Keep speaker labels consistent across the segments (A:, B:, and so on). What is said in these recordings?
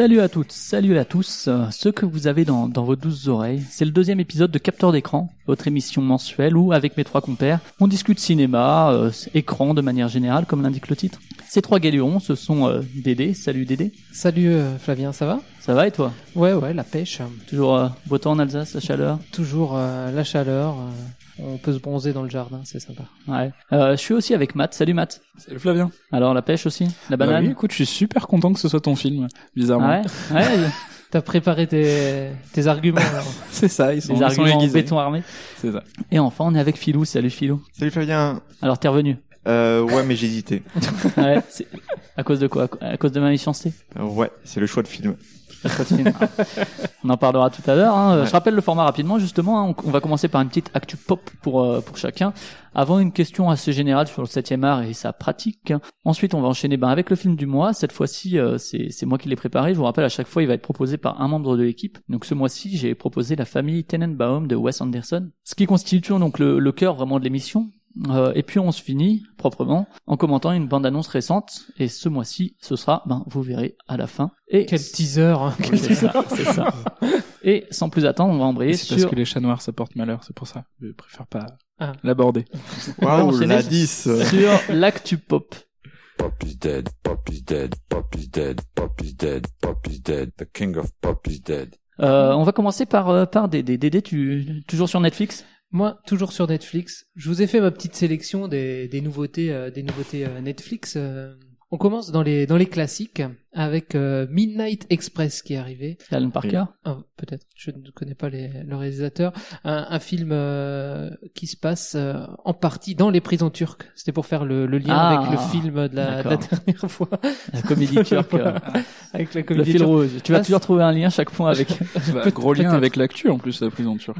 A: Salut à toutes, salut à tous. Euh, Ce que vous avez dans, dans vos douces oreilles, c'est le deuxième épisode de Capteur d'écran, votre émission mensuelle où, avec mes trois compères, on discute cinéma, euh, écran de manière générale, comme l'indique le titre. Ces trois galurons, ce sont euh, Dédé. Salut Dédé.
B: Salut Flavien, ça va?
A: Ça va et toi?
B: Ouais, ouais, la pêche.
A: Toujours beau temps en Alsace, la chaleur?
B: Toujours la chaleur. On peut se bronzer dans le jardin, c'est sympa.
A: Ouais. Euh, je suis aussi avec Matt. Salut Matt.
C: Salut Flavien.
A: Alors la pêche aussi La
C: Bah
A: banane
C: oui, écoute, je suis super content que ce soit ton film, bizarrement.
A: Ouais, ouais,
B: T'as préparé tes, tes arguments.
C: C'est ça, ils sont,
A: des
C: ils sont
A: arguments en béton armé.
C: C'est ça.
A: Et enfin, on est avec Philou. Salut Philou.
D: Salut Flavien.
A: Alors t'es revenu
D: Euh, ouais, mais j'hésitais.
A: Ouais, à cause de quoi? À cause de ma méchanceté?
D: Euh, ouais, c'est le choix de film.
A: On en parlera tout à l'heure. hein.
D: Ouais.
A: Je rappelle le format rapidement, justement. hein. On on va commencer par une petite actu pop pour euh, pour chacun. Avant une question assez générale sur le 7 art et sa pratique. Ensuite, on va enchaîner ben, avec le film du mois. Cette fois-ci, euh, c'est c'est moi qui l'ai préparé. Je vous rappelle, à chaque fois, il va être proposé par un membre de l'équipe. Donc ce mois-ci, j'ai proposé la famille Tenenbaum de Wes Anderson, ce qui constitue donc le, le cœur vraiment de l'émission. Euh, et puis on se finit proprement en commentant une bande-annonce récente. Et ce mois-ci, ce sera, ben vous verrez à la fin. Et
B: Quel teaser hein.
A: oui, c'est ça, c'est ça. Et sans plus attendre, on va embrayer
C: C'est parce
A: sur.
C: que les chats noirs, ça porte malheur, c'est pour ça. Je préfère pas
B: Ah.
C: l'aborder.
D: Waouh, la 10.
A: sur l'actu pop.
E: Pop is dead, Pop is dead, Pop is dead, Pop is dead, Pop is dead, the king of Pop is dead.
A: Euh, on va commencer par euh, par des des Dédé, tu toujours sur Netflix?
B: Moi, toujours sur Netflix. Je vous ai fait ma petite sélection des, euh, nouveautés euh, Netflix. euh. On commence dans les dans les classiques avec euh, Midnight Express qui est arrivé.
A: Alan Parker.
B: Ah, peut-être, je ne connais pas les, le réalisateur. Un, un film euh, qui se passe euh, en partie dans les prisons turques. C'était pour faire le, le lien
A: Ah,
B: avec le film de la, de la dernière fois,
A: La comédie turque. euh,
B: avec la
A: le
B: comédie
A: fil
B: turque.
A: rouge. Tu vas
B: Ah,
A: toujours trouver un lien chaque fois avec.
C: Bah, gros lien avec l'actu en plus, la prison turque.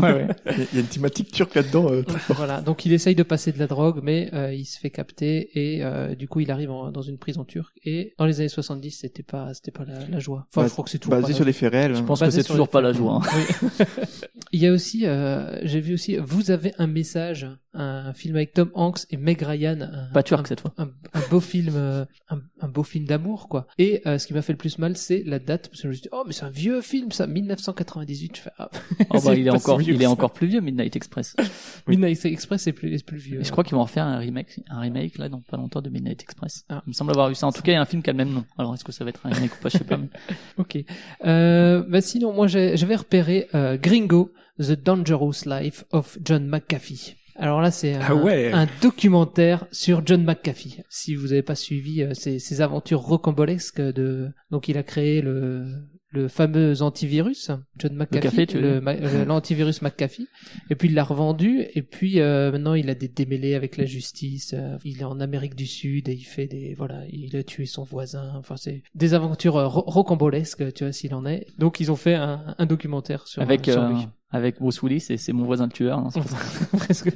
A: ouais, ouais.
D: Il y a une thématique turque là-dedans. euh.
B: voilà, donc il essaye de passer de la drogue, mais euh, il se fait capter et euh, du coup il arrive en- dans une prison turque. Et dans les années 70, c'était pas, c'était pas la, la joie. Enfin,
D: Bas-
B: je crois que c'est tout.
D: Basé sur des faits réels.
A: Je
D: hein.
A: pense que
B: Basé
A: c'est
B: sur
A: toujours pas la joie. hein.
B: Oui. Il y a aussi, euh, j'ai vu aussi, vous avez un message, un film avec Tom Hanks et Meg Ryan. Un,
A: Pas turc
B: un-
A: cette fois.
B: un, un beau film, euh, un, beau film d'amour, quoi. Et euh, ce qui m'a fait le plus mal, c'est la date, parce que je me suis dit, oh, mais c'est un vieux film, ça, 1998. Je fais, ah,
A: Oh, bah, il est encore il est encore plus vieux Midnight Express.
B: Midnight Express, c'est plus, vieux.
A: Et je crois qu'ils vont en faire un remake un remake là dans pas longtemps de Midnight Express.
B: Ah.
A: Il me semble avoir vu ça. En tout cas, il y a un film qui a le même nom. Alors est-ce que ça va être un remake ou pas, je sais pas. mais-
B: Ok. Euh, bah sinon, moi, j'avais repéré euh, Gringo, The Dangerous Life of John McAfee. Alors là, c'est un,
C: Ah ouais.
B: un documentaire sur John McAfee. Si vous n'avez pas suivi euh, ses, ses aventures rocambolesques de, donc il a créé le le fameux antivirus, John McAfee, ma- euh, l'antivirus McAfee, et puis il l'a revendu, et puis euh, maintenant il a des démêlés avec la justice, euh, il est en Amérique du Sud et il fait des, voilà, il a tué son voisin, enfin c'est des aventures ro- rocambolesques, tu vois, s'il en est. Donc ils ont fait un, un documentaire sur,
A: Avec
B: sur
A: euh,
B: lui.
A: avec Bruce Willis et c'est mon voisin le tueur. ça.
B: Presque.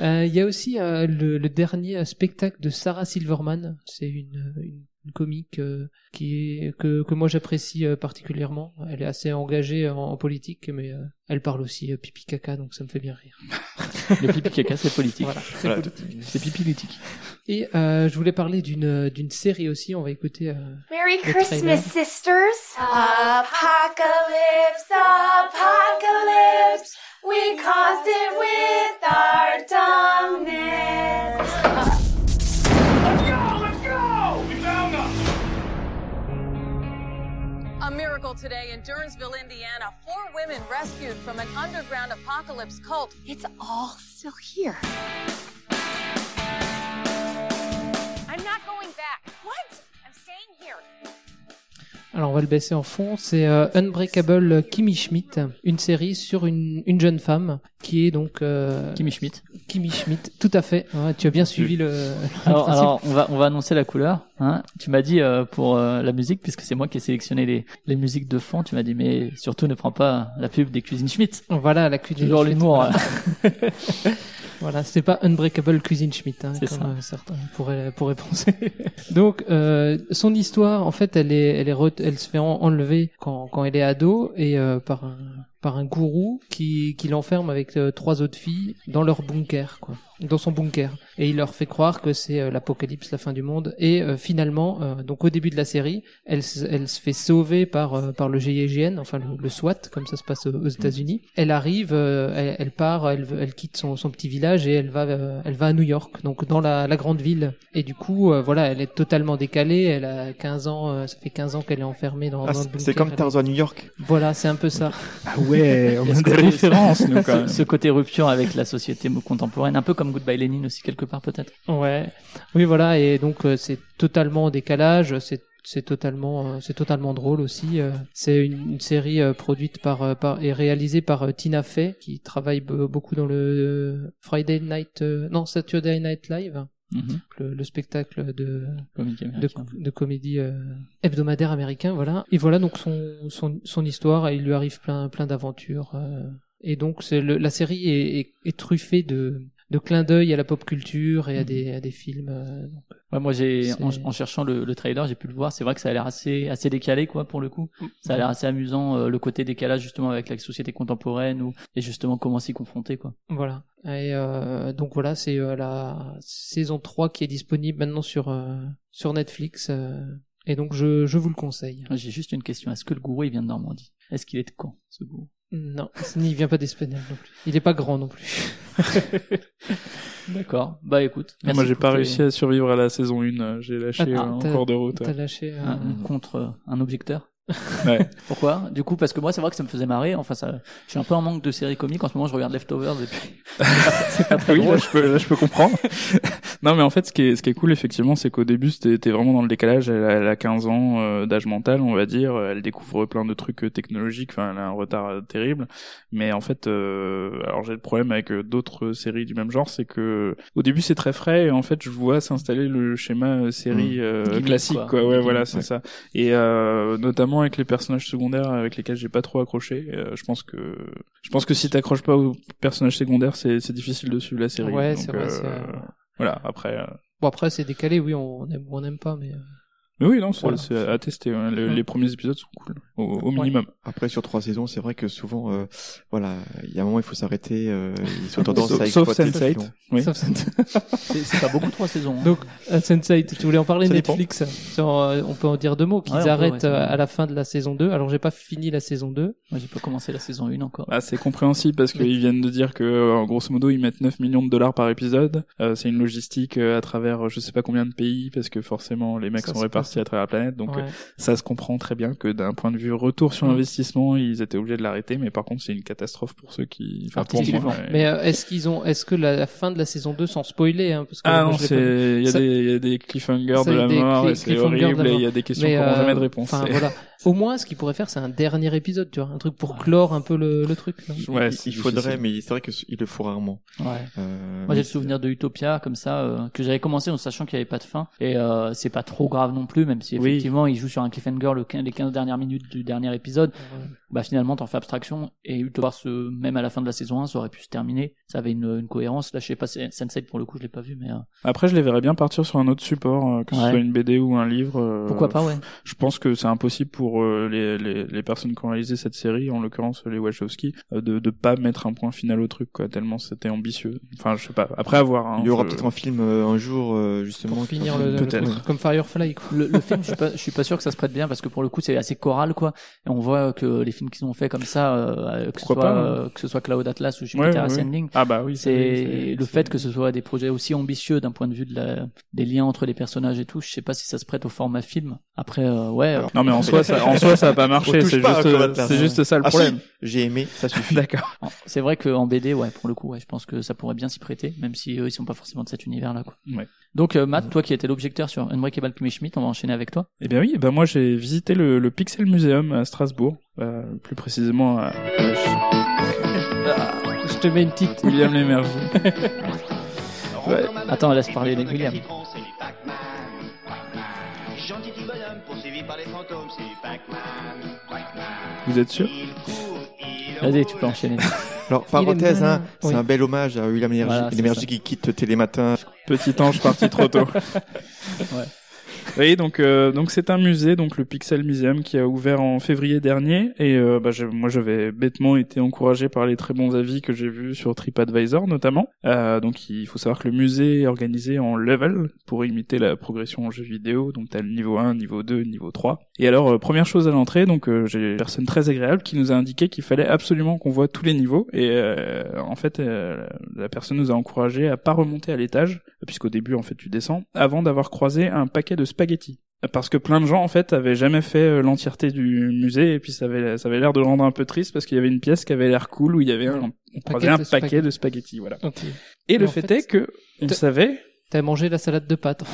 B: Euh, Il y a aussi euh, le, le dernier spectacle de Sarah Silverman. C'est une, une, une comique euh, qui est que, que moi j'apprécie euh, particulièrement. Elle est assez engagée en, en politique, mais euh, elle parle aussi euh, pipi caca, donc ça me fait bien rire.
A: Le pipi caca, c'est politique.
B: Voilà, c'est
D: Voilà.
B: politique.
A: C'est pipi lutique.
B: Et euh, je voulais parler d'une d'une série aussi. On va écouter. euh,
F: Merry Christmas,
B: trailer.
F: sisters. Apocalypse, apocalypse. We caused it with our dumbness.
G: A miracle today in Durnsville, Indiana. Four women rescued from an underground apocalypse cult.
F: It's all still here.
G: I'm not going back. What? I'm staying here.
B: Alors on va le baisser en fond. C'est euh, Unbreakable Kimmy Schmidt, une série sur une, une jeune femme qui est donc euh,
A: Kimmy Schmidt.
B: Kimmy Schmidt. Tout à fait. Ouais, tu as bien suivi le. le
A: Alors, alors, on va on va annoncer la couleur. Hein. Tu m'as dit euh, pour euh, la musique, puisque c'est moi qui ai sélectionné les les musiques de fond. Tu m'as dit mais surtout ne prends pas la pub des cuisines Schmidt.
B: Voilà la cuisine.
A: Toujours
B: Schmidt,
A: l'humour.
B: Voilà, c'est pas Unbreakable Cuisine Schmidt, hein, comme
A: ça.
B: euh, certains pourraient, pourraient penser. Donc, euh, son histoire, en fait, elle est, elle est, elle se fait en- enlever quand, quand elle est ado et euh, par un, par un gourou qui, qui l'enferme avec euh, trois autres filles dans leur bunker, quoi, dans son bunker, et il leur fait croire que c'est euh, l'apocalypse, la fin du monde. Et euh, finalement, euh, donc au début de la série, elle, se- elle se fait sauver par euh, par le GIGN, enfin le, le SWAT, comme ça se passe aux, aux États-Unis. Elle arrive, euh, elle, elle part, elle, elle quitte son, son petit village et elle va euh, elle va à New York, donc dans la, la grande ville. Et du coup, euh, voilà, elle est totalement décalée. Elle a 15 ans, euh, ça fait 15 ans qu'elle est enfermée dans,
D: Ah,
B: dans le
D: c'est-
B: bunker.
D: c'est comme Tarzan New York.
B: Voilà, c'est un peu ça.
C: Ah ouais, on a
A: ce
C: des
A: côté-
C: références, nous, quand
A: ce,
C: même.
A: ce côté rupture avec la société contemporaine, un peu comme Goodbye Lenin aussi quelque part peut-être.
B: Ouais. Oui, voilà, et donc euh, c'est totalement en décalage, c'est c'est totalement euh, c'est totalement drôle aussi. euh. C'est une, une série produite par, par et réalisée par Tina Fey qui travaille be- beaucoup dans le Friday Night non Saturday Night Live,
A: Mhm.
B: le, le spectacle de
A: Comique
B: de, comédie euh, hebdomadaire américain, voilà. Et voilà donc son, son, son histoire, et il lui arrive plein, plein d'aventures. euh. et donc c'est la série est, est, est truffée de, de clins d'œil à la pop culture et à des, à des films. euh, donc.
A: Ouais, moi j'ai en, en cherchant le, le trailer, j'ai pu le voir. C'est vrai que ça a l'air assez assez décalé quoi pour le coup. Ça a l'air assez amusant euh, le côté décalage justement avec la société contemporaine ou et justement comment s'y confronter quoi.
B: Voilà. Et euh, donc voilà, c'est euh, la saison 3 qui est disponible maintenant sur, euh, sur Netflix. euh, et donc je, je vous le conseille.
A: J'ai juste une question. Est-ce que le gourou il vient de Normandie? Est-ce qu'il est de Caen ce gourou?
B: Non, il vient pas d'Espagnol non plus. Il est pas grand non plus.
A: D'accord. Bah écoute.
C: Moi,
A: merci
C: j'ai pas
A: tes-
C: réussi à survivre à la saison 1. J'ai lâché
B: Ah,
C: euh, en cours de route.
B: T'as lâché. euh,
A: un- contre euh, un objecteur.
C: Ouais.
A: Pourquoi? Du coup, parce que moi, c'est vrai que ça me faisait marrer. Enfin, ça, je suis un peu en manque de séries comiques. En ce moment, je regarde Leftovers et puis c'est pas très
C: oui, là, je peux, là, je peux comprendre. non, mais en fait, ce qui est, ce qui est cool, effectivement, c'est qu'au début, c'était vraiment dans le décalage. Elle a, elle a 15 ans euh, d'âge mental, on va dire. Elle découvre plein de trucs euh, technologiques. Enfin, elle a un retard euh, terrible. Mais en fait, euh, alors j'ai le problème avec euh, d'autres séries du même genre, c'est que au début, c'est très frais. Et en fait, je vois s'installer le schéma euh, série euh,
A: Gimmick,
C: classique,
A: quoi.
C: quoi. Ouais,
A: Gimmick,
C: voilà, c'est
D: ouais.
C: ça. Et euh, avec les personnages secondaires avec lesquels j'ai pas trop accroché. euh, je pense que je pense que si t'accroches pas aux personnages secondaires, c'est c'est difficile de suivre la série.
B: Ouais, c'est vrai,
C: euh,
B: euh,
C: Voilà. Après,
B: Bon après c'est décalé, oui, on aime ou on n'aime pas, mais
C: oui, non, c'est
B: Voilà.
C: c'est à tester. ouais. Le-
B: Mm.
C: Les premiers épisodes sont cool, au, au minimum.
D: Après, sur trois saisons, c'est vrai que souvent, euh, voilà, il y a un moment, il faut s'arrêter. Euh, ils ont tendance
C: Sauf,
D: à
C: sauf
D: exploiter le
C: Sense8.
D: filon.
C: Oui.
B: sauf
A: C'est pas beaucoup trois saisons. hein.
B: Donc euh, Sense8, tu voulais en parler
C: Ça.
B: Netflix sur, euh, On peut en dire deux mots qu'ils
A: Ouais, on peut,
B: arrêtent euh, à la fin de la saison 2. Alors j'ai pas fini la saison 2.
A: Moi, j'ai pas commencé la saison 1 encore.
C: Bah, c'est compréhensible parce qu'ils viennent de dire que, euh, grosso modo, ils mettent 9 millions de dollars par épisode. Euh, c'est une logistique euh, à travers je sais pas combien de pays parce que forcément les mecs
B: Ça
C: sont répartis à travers la planète. Donc
B: Ouais.
C: euh, ça se comprend très bien que d'un point de vue retour sur
B: Mm.
C: investissement, ils étaient obligés de l'arrêter. Mais par contre, c'est une catastrophe pour ceux qui... Enfin, pour moi, ouais.
B: Mais euh, est-ce qu'ils ont, est-ce que la, la fin de la saison 2 sans spoiler, hein, parce que
C: Ah
B: moi,
C: non, c'est il y a
B: Ça-
C: des il y a des cliffhangers
B: Ça,
C: de la mort, et c'est horrible et il y a des questions n'auront
B: euh,
C: jamais de réponse.
B: Enfin
C: C'est-
B: voilà. Au moins, ce qu'ils pourraient faire, c'est un dernier épisode, tu vois, un truc pour clore un peu le, le truc.
C: Ouais,
D: il, faudrait, mais c'est vrai qu'il le faut rarement.
A: Ouais.
D: Euh,
A: Moi, j'ai le souvenir de Utopia comme ça euh, que j'avais commencé en sachant qu'il n'y avait pas de fin et euh, c'est pas trop grave non plus, même si
C: Oui.
A: effectivement il joue sur un cliffhanger le 15 les 15 dernières minutes du dernier épisode. Bah finalement t'en fais abstraction et Utopia ce même à la fin de la saison 1 ça aurait pu se terminer. Ça avait une, une cohérence. Là je sais pas c'est- Sense8 pour le coup je l'ai pas vu mais euh,
C: Après, je les verrais bien partir sur un autre support, euh, que ce
A: Ouais.
C: soit une BD ou un livre. euh,
A: pourquoi pas ouais.
C: Je pense que c'est impossible pour euh, les, les, les personnes qui ont réalisé cette série, en l'occurrence les Wachowski, euh, de de pas mettre un point final au truc, quoi, tellement c'était ambitieux. Enfin, je sais pas. Après avoir, hein,
D: il y aura
C: je-
D: peut-être un film euh, un jour, euh, justement.
B: Pour finir le, le
C: Peut-être.
B: truc, comme Firefly. Quoi.
A: Le, le film, je suis pas, je suis pas sûr que ça se prête bien parce que pour le coup, c'est assez choral, quoi. Et on voit que les films qu'ils ont fait comme ça, euh, que ce soit,
C: pas, hein.
A: euh, que ce soit Cloud Atlas ou Jupiter
C: ouais,
A: Ascending,
C: Ah bah oui.
A: c'est le fait que ce soit des projets aussi ambitieux d'un point de vue de la, des liens entre les personnages et tout. Je sais pas si ça se prête au format film. Après, euh, ouais.
D: Alors,
C: Non mais en soi, ça, en soi, ça a pas marché. C'est juste, c'est juste ça le
D: Ah, si,
C: problème.
D: j'ai aimé, ça suffit.
C: D'accord.
A: c'est vrai qu'en BD, ouais, pour le coup, ouais, je pense que ça pourrait bien s'y prêter, même si eux, ils sont pas forcément de cet univers-là, quoi.
C: Ouais.
A: Donc, euh, Matt, toi qui étais l'objecteur sur Unbreakable Kimmy Schmidt, on va enchaîner avec toi.
C: Eh bien oui, ben moi j'ai visité le, le Pixel Museum à Strasbourg, plus précisément à, à
B: Je te mets une petite.
C: William Lémergie. Ouais.
A: Attends, laisse parler les William.
H: Gentil petit bonhomme poursuivi par les fantômes, c'est Pac-Man.
C: Vous êtes sûr
A: Vas-y, tu peux enchaîner.
D: Alors, parenthèse, hein, c'est
B: Oui.
D: un bel hommage à William Lémergie,
A: Voilà,
D: qui quitte Télématin.
C: Petit ange parti trop tôt. Oui, donc euh, donc c'est un musée, donc le Pixel Museum, qui a ouvert en février dernier. Et euh, bah, moi, j'avais bêtement été encouragé par les très bons avis que j'ai vus sur TripAdvisor, notamment. Euh, donc il faut savoir que le musée est organisé en level pour imiter la progression en jeu vidéo. Donc t'as le niveau 1, niveau 2, niveau 3. Et alors euh, première chose à l'entrée, donc euh, j'ai une personne très agréable qui nous a indiqué qu'il fallait absolument qu'on voit tous les niveaux. Et euh, en fait, la personne nous a encouragé à pas remonter à l'étage, puisqu'au début en fait tu descends, avant d'avoir croisé un paquet de spaghettis. Parce que plein de gens en fait avaient jamais fait euh, l'entièreté du musée et puis ça avait ça avait l'air de le rendre un peu triste parce qu'il y avait une pièce qui avait l'air cool où il y avait un, on croisait un
B: de
C: paquet
B: spaghettis.
C: de spaghettis voilà. Et le fait,
B: fait,
C: est que on savait
B: T'as mangé la salade de pâtes.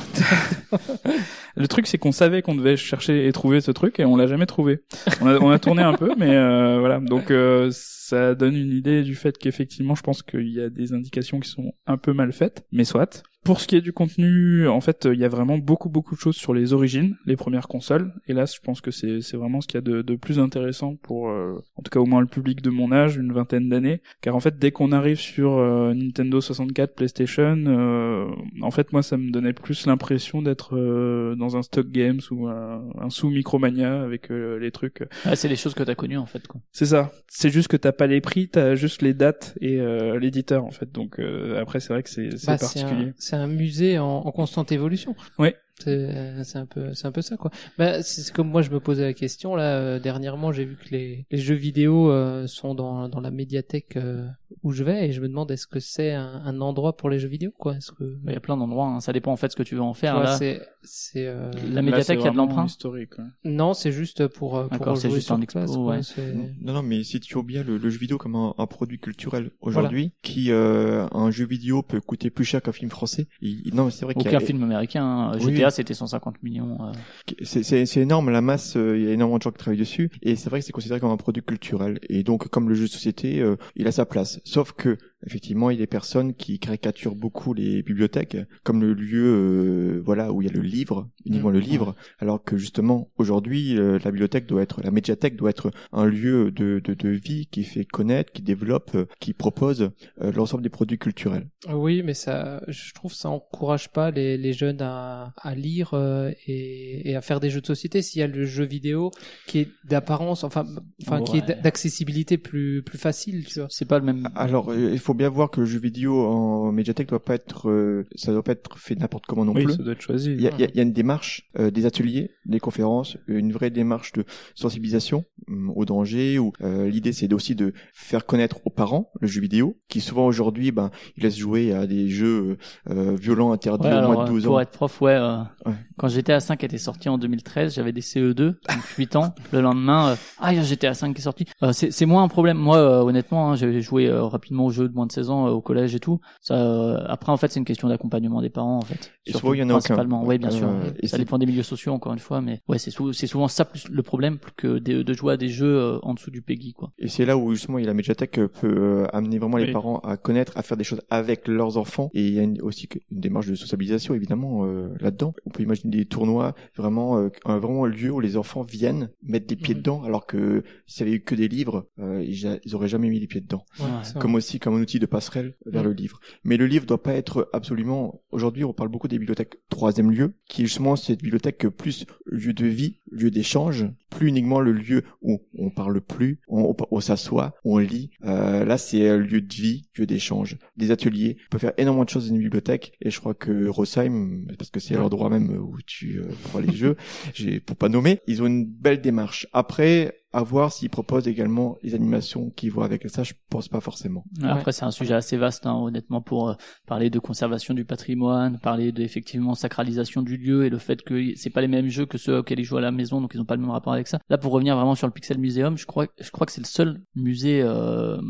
C: le truc c'est qu'on savait qu'on devait chercher et trouver ce truc et on l'a jamais trouvé. On a, on a tourné un peu mais euh, voilà donc euh, ça donne une idée du fait qu'effectivement je pense qu'il y a des indications qui sont un peu mal faites mais soit. Pour ce qui est du contenu, en fait, il y a vraiment beaucoup beaucoup de choses sur les origines, les premières consoles. Et là, je pense que c'est c'est vraiment ce qu'il y a de, de plus intéressant pour, euh, en tout cas au moins le public de mon âge, une vingtaine d'années. Car en fait, dès qu'on arrive sur euh, Nintendo 64, PlayStation, euh, en fait, moi, ça me donnait plus l'impression d'être euh, dans un stock games ou un, un sous Micromania avec euh, les trucs.
A: Ah, c'est les choses que t'as connues en fait. Quoi.
C: C'est ça. C'est juste que t'as pas les prix, t'as juste les dates et euh, l'éditeur en fait. Donc euh, après, c'est vrai que c'est
B: Bah,
C: particulier.
B: un, c'est un musée en, constante évolution.
C: Oui.
B: C'est c'est un peu c'est un peu ça quoi. Bah, c'est comme moi je me posais la question là euh, dernièrement j'ai vu que les, les jeux vidéo euh, sont dans dans la médiathèque euh, où je vais et je me demande est-ce que c'est un, un endroit pour les jeux vidéo quoi? Est-ce que
A: Il y a plein d'endroits. hein. Ça dépend en fait ce que tu veux en
B: tu
A: faire.
B: vois,
A: là,
B: c'est c'est euh,
A: la médiathèque, il y a de l'emprunt?
C: historique. ouais.
B: non c'est juste pour euh, pour
A: c'est
B: jouer
A: juste
B: sur
A: en expo,
B: place, quoi.
A: ouais.
B: C'est-
D: Non, non, mais c'est toujours bien le, le jeu vidéo comme un, un produit culturel aujourd'hui, qui euh, un jeu vidéo peut coûter plus cher qu'un film français. Il- non, mais c'est vrai qu'il y a-
A: Aucun film américain. hein.
D: Oui,
A: C'était 150 millions. euh.
D: c'est énorme, la masse, euh, il y a énormément de gens qui travaillent dessus, et c'est vrai que c'est considéré comme un produit culturel. Et donc, comme le jeu de société, euh, il a sa place. Sauf que, effectivement, il y a des personnes qui caricaturent beaucoup les bibliothèques comme le lieu, euh, voilà, où il y a le livre, uniquement
B: Mmh.
D: le livre, alors que justement, aujourd'hui, euh, la bibliothèque doit être, la médiathèque doit être un lieu de, de, de vie qui fait connaître, qui développe, euh, qui propose euh, l'ensemble des produits culturels.
B: Oui, mais ça, je trouve que ça encourage pas les, les jeunes à, à lire euh, et, et à faire des jeux de société. S'il y a le jeu vidéo qui est d'apparence, enfin, enfin, qui est d'accessibilité plus plus facile, tu vois.
A: C'est pas le même.
D: Alors, euh, il faut bien voir que le jeu vidéo en médiathèque doit pas être, euh, ça doit pas être fait n'importe comment non
C: Oui,
D: plus.
C: ça doit être choisi.
D: Il y a, il y a- il y a une démarche, euh, des ateliers, des conférences, une vraie démarche de sensibilisation hum, au danger. Où euh, l'idée c'est aussi de faire connaître aux parents le jeu vidéo, qui souvent aujourd'hui, ben, ils laissent jouer à des jeux euh, violents interdits
A: Ouais,
D: au
A: alors,
D: moins de
A: euh,
D: 12
A: pour
D: ans.
A: être prof, ouais, euh,
D: Ouais.
A: Quand GTA 5 était sorti en 2013, j'avais des CE2, donc 8 ans. Le lendemain, euh, ah, il y a GTA 5 qui est sorti. Euh, c'est c'est moins un problème. Moi, euh, honnêtement, hein, j'avais joué euh, rapidement aux jeux de moins de 16 ans euh, au collège et tout. Ça, euh, après, en fait, c'est une question d'accompagnement des parents, en fait.
D: Et
A: Surtout,
D: souvent, il y en a aucun.
A: principalement. Oui, bien
D: Euh,
A: sûr.
D: et
A: ça dépend des milieux sociaux, encore une fois, mais ouais, c'est sou- c'est souvent ça plus le problème plus que de, de jouer à des jeux euh, en dessous du PEGI, quoi.
D: Et c'est là où justement la médiathèque peut euh, amener vraiment les parents à connaître, à faire des choses avec leurs enfants. Et il y a une- aussi une démarche de sociabilisation évidemment euh, là-dedans. On peut imaginer des tournois vraiment euh, un vraiment lieu où les enfants viennent mettre les pieds
B: Mhm.
D: dedans, alors que s'il y avait eu que des livres, euh, ils, ils auraient jamais mis les pieds dedans.
B: Ouais,
D: Comme aussi comme un outil de passerelle vers
B: Mhm.
D: le livre. Mais le livre doit pas être absolument. Aujourd'hui, on parle beaucoup des bibliothèques troisième lieu, qui est justement cette bibliothèque plus lieu de vie, lieu d'échange, plus uniquement le lieu où on parle plus, on, on s'assoit, on lit. Euh, là, c'est un lieu de vie, lieu d'échange, des ateliers. On peut faire énormément de choses dans une bibliothèque. Et je crois que Rosheim, parce que c'est l'endroit même où tu euh, vois les jeux, j'ai pour pas nommer, ils ont une belle démarche. Après, à voir s'ils proposent également les animations qui vont avec ça. Je pense pas forcément.
A: Après, c'est un sujet assez vaste, hein, honnêtement, pour euh, parler de conservation du patrimoine, parler de effectivement sacralisation du lieu et le fait que c'est pas les mêmes jeux que ceux auxquels ils jouent à la donc ils n'ont pas le même rapport avec ça. Là, pour revenir vraiment sur le Pixel Museum, je crois, je crois que c'est le seul musée, euh,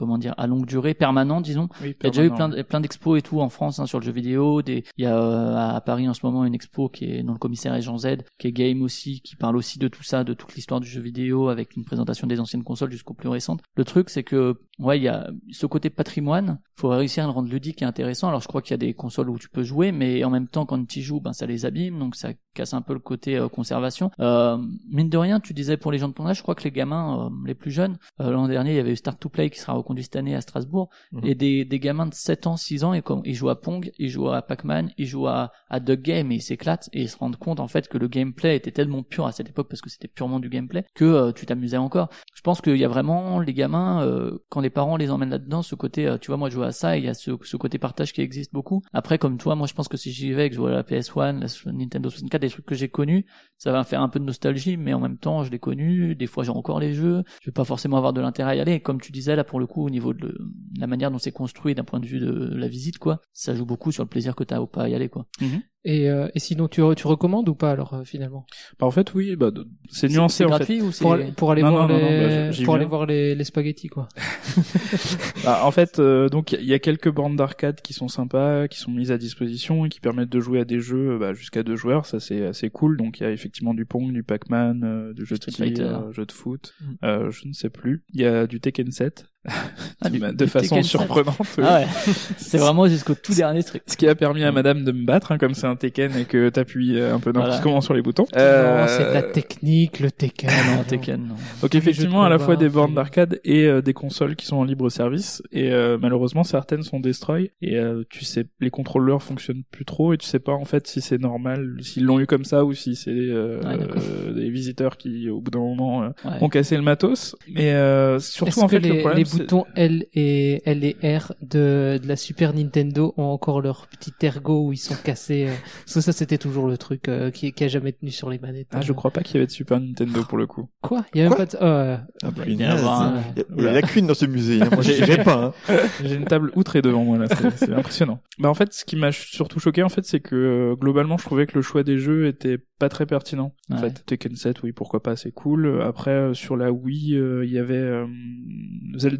A: comment dire, à longue durée, permanent, disons.
C: Oui,
A: Il y a déjà eu plein,
C: permanent.
A: de- plein d'expos et tout en France hein, sur le jeu vidéo. Des... Il y a euh, à Paris en ce moment une expo qui est dans le commissariat Jean Z, qui est game aussi, qui parle aussi de tout ça, de toute l'histoire du jeu vidéo, avec une présentation des anciennes consoles jusqu'aux plus récentes. Le truc, c'est que ouais, il y a ce côté patrimoine. Faut réussir à le rendre ludique et intéressant. Alors je crois qu'il y a des consoles où tu peux jouer, mais en même temps quand tu y joues, ben ça les abîme, donc ça casse un peu le côté euh, conservation. Euh, mine de rien, tu disais pour les gens de ton âge, je crois que les gamins, euh, les plus jeunes, euh, l'an dernier il y avait eu Start to Play qui sera conduit cette année à Strasbourg,
D: Mhm.
A: et des, des gamins de 7 ans, 6 ans, et comme, ils jouent à Pong, ils jouent à Pac-Man, ils jouent à, à Duck Game, et ils s'éclatent, et ils se rendent compte, en fait, que le gameplay était tellement pur à cette époque, parce que c'était purement du gameplay, que euh, tu t'amusais encore. Je pense qu'il y a vraiment, les gamins, euh, quand les parents les emmènent là-dedans, ce côté, euh, tu vois, moi, je joue à ça, et il y a ce, ce côté partage qui existe beaucoup. Après, comme toi, moi, je pense que si j'y vais, que je à la PS1, la Nintendo 64, des trucs que j'ai connus, ça va faire un peu de nostalgie, mais en même temps, je l'ai connu, des fois j'ai encore les jeux, je vais pas forcément avoir de l'intérêt à y aller, et comme tu disais là, pour le coup, au niveau de le- la manière dont c'est construit d'un point de vue de la visite, quoi, ça joue beaucoup sur le plaisir que t'as ou pas à y aller, quoi.
B: Et, euh, et sinon, tu, re- tu recommandes ou pas alors euh, finalement?
C: Bah, en fait, oui, bah, c'est nuancé en fait.
A: gratuit ou c'est...
B: pour, aller- pour aller
C: Non,
B: voir
C: non, non, non,
B: les
C: bah,
B: pour aller voir les, les spaghettis quoi.
C: Bah, en fait, euh, donc il y a quelques bornes d'arcade qui sont sympas, qui sont mises à disposition et qui permettent de jouer à des jeux bah, jusqu'à deux joueurs. Ça c'est assez cool. Donc il y a effectivement du Pong, du Pac-Man, euh, du jeu de
A: Street
C: tir,
A: Fighter.
C: euh, jeu de foot.
A: Mm.
C: Euh, je ne sais plus. Il y a du Tekken 7
A: Ah,
C: de façon
A: Tekken 7.
C: surprenante. oui.
A: Ah ouais, c'est vraiment jusqu'au tout dernier truc.
C: Ce qui a permis à Madame de me battre, hein, comme c'est un Tekken et que t'appuies euh, un peu n'importe
A: Voilà.
C: comment sur les boutons.
B: Non, c'est de la
C: Euh,
B: technique, le Tekken.
A: Non. Tekken, non.
C: Donc effectivement, à la fois des bornes d'arcade et euh, des consoles qui sont en libre service. Et euh, malheureusement, certaines sont destroy. Et euh, tu sais, les contrôleurs fonctionnent plus trop. Et tu sais pas en fait si c'est normal, s'ils l'ont eu comme ça ou si c'est euh,
A: Ouais,
C: euh, des visiteurs qui, au bout d'un moment, euh,
A: Ouais.
C: ont cassé le matos. Mais euh, surtout en fait,
B: les,
C: le problème,
B: boutons L et L et R de, de la Super Nintendo ont encore leur petit ergot où ils sont cassés euh, Parce que ça, c'était toujours le truc euh, qui, qui a jamais tenu sur les manettes.
C: Ah, je crois pas qu'il y avait de Super Nintendo pour le coup.
B: Quoi? Il y a même pas de... oh, euh,
D: Ah,
A: un-
D: Il y a- il y a la lacune dans ce musée. hein. Moi, j'ai pas. hein.
C: J'ai une table outrée devant moi là, c'est- impressionnant. Bah en fait, ce qui m'a surtout choqué en fait, c'est que globalement, je trouvais que le choix des jeux était pas très pertinent. En
A: Ouais.
C: fait, Tekken 7, oui, pourquoi pas, c'est cool. Après, sur la Wii, euh, il y avait euh,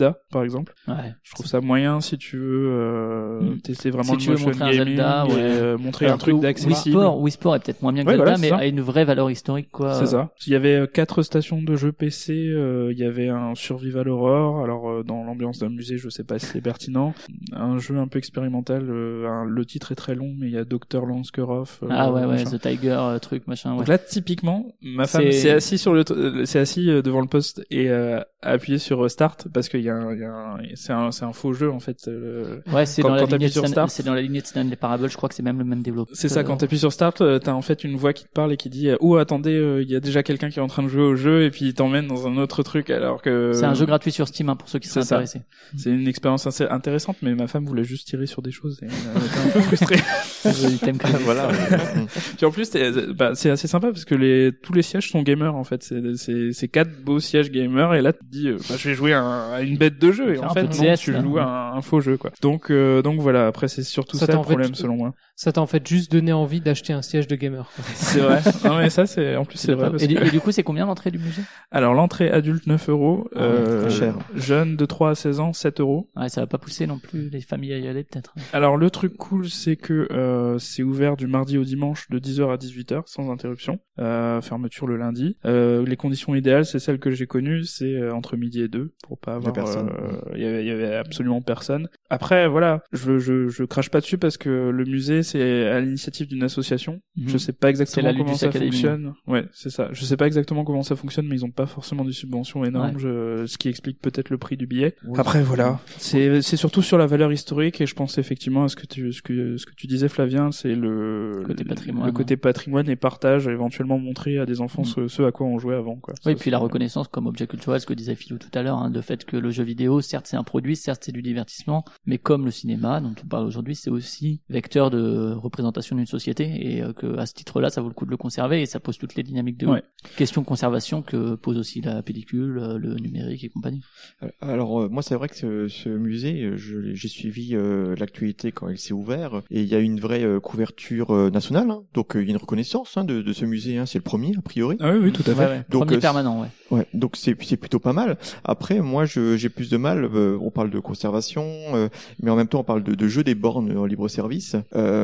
C: Zelda, par exemple.
A: Ouais.
C: Je trouve ça moyen si tu veux euh,
A: Mm.
C: tester vraiment
A: Si
C: le motion
A: montrer un
C: gaming
A: Zelda,
C: et
A: ouais.
C: euh, montrer
A: Alors
C: un truc
A: que Wii
C: d'accessible.
A: Sport, Wii Sport est peut-être moins bien que
C: Ouais,
A: Zelda,
C: voilà,
A: mais
C: ça.
A: a une vraie valeur historique, quoi.
C: C'est ça. Il y avait euh, quatre stations de jeux PC. euh, il y avait un Survival Horror. Alors euh, dans l'ambiance d'un musée, je sais pas si c'est pertinent. Un jeu un peu expérimental. euh, un- le titre est très long, mais il y a Dr Lanskeroff. euh,
A: Ah ouais, ouais,
C: machin.
A: The Tiger, euh, truc, machin.
C: Donc là, typiquement, ma femme s'est assis sur le, euh, s'est assis euh, devant le poste et euh, a appuyé sur euh, Start parce qu'il y a, un, il y a un- c'est un, c'est un faux jeu en fait. euh,
A: Ouais, c'est
C: Quand-
A: dans, la
C: quand
A: lignée
C: sur
A: Stan-
C: Start.
A: c'est dans la lignée de Stanley Parable, je crois que c'est même le même développeur.
C: C'est ça, quand t'appuies sur Start, euh, t'as en fait une voix qui te parle et qui dit Oh attendez, euh, il y a déjà quelqu'un qui est en train de jouer au jeu et puis il t'emmène dans un autre truc alors que...
A: C'est un jeu gratuit sur Steam, hein, pour ceux qui sont intéressés.
C: C'est une expérience assez intéressante, mais ma femme voulait juste tirer sur des choses et elle était un peu frustrée.
D: Ah, voilà.
C: Puis en plus, c'est bah, c'est assez sympa parce que les tous les sièges sont gamers en fait. C'est c'est c'est quatre beaux sièges gamers et là tu te dis bah, je vais jouer à une bête de jeu et en fait non, tu
A: là.
C: joues à un, un faux jeu quoi. Donc euh, donc voilà. Après c'est surtout
B: Ça
C: ça, le
B: fait-
C: problème selon moi.
B: Ça t'a en fait juste donné envie d'acheter un siège de gamer.
C: C'est vrai. non mais ça c'est en plus c'est vrai. Parce
A: Et, du,
C: que...
A: et du coup, c'est combien l'entrée du musée?
C: Alors l'entrée adulte 9 euros,
D: Ah ouais,
C: euh,
D: très cher.
C: jeune de 3 à 16 ans 7 euros.
A: Ouais, ça va pas pousser non plus les familles à y aller, peut-être.
C: Alors le truc cool c'est que euh, c'est ouvert du mardi au dimanche de 10h à 18h sans interruption, euh, fermeture le lundi. Euh, les conditions idéales c'est celles que j'ai connues, c'est euh, entre midi et 2 pour pas avoir
D: personne.
C: euh, il y avait il y avait absolument personne. Après voilà, je je je crache pas dessus parce que le musée c'est à l'initiative d'une association.
A: Mhm.
C: Je sais pas exactement
A: la
C: comment ça
A: Academy,
C: fonctionne. Ouais, c'est ça. Je sais pas exactement comment ça fonctionne mais ils ont pas forcément des subventions énormes, je- ce qui explique peut-être le prix du billet. Après voilà, c'est c'est surtout sur la valeur historique et je pense effectivement à ce que tu ce que ce que tu disais Flavien, c'est le
A: Côté
C: le-
A: patrimoine,
C: le côté patrimoine et partage, éventuellement montrer à des enfants
A: Mm.
C: ce, ce à quoi on jouait avant quoi.
A: Oui,
C: Ça,
A: puis la reconnaissance comme objet culturel, ce que disait Philou tout à l'heure, hein, le fait que le jeu vidéo, certes c'est un produit, certes c'est du divertissement, mais comme le cinéma dont on parle aujourd'hui, c'est aussi vecteur de représentation d'une société et euh, que à ce titre-là, ça vaut le coup de le conserver et ça pose toutes les dynamiques de
C: Ouais.
A: questions de conservation que pose aussi la pellicule, euh, le numérique et compagnie.
D: Euh, Alors euh, moi c'est vrai que ce, ce musée, j'ai suivi euh, l'actualité quand il s'est ouvert et il y a une vraie euh, couverture euh, nationale, hein. donc il y a une reconnaissance hein, de, de ce musée, hein. c'est le premier a priori.
C: Ah oui oui tout à fait.
A: Ouais, ouais.
D: Donc,
A: Premier
D: euh,
A: permanent, ouais.
D: Ouais, donc c'est c'est plutôt pas mal. Après, moi, je- j'ai plus de mal. euh, on parle de conservation, euh, mais en même temps, on parle de, de jeux des bornes en libre service. Euh,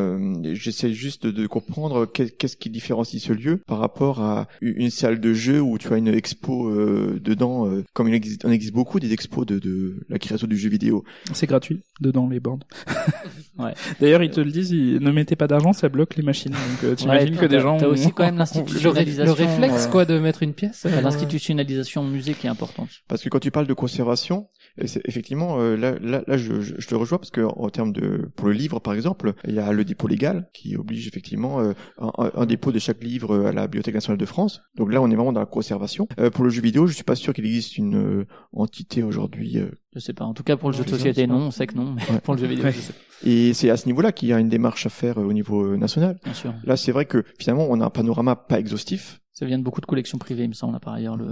D: J'essaie juste de, comprendre qu'est- qu'est-ce qui différencie ce lieu par rapport à une salle de jeu où tu as une expo euh, dedans, euh, comme il existe, on existe beaucoup des expos de, de la création du jeu vidéo.
C: C'est gratuit dedans les bornes.
A: Ouais.
C: D'ailleurs ils te le disent, ils, ne mettez pas d'argent, ça bloque les machines. Donc euh, t'imagines
A: Ouais,
C: que des gens
A: T'as aussi quand même l'institutionnalisation.
B: le réflexe
A: euh,
B: quoi de mettre une pièce. euh,
A: L'institutionnalisation musée qui est importante.
D: Parce que quand tu parles de conservation, Effectivement, euh, là, là, là, je, je, je te rejoins parce que en termes de pour le livre, par exemple, il y a le dépôt légal qui oblige effectivement euh, un, dépôt de chaque livre à la Bibliothèque nationale de France. Donc là, on est vraiment dans la conservation. Euh, pour le jeu vidéo, je suis pas sûr qu'il existe une euh, entité aujourd'hui. euh,
A: Je sais pas. En tout cas, pour le jeu de société, non, on sait que non, mais
D: Ouais.
A: pour le jeu vidéo,
C: Ouais.
A: je sais
D: et c'est à ce niveau-là qu'il y a une démarche à faire au niveau national.
A: Bien sûr.
D: Là, c'est vrai que finalement, on a un panorama pas exhaustif.
A: Ça vient de beaucoup de collections privées, il me semble, par ailleurs, le,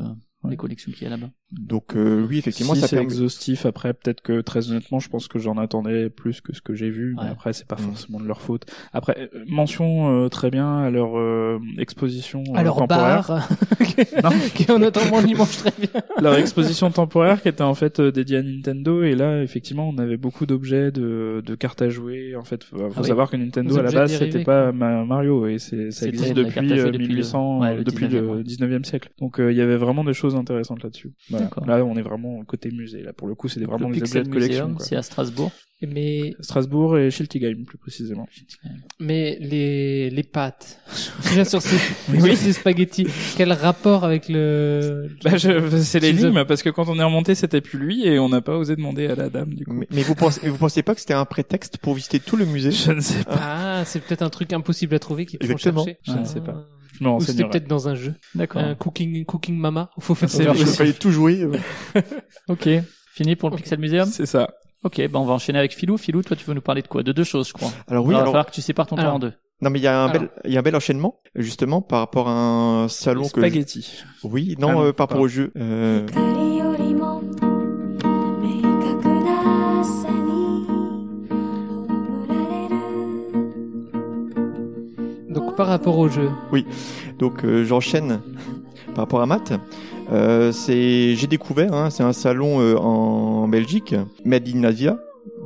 A: les collections qu'il y a là-bas.
D: Donc euh, oui, effectivement,
C: si
D: ça
C: c'est
D: permet.
C: exhaustif, après peut-être que très honnêtement, je pense que j'en attendais plus que ce que j'ai vu.
A: Ouais.
C: Mais après, c'est pas
D: Mm.
C: forcément de leur faute. Après, euh, mention euh, très bien à leur euh, exposition euh,
B: Alors
C: temporaire.
B: bar,
C: Non.
B: qui en attendant dimanche très bien.
C: leur exposition temporaire qui était en fait euh, dédiée à Nintendo et là effectivement on avait beaucoup d'objets de, de cartes à jouer en fait faut, faut
A: Ah oui.
C: savoir que Nintendo à la base
B: dérivés,
C: c'était
B: quoi.
C: pas Ma- Mario et c'est ça existe depuis
A: carte à jouer
C: euh,
A: depuis le-
C: 1800
A: ouais, le
C: depuis
A: 19e,
C: le
A: ouais.
C: 19e siècle donc euh, il y avait vraiment des choses intéressantes là-dessus Voilà.
A: D'accord.
C: là on est vraiment côté musée là pour le coup c'était vraiment
A: le
C: des objets de collection
A: c'est à Strasbourg.
B: Mais,
C: Strasbourg et Schiltigheim plus précisément
B: mais les, les pâtes. Je reviens sur ces, sur ces spaghettis. Quel rapport avec le,
C: bah, je- c'est l'énigme parce que quand on est remonté c'était plus lui et on n'a pas osé demander à la dame du coup
D: Mais, mais vous pensez, vous pensez pas que c'était un prétexte pour visiter tout le musée
C: je ne sais pas
B: Ah, c'est peut-être un truc impossible à trouver qu'il faut
D: Exactement.
B: chercher.
C: je ne
B: Ah.
C: sais pas je
B: Ou c'était peut-être dans un jeu.
A: D'accord.
B: Un cooking, cooking mama. Faut faire ça.
D: Je fallait tout jouer.
A: Ok. Fini pour le Pixel Museum
C: c'est ça
A: Ok, ben on va enchaîner avec Philou. Philou, toi tu veux nous parler de quoi? De deux choses, je crois.
D: Alors oui,
A: Alors, il va falloir que tu sépares ton temps en deux.
D: non mais il y a un
B: Alors.
D: bel, il y a un bel enchaînement justement par rapport à un salon que. je-
C: spaghettis
D: Oui,
C: Ah
D: non, euh, par rapport
C: pas.
D: au jeu. Euh,
B: Par rapport au jeu.
D: Donc euh, j'enchaîne par rapport à Matt. Euh, c'est j'ai découvert, hein, c'est un salon euh, en Belgique, Made in Asia.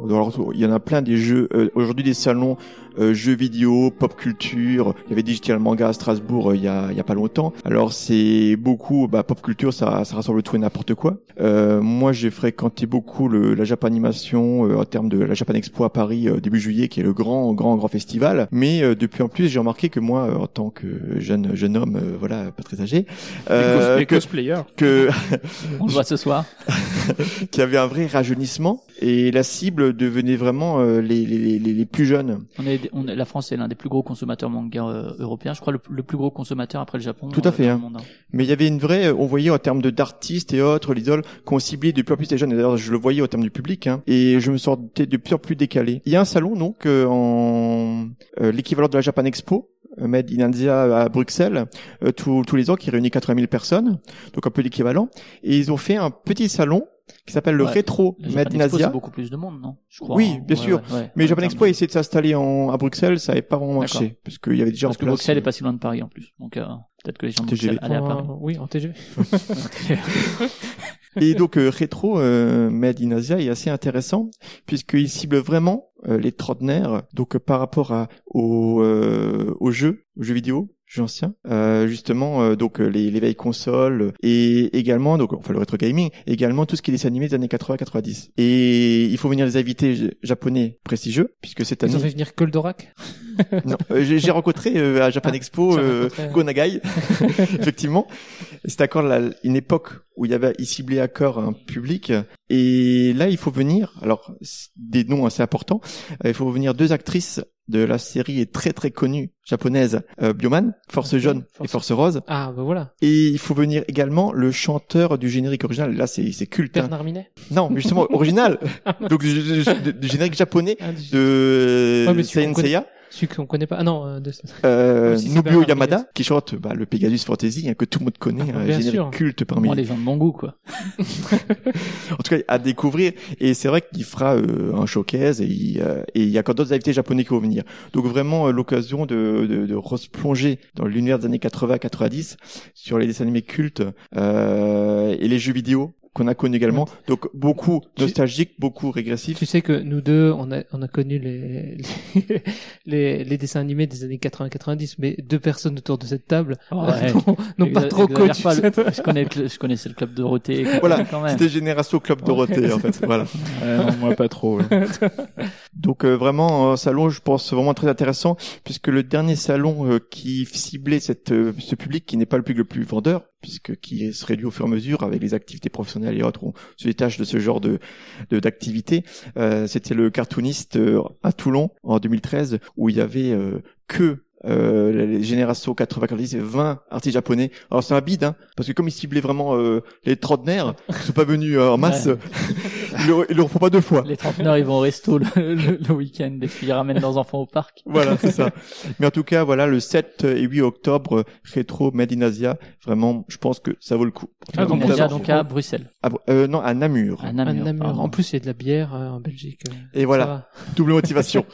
D: Alors, il y en a plein des jeux euh, aujourd'hui des salons euh, jeux vidéo, pop culture. Il y avait Digital Manga à Strasbourg euh, il y a il y a pas longtemps. Alors c'est beaucoup bah, pop culture, ça ça rassemble tout et n'importe quoi. Euh, moi j'ai fréquenté beaucoup le, la Japanimation euh, en termes de la Japan Expo à Paris euh, début juillet qui est le grand grand grand festival. Mais euh, depuis en plus j'ai remarqué que moi euh, en tant que jeune jeune homme euh, voilà pas très âgé euh,
C: les
D: que
C: cosplayers
D: que
A: On le voit ce soir.
D: qu'il y avait un vrai rajeunissement et la cible devenait vraiment euh, les, les, les, les plus jeunes.
A: On est, on est- la France est l'un des plus gros consommateurs manga euh, européens. Je crois le, le plus gros consommateur après le Japon.
D: Tout à
A: euh,
D: fait, hein.
A: monde, hein.
D: Mais il y avait une vraie, on voyait en termes de d'artistes et autres, l'idole, qu'on ciblait de plus en plus les jeunes. Et d'ailleurs, je le voyais en termes du public, hein, et je me sentais de plus en plus décalé. Il y a un salon donc euh, en euh, l'équivalent de la Japan Expo. euh, Made in India à Bruxelles euh, tous, tous les ans qui réunit 80 000 personnes donc un peu l'équivalent et ils ont fait un petit salon qui s'appelle le
A: Ouais.
D: rétro Asia
A: c'est beaucoup plus de monde, non Je crois.
D: Oui,
A: hein.
D: bien
A: Ouais,
D: sûr.
A: ouais, ouais.
D: mais Japan Expo a essayé de s'installer en, à Bruxelles ça n'avait pas vraiment marché parce qu'il y avait déjà
A: Parce
D: en
A: que
D: place
A: Bruxelles
D: euh,
A: est pas si loin de Paris en plus. Donc euh, peut-être que les gens de. Bruxelles allaient à Paris.
B: Euh, oui, en TGV.
D: Et donc euh, rétro euh, Made in Asia est assez intéressant puisqu'il cible vraiment euh, les trentenaires donc euh, par rapport à aux euh, aux jeux aux jeux vidéo jeux anciens euh, justement euh, donc euh, les, les vieilles consoles et également donc enfin le rétro gaming également tout ce qui est dessin animé des années 80 90 et il faut venir des invités japonais prestigieux puisque cette
B: Ils ont
D: année
B: fait venir Koldorak.
D: non, euh, j'ai rencontré euh, à Japan
B: Ah,
D: Expo euh,
B: rencontré, ouais.
D: Go Nagai, effectivement. C'était encore la- une époque où il y avait il ciblait à cœur un public. Et là, il faut venir. Alors, c'est des noms assez importants. Il faut venir deux actrices de la série très très connue japonaise euh, Bioman, Force Jaune et
B: Force-
D: Rose.
B: Ah, bah voilà.
D: Et il faut venir également le chanteur du générique original. Là, c'est c'est culte. hein.
B: Bernard Minet.
D: Non, mais justement original. Donc du, du- du- du générique japonais
B: Ah, du-
D: de
B: Ouais,
D: Saiyan
B: qu'on connaît-
D: Seiya.
B: Celui qu'on connaît pas. Ah non, euh, de...
D: euh, Nobuo
B: Bernard
D: Yamada qui chante bah, le Pegasus Fantasy hein, que tout le monde connaît,
B: Ah,
D: un
B: bien
D: générique
B: sûr.
D: culte parmi
A: Moi, les gens de mon goût, quoi.
D: en tout cas à découvrir et c'est vrai qu'il fera euh, un showcase et il, euh, et il y a encore d'autres invités japonais qui vont venir donc vraiment euh, l'occasion de, de, de replonger dans l'univers des années 80-90 sur les dessins animés cultes euh, et les jeux vidéo qu'on a connus également donc beaucoup
B: Tu-
D: nostalgique beaucoup régressif
B: Tu sais que nous deux, on a, on a connu les, les, les, les dessins animés des années 80-90, mais deux personnes autour de cette table
A: Ouais.
B: n'ont- pas trop connu
A: pas le- Je connais, je connaissais le club Dorothée.
D: Voilà, c'était Génération Club Dorothée en fait voilà
C: non, moi pas trop ouais.
D: Donc euh, vraiment un salon, je pense vraiment très intéressant puisque le dernier salon euh, qui ciblait cette euh, ce public qui n'est pas le public le plus vendeur, puisque qui se réduit au fur et à mesure avec les activités professionnelles et autres. On se détache de ce genre de d'activité. Euh, C'était le cartooniste euh, à Toulon en 2013 où il y avait euh, que euh, les générations 90 et 20 artistes japonais. Alors c'est un bide, hein, parce que comme ils ciblaient vraiment euh, les trentenaires, qui sont pas venus euh, en masse, ils, le, ils le refont pas deux fois.
A: Les trentenaires, ils vont au resto le, le- le week-end et puis ils ramènent leurs enfants au parc.
D: Voilà, c'est ça. Mais en tout cas, voilà, le 7 et 8 octobre, rétro Made in Asia, vraiment, je pense que ça vaut le coup.
B: Ah, donc,
A: a donc à Bruxelles,
D: Ah, euh, non, à Namur.
A: à
B: À
A: Namur.
B: En plus, il y a de la bière euh, en Belgique. euh,
D: Et
B: ça
D: voilà,
B: va.
D: double motivation.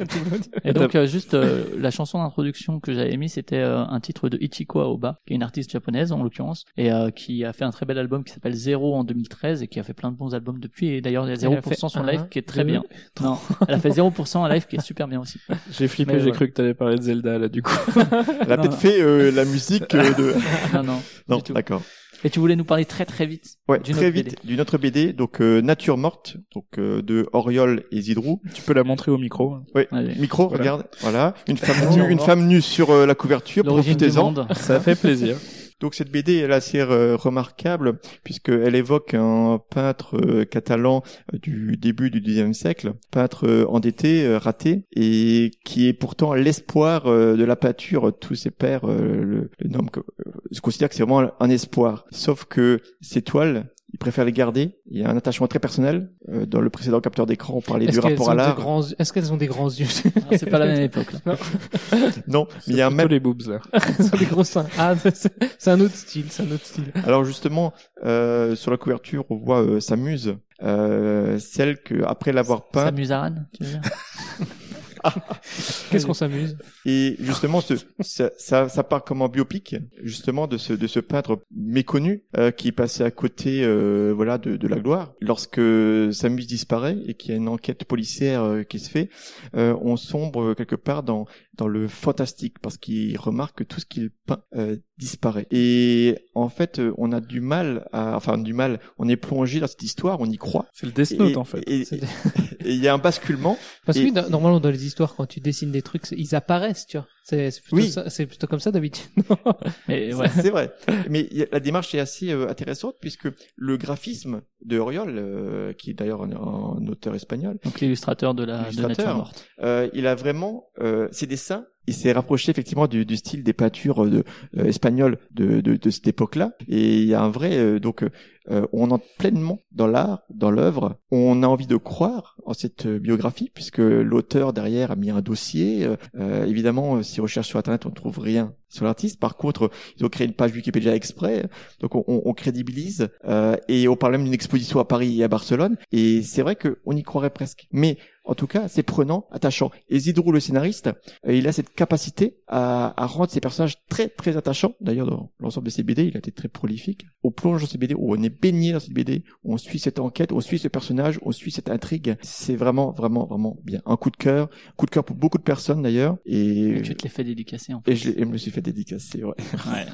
A: Et donc euh, juste euh, la chanson d'introduction que j'avais mis c'était euh, un titre de Ichiko Aoba qui est une artiste japonaise en l'occurrence et euh, qui a fait un très bel album qui s'appelle Zero en 2013 et qui a fait plein de bons albums depuis et d'ailleurs il y a
B: Elle a
A: 0%
B: fait
A: son live qui est très bien. Non, elle a fait 0% en live qui est super bien aussi.
C: J'ai flippé, j'ai
A: ouais.
C: cru que t'allais parler de Zelda là du coup.
D: Elle a peut-être fait euh, la musique euh, de...
A: Non non.
D: Non, d'accord.
A: Et tu voulais nous parler très très vite
D: Ouais,
A: d'une
D: très
A: autre
D: vite,
A: BD.
D: d'une autre BD, donc euh, Nature morte, donc euh, de Oriol et Zidrou.
C: tu peux la montrer au micro.
D: Ouais,
A: Allez.
D: micro,
C: Voilà.
D: regarde, voilà, une femme nue, une femme nue sur euh, la couverture,
A: L'origine du
D: profitez-en.
A: monde.
C: Ça fait plaisir.
D: Donc cette BD elle est assez euh, remarquable puisqu'elle évoque un peintre euh, catalan euh, du début du XIXe siècle, peintre endetté, raté, et qui est pourtant l'espoir de la peinture. Tous ses euh, le, le nomment, je considère que c'est vraiment un espoir. Sauf que ces toiles, il préfère les garder. Il y a un attachement très personnel. Euh, dans le précédent capteur d'écran, on parlait du rapport à l'art.
B: grands... Est-ce qu'elles ont des grands yeux?
A: Ah, C'est pas la même époque là.
D: Non, mais il y a un même
C: les boobs là.
B: Elles ont des gros seins. Ah, c'est c'est un autre style, c'est un autre style.
D: Alors justement, euh, sur la couverture, on voit euh, sa muse, euh, celle que après l'avoir peinte,
A: Samus Aran, tu veux dire?
B: Qu'est-ce qu'on s'amuse
D: et justement, ce, ça, ça, ça part comme en biopic, justement de ce de ce peintre méconnu euh, qui passé à côté, euh, voilà, de, de la gloire. Lorsque sa muse disparaît et qu'il y a une enquête policière euh, qui se fait, euh, on sombre quelque part dans dans le fantastique parce qu'il remarque que tout ce qu'il peint euh, disparaît. Et en fait, euh, on a du mal, à, enfin du mal, on est plongé dans cette histoire, on y croit.
C: C'est le Death Note
D: Et-
C: en fait.
D: Et il y a un basculement.
B: Parce que
D: Et-
B: oui, no- normalement dans les histoires, quand tu dessines des trucs, ils apparaissent, tu vois. C'est c'est plutôt,
D: Oui.
B: ça- c'est plutôt comme ça d'habitude.
A: Mais ouais.
D: C'est vrai. Mais la démarche est assez euh, intéressante puisque le graphisme de Oriol, euh, qui est d'ailleurs un, un auteur espagnol,
A: Donc l'illustrateur de la de. Nature morte.
D: euh, il a vraiment euh, ses dessins. Il s'est rapproché effectivement du, du style des peintures de, euh, espagnoles de, de, de cette époque-là. Et il y a un vrai euh, donc euh, on entre pleinement dans l'art, dans l'œuvre. On a envie de croire en cette euh, biographie puisque l'auteur derrière a mis un dossier. Euh, euh, évidemment, euh, si on recherche sur internet, on ne trouve rien sur l'artiste. Par contre, ils ont créé une page Wikipédia exprès, donc on, on- on crédibilise euh, et on parle même d'une exposition à Paris et à Barcelone. Et c'est vrai qu'on y croirait presque. Mais en tout cas, c'est prenant, attachant. Et Zidrou, le scénariste, euh, il a cette capacité à, à rendre ses personnages très très attachants. D'ailleurs, dans l'ensemble de ses BD, il a été très prolifique. On plonge dans ses BD, où on est baigné dans cette BD, où on suit cette enquête, on suit ce personnage, on suit cette intrigue. C'est vraiment vraiment vraiment bien. Un coup de cœur, coup de cœur pour beaucoup de personnes d'ailleurs. Et,
A: Et tu te les fais dédicacer en fait.
D: et je, et je me suis fait dédicacer. Ouais.
A: Ouais.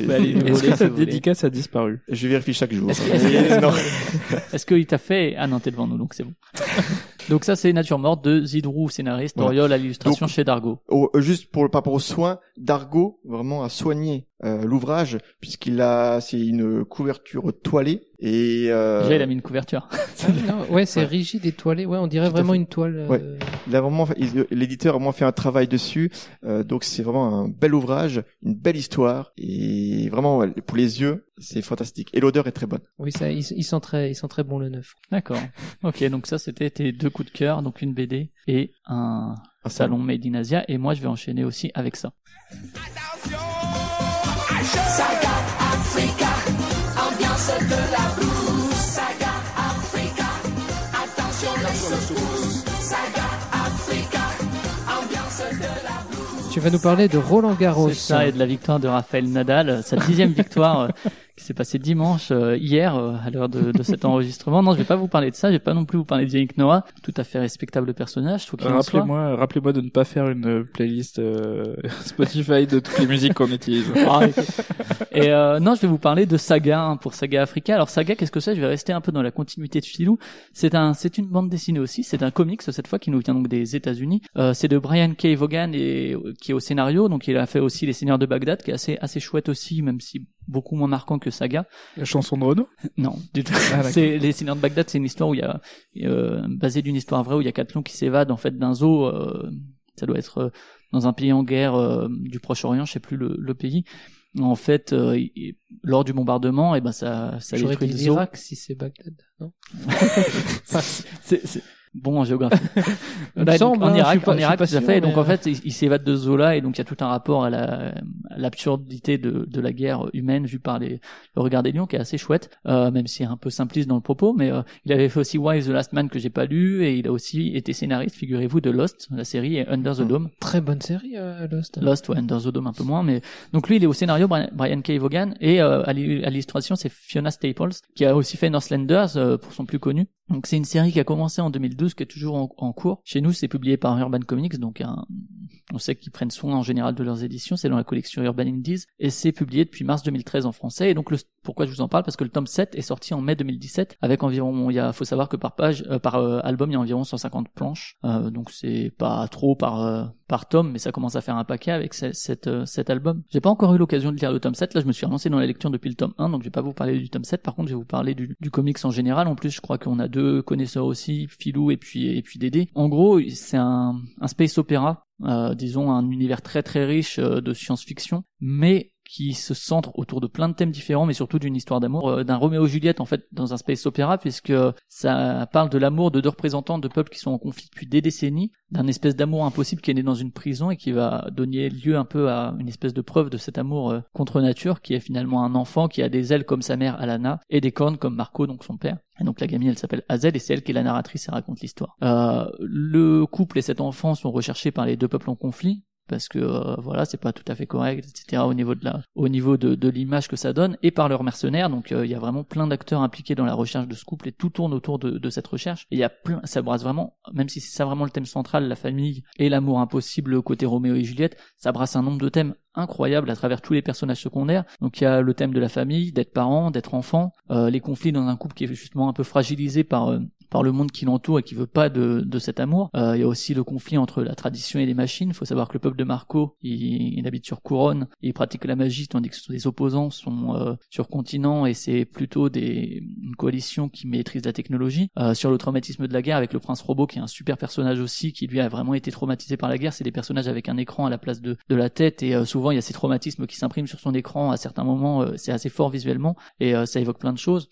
A: Bah,
C: Est-ce que cette dédicace a disparu?
D: Je vérifie chaque jour.
A: Est-ce qu'il t'a fait Ah non, t'es devant nous, donc c'est bon. donc ça, c'est Nature morte de Zidrou, scénariste,
D: Voilà.
A: Oriol à l'illustration chez Dargo.
D: Au- euh, juste pour par rapport aux soins, Dargo vraiment a soigné euh, l'ouvrage puisqu'il a c'est une couverture toilée et euh,
A: Déjà, il a mis une couverture.
B: Non, ouais, c'est rigide et toilé. Ouais, on dirait vraiment
D: fait.
B: une toile. euh,
D: Ouais. il a vraiment l'éditeur a vraiment fait un travail dessus euh, donc c'est vraiment un bel ouvrage, une belle histoire et vraiment ouais, pour les yeux c'est fantastique et l'odeur est très bonne.
B: Oui, ça, il, il sent très, il sent très bon le neuf.
A: D'accord. Ok, donc ça, c'était tes deux coups de cœur, donc une BD et un
D: Un
A: salon Made in Asia. Et moi, je vais enchaîner aussi avec ça.
B: Tu vas nous parler de Roland Garros.
A: C'est ça, et de la victoire de Raphaël Nadal, sa dixième victoire s'est passée dimanche, euh, hier, euh, à l'heure de, de cet enregistrement. Non, je vais pas vous parler de ça, je vais pas non plus vous parler de Yannick Noah, tout à fait respectable personnage, faut qu'il.
C: Rappelez-moi, rappelez-moi de ne pas faire une playlist euh, Spotify de toutes les musiques qu'on utilise.
A: Ah, ok. Et euh, non, je vais vous parler de Saga hein, pour Saga Africa. Alors Saga, qu'est-ce que c'est? Je vais rester un peu dans la continuité de Chilou. C'est un, c'est une bande dessinée aussi. C'est un comics cette fois qui nous vient donc des États-Unis. Euh, c'est de Brian K. Vaughan et qui est au scénario. Donc il a fait aussi Les Seigneurs de Bagdad, qui est assez assez chouette aussi, même si beaucoup moins marquant que Saga.
C: La chanson de Renaud
A: Non, du tout.
C: Ah,
A: c'est les Seigneurs de Bagdad, c'est une histoire où il y a euh, basée d'une histoire vraie où il y a quatre lions qui s'évadent en fait d'un zoo. euh, ça doit être euh, dans un pays en guerre euh, du Proche-Orient, je sais plus le, le pays. En fait, euh, il- lors du bombardement, et ben ça, ça détruit le zoo.
B: l'Irak si c'est Bagdad, non?
A: C'est bon en géographie. Donc,
B: semble,
A: en
B: hein,
A: Irak,
B: pas-
A: en Irak, tout à fait. Donc en fait, il, il s'évade de zoo-là, et donc il y a tout un rapport à la à l'absurdité de, de la guerre humaine vue par les, le regard des lions, qui est assez chouette, euh, même si un peu simpliste dans le propos. Mais euh, il avait fait aussi Why the Last Man que j'ai pas lu, et il a aussi été scénariste, figurez-vous, de Lost, la série et Under the Dome.
B: Très bonne série, euh, Lost.
A: Lost ou Under the Dome un peu moins, mais donc lui il est au scénario Brian, K. Vaughan et euh, à l'il- à l'illustration c'est Fiona Staples qui a aussi fait Northlanders euh, pour son plus connu. Donc c'est une série qui a commencé en 2012 qui est toujours en, cours. Chez nous c'est publié par Urban Comics donc un- on sait qu'ils prennent soin en général de leurs éditions, c'est dans la collection Urban Indies. Et c'est publié depuis mars 2013 en français. Et donc le, pourquoi je vous en parle? Parce que le tome 7 est sorti en mai 2017 avec environ il faut savoir que par page euh, par euh, album il y a environ 150 planches. Euh, donc c'est pas trop par euh, par tome mais ça commence à faire un paquet avec ce- cette, euh, cet album. J'ai pas encore eu l'occasion de lire le tome 7 là je me suis relancé dans la lecture depuis le tome 1 donc je vais pas vous parler du tome 7 par contre je vais vous parler du, du comics en général en plus je crois qu'on a deux connaisseurs aussi Philou et puis et puis Dédé. En gros c'est un, un space opéra euh, disons un univers très très riche euh, de science-fiction mais qui se centre autour de plein de thèmes différents, mais surtout d'une histoire d'amour, euh, d'un Roméo et Juliette en fait dans un space opéra, puisque ça parle de l'amour de deux représentants de peuples qui sont en conflit depuis des décennies, d'un espèce d'amour impossible qui est né dans une prison et qui va donner lieu un peu à une espèce de preuve de cet amour euh, contre nature, qui est finalement un enfant qui a des ailes comme sa mère Alana et des cornes comme Marco, donc son père. Et donc la gamine, elle s'appelle Azel et c'est elle qui est la narratrice et raconte l'histoire. Euh, le couple et cet enfant sont recherchés par les deux peuples en conflit parce que euh, voilà c'est pas tout à fait correct etc au niveau de la au niveau de, de l'image que ça donne et par leurs mercenaires. Donc euh, il y a vraiment plein d'acteurs impliqués dans la recherche de ce couple et tout tourne autour de, de cette recherche. Et il y a plein ça brasse vraiment même si c'est ça vraiment le thème central la famille et l'amour impossible côté Roméo et Juliette ça brasse un nombre de thèmes incroyables à travers tous les personnages secondaires. Donc il y a le thème de la famille d'être parent d'être enfant euh, les conflits dans un couple qui est justement un peu fragilisé par euh, par le monde qui l'entoure et qui veut pas de, de cet amour. Euh, il y a aussi le conflit entre la tradition et les machines. Il faut savoir que le peuple de Marco, il, il habite sur couronne et il pratique la magie, tandis que les opposants sont euh, sur continent et c'est plutôt des, une coalition qui maîtrise la technologie. Euh, sur le traumatisme de la guerre avec le prince robot qui est un super personnage aussi, qui lui a vraiment été traumatisé par la guerre. C'est des personnages avec un écran à la place de, de la tête et euh, souvent il y a ces traumatismes qui s'impriment sur son écran à certains moments. euh, c'est assez fort visuellement et euh, ça évoque plein de choses.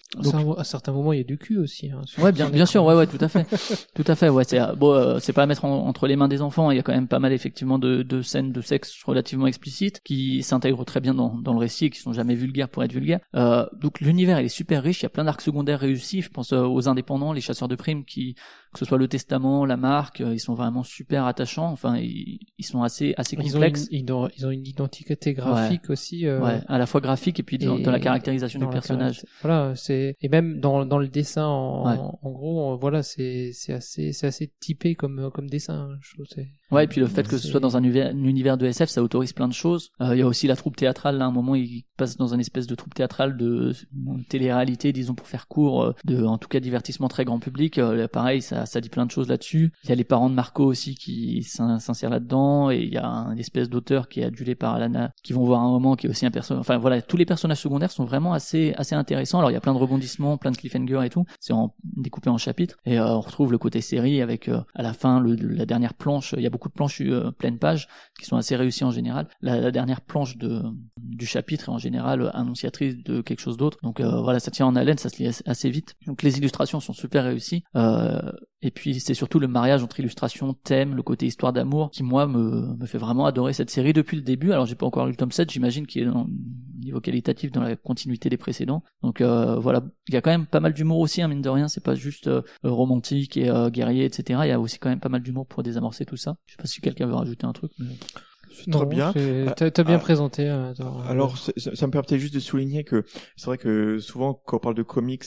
B: À certains moments, il y a du cul aussi. Hein,
A: Ouais, bien, bien. Sûr, ouais, ouais, tout à fait, tout à fait, ouais. C'est bon, euh, c'est pas à mettre en- entre les mains des enfants. Il y a quand même pas mal effectivement de, de scènes de sexe relativement explicites qui s'intègrent très bien dans, le récit qui sont jamais vulgaires pour être vulgaires. Euh, donc l'univers il est super riche. Il y a plein d'arcs secondaires réussis. Je pense euh, aux indépendants, les chasseurs de primes, qui que ce soit le testament, la marque, euh, ils sont vraiment super attachants. Enfin, ils, ils sont assez assez
B: Ils ont, une,
A: complexes.
B: ils, ont, ils une identité graphique aussi. euh,
A: Ouais, à la fois graphique et puis dans,
B: et
A: dans la caractérisation
B: dans
A: du personnage.
B: Voilà, c'est et même dans dans le dessin en,
A: Ouais.
B: en gros, voilà, c'est c'est assez c'est assez typé comme euh, comme dessin. Je trouve.
A: Ouais, et puis le fait que ce soit dans un univers, un univers de SF, ça autorise plein de choses. Euh, Il y a aussi la troupe théâtrale, là, à un moment, il passe dans une espèce de troupe théâtrale de télé-réalité, disons, pour faire court, de, en tout cas, divertissement très grand public. Euh, pareil, ça, ça dit plein de choses là-dessus. Il y a les parents de Marco aussi qui s'in- s'insèrent là-dedans, et il y a une espèce d'auteur qui est adulé par Alana, qui vont voir un moment, qui est aussi un personnage, enfin voilà, tous les personnages secondaires sont vraiment assez, assez intéressants. Alors, il y a plein de rebondissements, plein de cliffhangers et tout. C'est en, découpé en chapitres. Et euh, on retrouve le côté série avec, euh, à la fin, la dernière planche, il y a beaucoup de planches euh, pleine page qui sont assez réussies en général. La, dernière planche du chapitre est en général annonciatrice de quelque chose d'autre. Donc euh, voilà, ça tient en haleine, ça se lit assez, vite. Donc les illustrations sont super réussies. Et puis c'est surtout le mariage entre illustration, thème, le côté histoire d'amour qui moi me, me fait vraiment adorer cette série depuis le début. Alors j'ai pas encore lu le tome 7, j'imagine qu'il est dans, niveau qualitatif dans la continuité des précédents. Donc euh, voilà, il y a quand même pas mal d'humour aussi, hein, mine de rien, c'est pas juste euh, romantique et euh, guerrier, etc. Il y a aussi quand même pas mal d'humour pour désamorcer tout ça. Je sais pas si quelqu'un veut rajouter un truc. Mais...
B: Non,
D: Très bien.
B: c'est-
D: Ah,
B: T'as t'as bien
D: ah,
B: présenté. euh, dans-
D: Alors, c'est- ça, me permettait juste de souligner que c'est vrai que souvent, quand on parle de comics,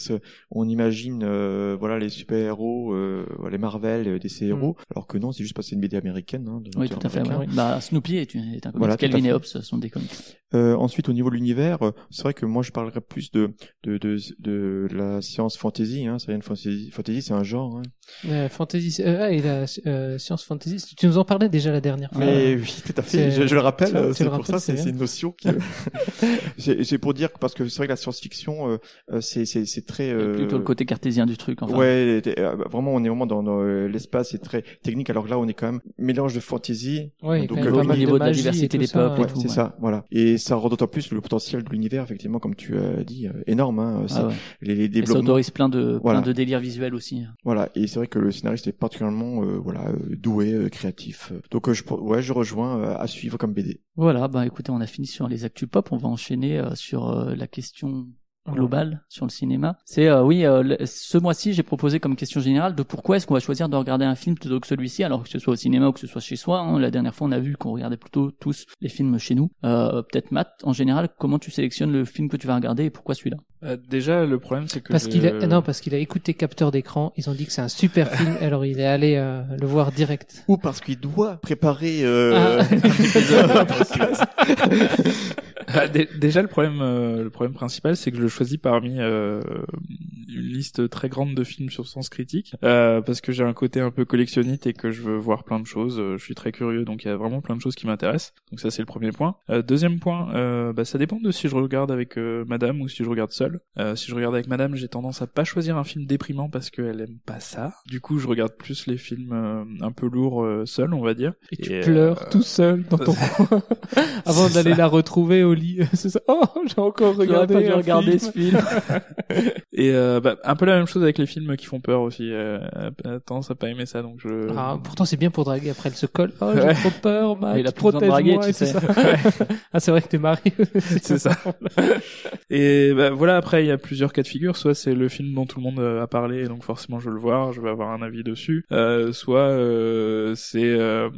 D: on imagine euh, voilà les super-héros, euh, les Marvel, euh, DC héros, alors que non, c'est juste parce que c'est une BD américaine. Hein,
A: Oui, tout à fait. ouais. Bah, Snoopy est, une- est un comics.
D: Voilà,
A: Calvin et Hobbes sont des comics.
D: Euh, ensuite, au niveau de l'univers, euh, c'est vrai que moi, je parlerais plus de de de, de la science fantasy. Hein, science fantasy, fantasy c'est un genre. Hein.
B: Euh, fantasy, euh, et la euh, science fantasy, tu nous en parlais déjà la dernière fois.
D: Mais oui, tout à fait. Je, je le rappelle, euh, c'est pour ça,
B: c'est
D: une notion qui. c'est c'est pour dire que parce que c'est vrai que la science-fiction, euh, euh, c'est c'est c'est très. euh,
A: Plutôt le côté cartésien du truc. Enfin.
D: Ouais, euh, vraiment, on est vraiment dans, dans, euh, l'espace, c'est très technique. Alors que là, on est quand même mélange de fantasy.
B: Ouais,
D: donc
B: quand
D: euh,
B: même pas
A: au niveau de la diversité des
B: ça,
A: peuples et
D: Ouais, c'est
A: ouais.
D: ça, voilà. Et ça rend d'autant plus le potentiel de l'univers, effectivement, comme tu as dit, euh, énorme. Hein, c'est-
A: Ah ouais.
D: les, les
A: Et ça
D: développements.
A: autorise plein de,
D: Voilà.
A: plein de délires visuels aussi.
D: Voilà, et c'est vrai que le scénariste est particulièrement euh, voilà euh, doué, euh, créatif. Donc euh, je ouais, je rejoins euh, à suivre comme BD.
A: Voilà, bah écoutez, on a fini sur les actus pop, on va enchaîner euh, sur euh, la question globale sur le cinéma. C'est euh, oui, euh, ce mois-ci, j'ai proposé comme question générale de pourquoi est-ce qu'on va choisir de regarder un film plutôt que celui-ci, alors que ce soit au cinéma ou que ce soit chez soi. hein. La dernière fois, on a vu qu'on regardait plutôt tous les films chez nous. Euh, Peut-être Matt, en général, comment tu sélectionnes le film que tu vas regarder et pourquoi celui-là?
C: Euh, déjà, le problème, c'est que
B: Parce qu'il a, non, parce qu'il a écouté Capteur d'écran, ils ont dit que c'est un super film, alors il est allé euh, le voir direct.
D: Ou parce qu'il doit préparer euh,
B: Ah.
C: Ah, dé- déjà le problème euh, le problème principal c'est que je le choisis parmi euh, une liste très grande de films sur sens critique euh, parce que j'ai un côté un peu collectionniste et que je veux voir plein de choses Euh, je suis très curieux donc il y a vraiment plein de choses qui m'intéressent. Donc ça c'est le premier point. Euh, deuxième point euh, bah, ça dépend de si je regarde avec euh, madame ou si je regarde seul Euh, si je regarde avec madame j'ai tendance à pas choisir un film déprimant parce qu'elle aime pas ça. Du coup je regarde plus les films euh, un peu lourds euh, seul on va dire.
B: Et tu
C: euh,
B: pleures tout seul dans ton coin. Avant d'aller la retrouver au lit. C'est ça. Oh, j'ai encore regardé
A: pas ce film.
C: Et euh, bah, un peu la même chose avec les films qui font peur aussi. Euh, euh, à pas aimer ça, donc je.
B: Ah, pourtant c'est bien pour draguer. Après elle se colle. Oh, j'ai
C: Ouais.
B: trop peur, Matt.
A: Il a
B: Protège-moi.
A: draguer,
B: et
A: tu
B: c'est
A: sais.
B: ça. ah, c'est vrai que t'es marié.
C: C'est ça. Et bah, voilà, après il y a plusieurs cas de figure. Soit c'est le film dont tout le monde euh, a parlé, et donc forcément je veux le voir, je vais avoir un avis dessus. Euh, soit euh, c'est euh,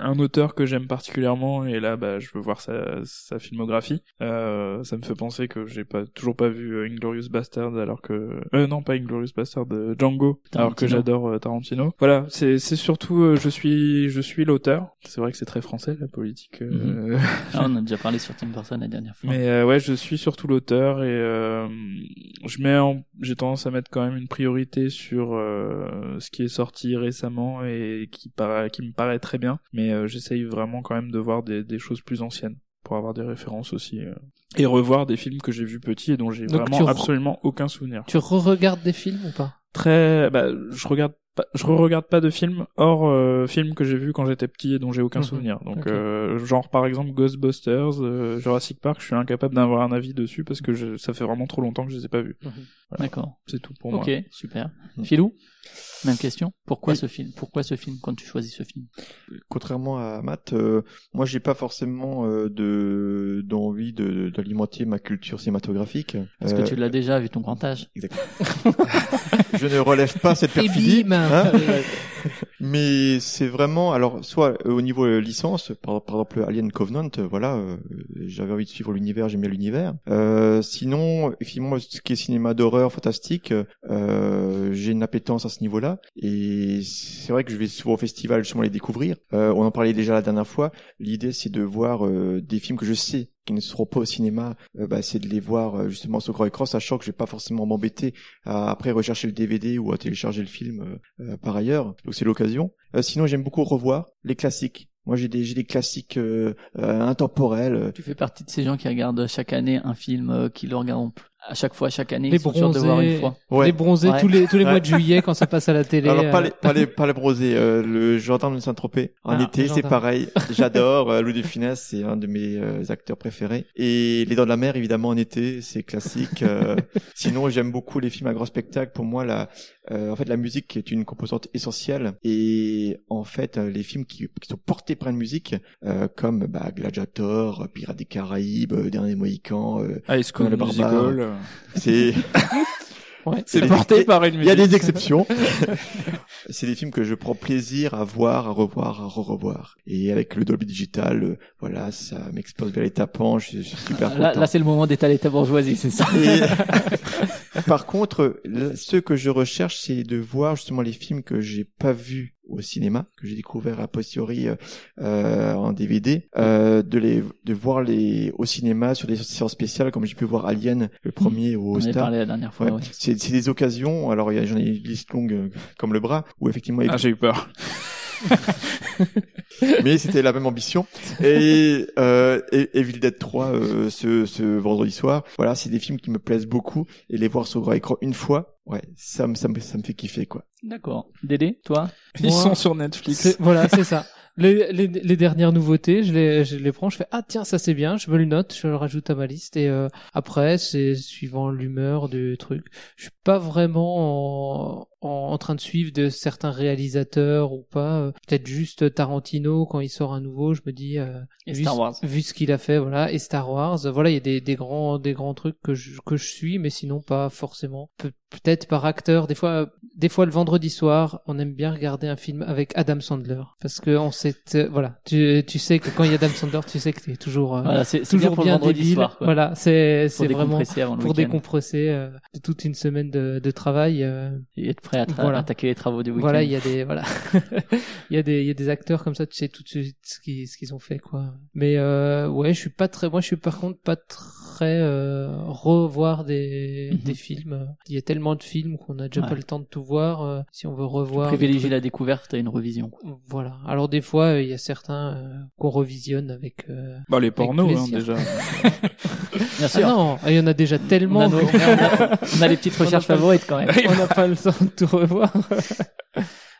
C: un auteur que j'aime particulièrement, et là bah, je veux voir sa, sa filmographie. Euh, ça me fait penser que j'ai pas toujours pas vu euh, Inglorious Bastard, alors que euh, non pas Inglorious Bastard, euh, Django, alors que j'adore euh, Tarantino. Voilà, c'est c'est surtout euh, je suis je suis l'auteur. C'est vrai que c'est très français la politique. euh,
A: Ah, on a déjà parlé sur Tim Burton la dernière fois.
C: mais euh, ouais, je suis surtout l'auteur et euh, je mets en... j'ai tendance à mettre quand même une priorité sur euh, ce qui est sorti récemment et qui paraît qui me paraît très bien, mais euh, j'essaye vraiment quand même de voir des, des choses plus anciennes pour avoir des références aussi euh, et revoir des films que j'ai vus petits et dont j'ai vraiment absolument aucun souvenir.
B: Tu re-regardes des films ou pas?
C: Très bah je regarde je re-regarde pas de films hors euh, films que j'ai vus quand j'étais petit et dont j'ai aucun
B: Mhm.
C: souvenir. Donc
B: Ok.
C: euh, genre par exemple Ghostbusters, euh, Jurassic Park, je suis incapable d'avoir un avis dessus parce que je, ça fait vraiment trop longtemps que je les ai pas vus.
A: D'accord.
C: C'est tout pour
A: Ok,
C: moi.
A: super.
D: Mm.
A: Philou, même question. Pourquoi
D: Oui.
A: ce film? Pourquoi ce film quand tu choisis ce film?
D: Contrairement à Matt, euh, moi j'ai pas forcément euh, de d'envie de d'alimenter ma culture cinématographique.
A: Parce
D: Euh,
A: que tu l'as déjà vu ton grand âge?
D: je ne relève pas cette
B: Et
D: perfidie.
B: bim
D: hein. Mais c'est vraiment, alors, soit euh, au niveau euh, licence, par, par exemple Alien Covenant, euh, voilà, j'avais envie de suivre l'univers, j'aimais l'univers. Sinon, effectivement, ce qui est cinéma d'horreur, fantastique, j'ai une appétence à ce niveau-là. Et c'est vrai que je vais souvent au festival justement les découvrir. On en parlait déjà la dernière fois. L'idée, c'est de voir des films que je sais qui ne seront pas au cinéma, bah, c'est de les voir euh, justement sur écran, sachant que je vais pas forcément m'embêter à après rechercher le DVD ou à télécharger le film euh, par ailleurs. Donc c'est l'occasion. Euh, sinon, j'aime beaucoup revoir les classiques. Moi, j'ai des j'ai des classiques euh, euh, intemporels.
A: Tu fais partie de ces gens qui regardent chaque année un film, euh, qui le regardent à chaque fois, chaque année,
B: Les
A: ils sont sûrs de voir une
B: bronzés,
A: fois.
D: Ouais.
B: les bronzés
A: Ouais.
B: tous les tous les mois de juillet quand ça passe à la télé.
D: Alors pas
B: euh,
D: les pas les pas les bronzés, euh, le gendarme de Saint-Tropez. En
B: Ah,
D: été, c'est pareil. J'adore euh, Louis de Funès, c'est un de mes euh, acteurs préférés. Et Les Dents de la Mer, évidemment en été, c'est classique. euh. Sinon, j'aime beaucoup les films à grand spectacle. Pour moi, la euh, en fait la musique est une composante essentielle. Et en fait, euh, les films qui, qui sont portés par une musique, euh, comme bah, Gladiator, Pirates des Caraïbes, euh, Dernier Mohican, euh,
C: High School
D: le barbare.
C: Musical.
D: C'est
B: Ouais.
C: C'est porté
D: des-
C: par une
D: Il y a des exceptions. c'est des films que je prends plaisir à voir, à revoir, à re-revoir. Et avec le Dolby Digital, euh, voilà, ça m'explose vers les tapants. Je, je suis super
A: Là,
D: content.
A: là c'est le moment d'étaler ta bourgeoisie, c'est ça.
D: Et- Par contre, ce que je recherche, c'est de voir justement les films que j'ai pas vus au cinéma, que j'ai découvert a posteriori euh, euh, en DVD, euh, de les de voir les au cinéma sur des séances spéciales, comme j'ai pu voir Alien le premier au
A: On en avait
D: Star.
A: parlé la dernière fois.
D: Ouais.
A: ouais.
D: C'est c'est des occasions. Alors il y a- j'en ai une liste longue euh, comme le bras où effectivement
C: Ah, j'ai eu peur.
D: mais c'était la même ambition. Et, euh, et Evil Dead 3 euh, ce, ce vendredi soir. Voilà, c'est des films qui me plaisent beaucoup et les voir sur grand écran une fois, ouais, ça me ça me ça me fait kiffer quoi.
A: D'accord. Dédé, toi?
C: Ils
B: Moi,
C: sont sur Netflix.
B: Voilà, c'est ça. Les, les, les dernières nouveautés, je les, je les prends, je fais ah tiens ça c'est bien, je me le note, je le rajoute à ma liste et euh, après c'est suivant l'humeur du truc. Je suis pas vraiment en, en, en train de suivre de certains réalisateurs ou pas. euh, Peut-être juste Tarantino quand il sort un nouveau, je me dis euh,
A: Et
B: vu,
A: Star Wars.
B: vu ce qu'il a fait voilà et Star Wars, voilà il y a des, des grands des grands trucs que je que je suis mais sinon pas forcément. Pe- Peut-être par acteur. Des fois des fois le vendredi soir, on aime bien regarder un film avec Adam Sandler parce que on sait euh, voilà, tu, tu sais que quand il y a Adam Sandler, tu sais que t'es toujours euh,
A: Voilà, c'est c'est bien
B: toujours bien
A: vendredi
B: débile.
A: soir. Quoi.
B: Voilà, c'est c'est vraiment pour décompresser euh, de toute une semaine de, de travail. euh,
A: Et être prêt à
B: Voilà.
A: attaquer les travaux du week-end.
B: voilà, il y a des voilà, il y a des il y a des acteurs comme ça, tu sais tout de suite ce qu'ils ce qu'ils ont fait quoi. Mais euh, ouais, je suis pas très, moi je suis par contre pas très euh, revoir des
A: Mhm.
B: des films. Il y a tellement de films qu'on a déjà
A: Ouais.
B: pas le temps de tout voir. euh, si on veut revoir, trucs-
A: la découverte à une revision.
B: Voilà. Alors des fois, euh, il y a certains euh, qu'on revisionne avec. euh,
C: Bah, les pornos, hein, déjà.
A: Bien
B: Ah
A: sûr.
B: non, il y en a déjà
A: on, a
B: tellement.
A: nos- on a- on a les petites recherches favorites quand même.
B: on n'a pas le temps de tout revoir.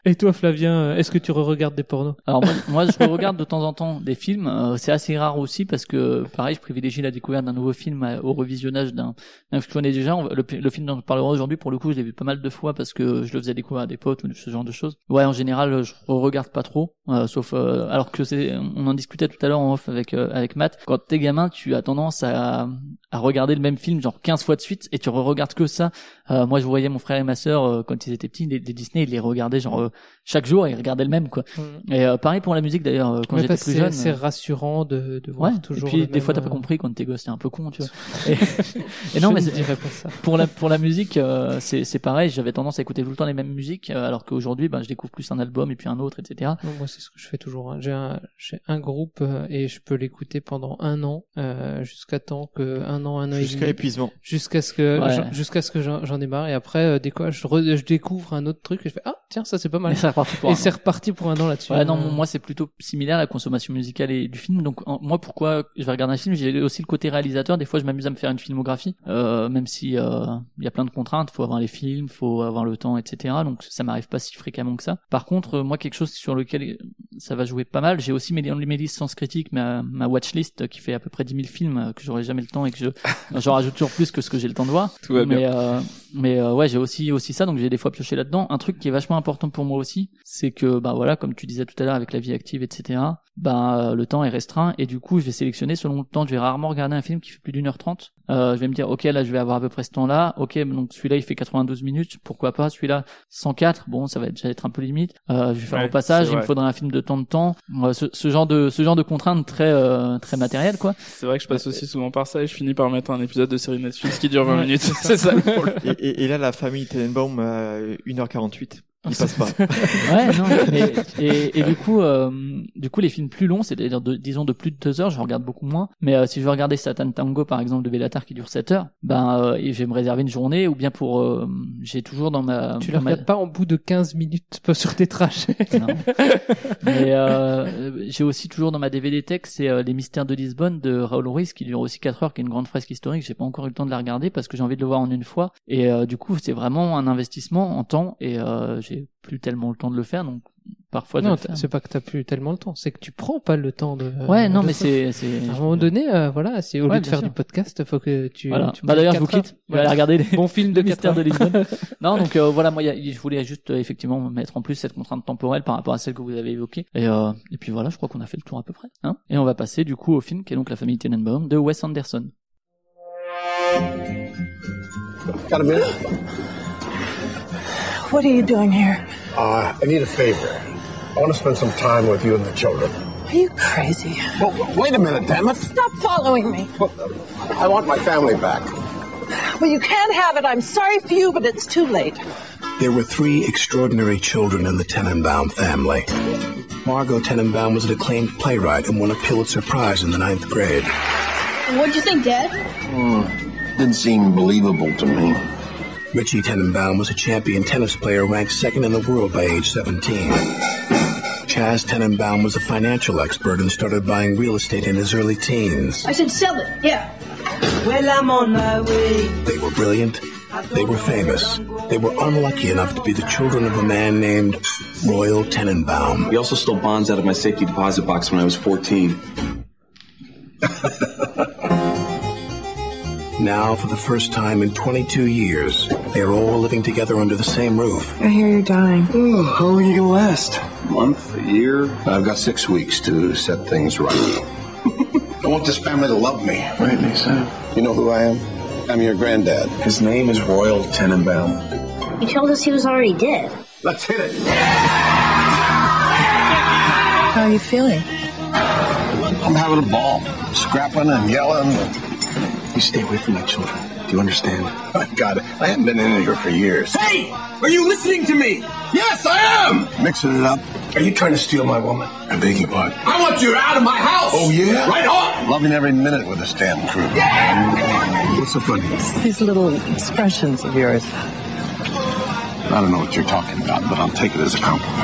B: Et toi, Flavien, euh, est-ce que tu re-regardes des pornos?
A: Alors moi, moi, je regarde de temps en temps des films. euh, c'est assez rare aussi parce que pareil, je privilégie la découverte d'un nouveau film à- au revisionnage d'un que je connais déjà. Le, film dont je parlerai aujourd'hui, pour le coup, je l'ai vu pas mal de fois parce que je le faisais découvrir à des potes ou ce genre de choses. Ouais, en général, je regarde pas trop, euh, sauf euh, alors que c'est, on en discutait tout à l'heure en off avec euh, avec Matt. Quand t'es gamin, tu as tendance à à regarder le même film genre 15 fois de suite et tu re-regardes que ça. Euh, moi, je voyais mon frère et ma sœur euh, quand ils étaient petits, les Disney, ils les regardaient genre euh, chaque jour et ils regardaient le même quoi. Et euh, pareil pour la musique d'ailleurs, euh, quand j'étais plus jeune.
B: c'est-
A: euh,
B: rassurant de, de voir
A: Ouais,
B: toujours.
A: et puis des
B: même,
A: fois t'as pas
B: euh,
A: compris quand t'es gosse, t'es un peu con, tu vois. Et, et non,
B: je
A: mais
B: ne
A: c'est-
B: dirais pas ça.
A: pour la pour la musique, euh, c'est c'est pareil. J'avais tendance à écouter tout le temps les mêmes musiques, euh, alors qu'aujourd'hui, ben, je découvre plus un album et puis un autre, etc.
B: Non, moi, c'est ce que je fais toujours. hein. J'ai un, j'ai un groupe euh, et je peux l'écouter pendant un an, euh, jusqu'à temps que un an, un an et
D: Jusqu'à épuisement.
B: jusqu'à ce que
A: Ouais.
B: jusqu'à ce que j'en ai marre. Et après, euh, des fois, je, re- je découvre un autre truc et je fais ah tiens ça c'est pas mal.
A: Et c'est reparti pour
B: Et
A: un
B: reparti pour un an là-dessus.
A: Ouais, non,
B: Euh,
A: moi c'est plutôt similaire à la consommation musicale et du film. Donc en- moi, pourquoi je vais regarder un film? J'ai aussi le côté réalisateur. Des fois, je m'amuse à me faire une filmographie, euh, même si euh, il y a plein de contraintes. Faut avoir les films, faut avoir le temps, etc. Donc ça m'arrive pas si fréquemment que ça. Par contre, euh, moi, quelque chose sur lequel ça va jouer pas mal. J'ai aussi mes, mes listes sans critique, ma, ma watchlist qui fait à peu près 10 000 films euh, que j'aurai jamais le temps et que je j'en rajoute toujours plus que ce que j'ai le temps de voir.
C: Tout va
A: mais
C: bien.
A: euh, mais euh, ouais, j'ai aussi aussi ça, donc j'ai des fois pioché là-dedans. Un truc qui est vachement important pour moi aussi, c'est que bah voilà, comme tu disais tout à l'heure avec la vie active, etc. Bah euh, le temps est restreint et du coup je vais sélectionner selon le temps. Je vais rarement regarder un film qui fait plus d'une heure trente. Euh, je vais me dire ok là je vais avoir à peu près ce temps-là. Ok donc celui-là il fait 92 minutes, pourquoi pas? Celui-là 104. Bon ça va déjà être un peu limite. Euh, je vais faire
C: Ouais,
A: au passage. Il me faudra un film de temps de temps. Euh, ce, ce genre de ce genre de contraintes très euh, très matérielles quoi.
C: C'est vrai que je passe aussi souvent par ça et je finis par mettre un épisode de série Netflix qui dure 20
B: Ouais,
C: minutes.
B: c'est
C: ça.
D: Et, et, et là, la famille Tenenbaum, euh, 1h48. Il passe pas.
A: Ouais, non, mais- et, et du coup, euh, du coup, les films plus longs, c'est-à-dire de, disons de plus de deux heures, je regarde beaucoup moins. Mais euh, si je veux regarder Satan Tango, par exemple, de Bellatar qui dure 7 heures, ben, euh, et je vais me réserver une journée, ou bien pour, euh, j'ai toujours dans ma,
B: Tu le
A: ma-
B: regardes pas en bout de 15 minutes pas sur tes trajets.
A: non. Mais euh, j'ai aussi toujours dans ma DVD tech, c'est euh, Les Mystères de Lisbonne de Raoul Ruiz qui dure aussi 4 heures, qui est une grande fresque historique. J'ai pas encore eu le temps de la regarder parce que j'ai envie de le voir en une fois. Et euh, du coup, c'est vraiment un investissement en temps et euh, j'ai plus tellement le temps de le faire, donc parfois
B: non,
A: faire.
B: c'est pas que t'as plus tellement le temps, c'est que tu prends pas le temps de.
A: Ouais, non,
B: de
A: mais c'est, c'est.
B: À un moment donné, euh, voilà, c'est au
A: Ouais,
B: lieu de faire
A: sûr.
B: du podcast, faut que tu.
A: Voilà.
B: tu
A: Bah d'ailleurs, je vous quitte. vais aller regarder les
B: Bon film de
A: mystère de
B: 4 heures.
A: Lisbonne. non, donc euh, voilà, moi, il y a- je voulais juste euh, effectivement mettre en plus cette contrainte temporelle par rapport à celle que vous avez évoquée. Et, euh, et puis voilà, je crois qu'on a fait le tour à peu près. Hein et on va passer du coup au film qui est donc La famille Tenenbaum de Wes Anderson.
I: Got a?
J: What are you doing here?
I: Uh, I need a favor. I want to spend some time with you and the children.
J: Are you crazy?
I: Well, wait a minute, damn it.
J: Stop following me.
I: I want my family back.
J: Well, you can't have it. I'm sorry for you, but it's too late.
I: There were three extraordinary children in the Tenenbaum family. Margot Tenenbaum was an acclaimed playwright and won a Pulitzer Prize in the ninth grade.
K: What'd you think, Dad?
I: Didn't seem believable to me. Richie Tenenbaum was a champion tennis player ranked second in the world by age 17. Chaz Tenenbaum was a financial expert and started buying real estate in his early teens.
K: I said sell it. Yeah.
L: Well, I'm on my way.
I: They were brilliant. They were famous. They were unlucky enough to be the children of a man named Royal Tenenbaum.
M: He also stole bonds out of my safety deposit box when I was 14.
I: Now, for the first time in 22 years, they are all living together under the same roof.
L: I hear you're dying.
M: Oh, how long are you gonna last? A month? A year?
N: I've got six weeks to set things right. I want this family to love me.
M: Right, Lisa.
N: You know who I am? I'm your granddad.
M: His name is Royal Tenenbaum.
O: You told us he was already dead.
N: Let's hit it.
L: How are you feeling?
N: I'm having a ball. Scrapping and yelling.
M: You stay away from my children. Do you understand?
N: Oh, I got it. I haven't been in here for years.
M: Hey! Are you listening to me?
N: Yes, I am! Mixing it up.
M: Are you trying to steal my woman?
N: I beg your pardon.
M: I want you out of my house!
N: Oh, yeah?
M: Right on!
N: Loving every minute with this damn crew. What's so funny?
L: These little expressions of yours.
N: I don't know what you're talking about, but I'll take it as a compliment.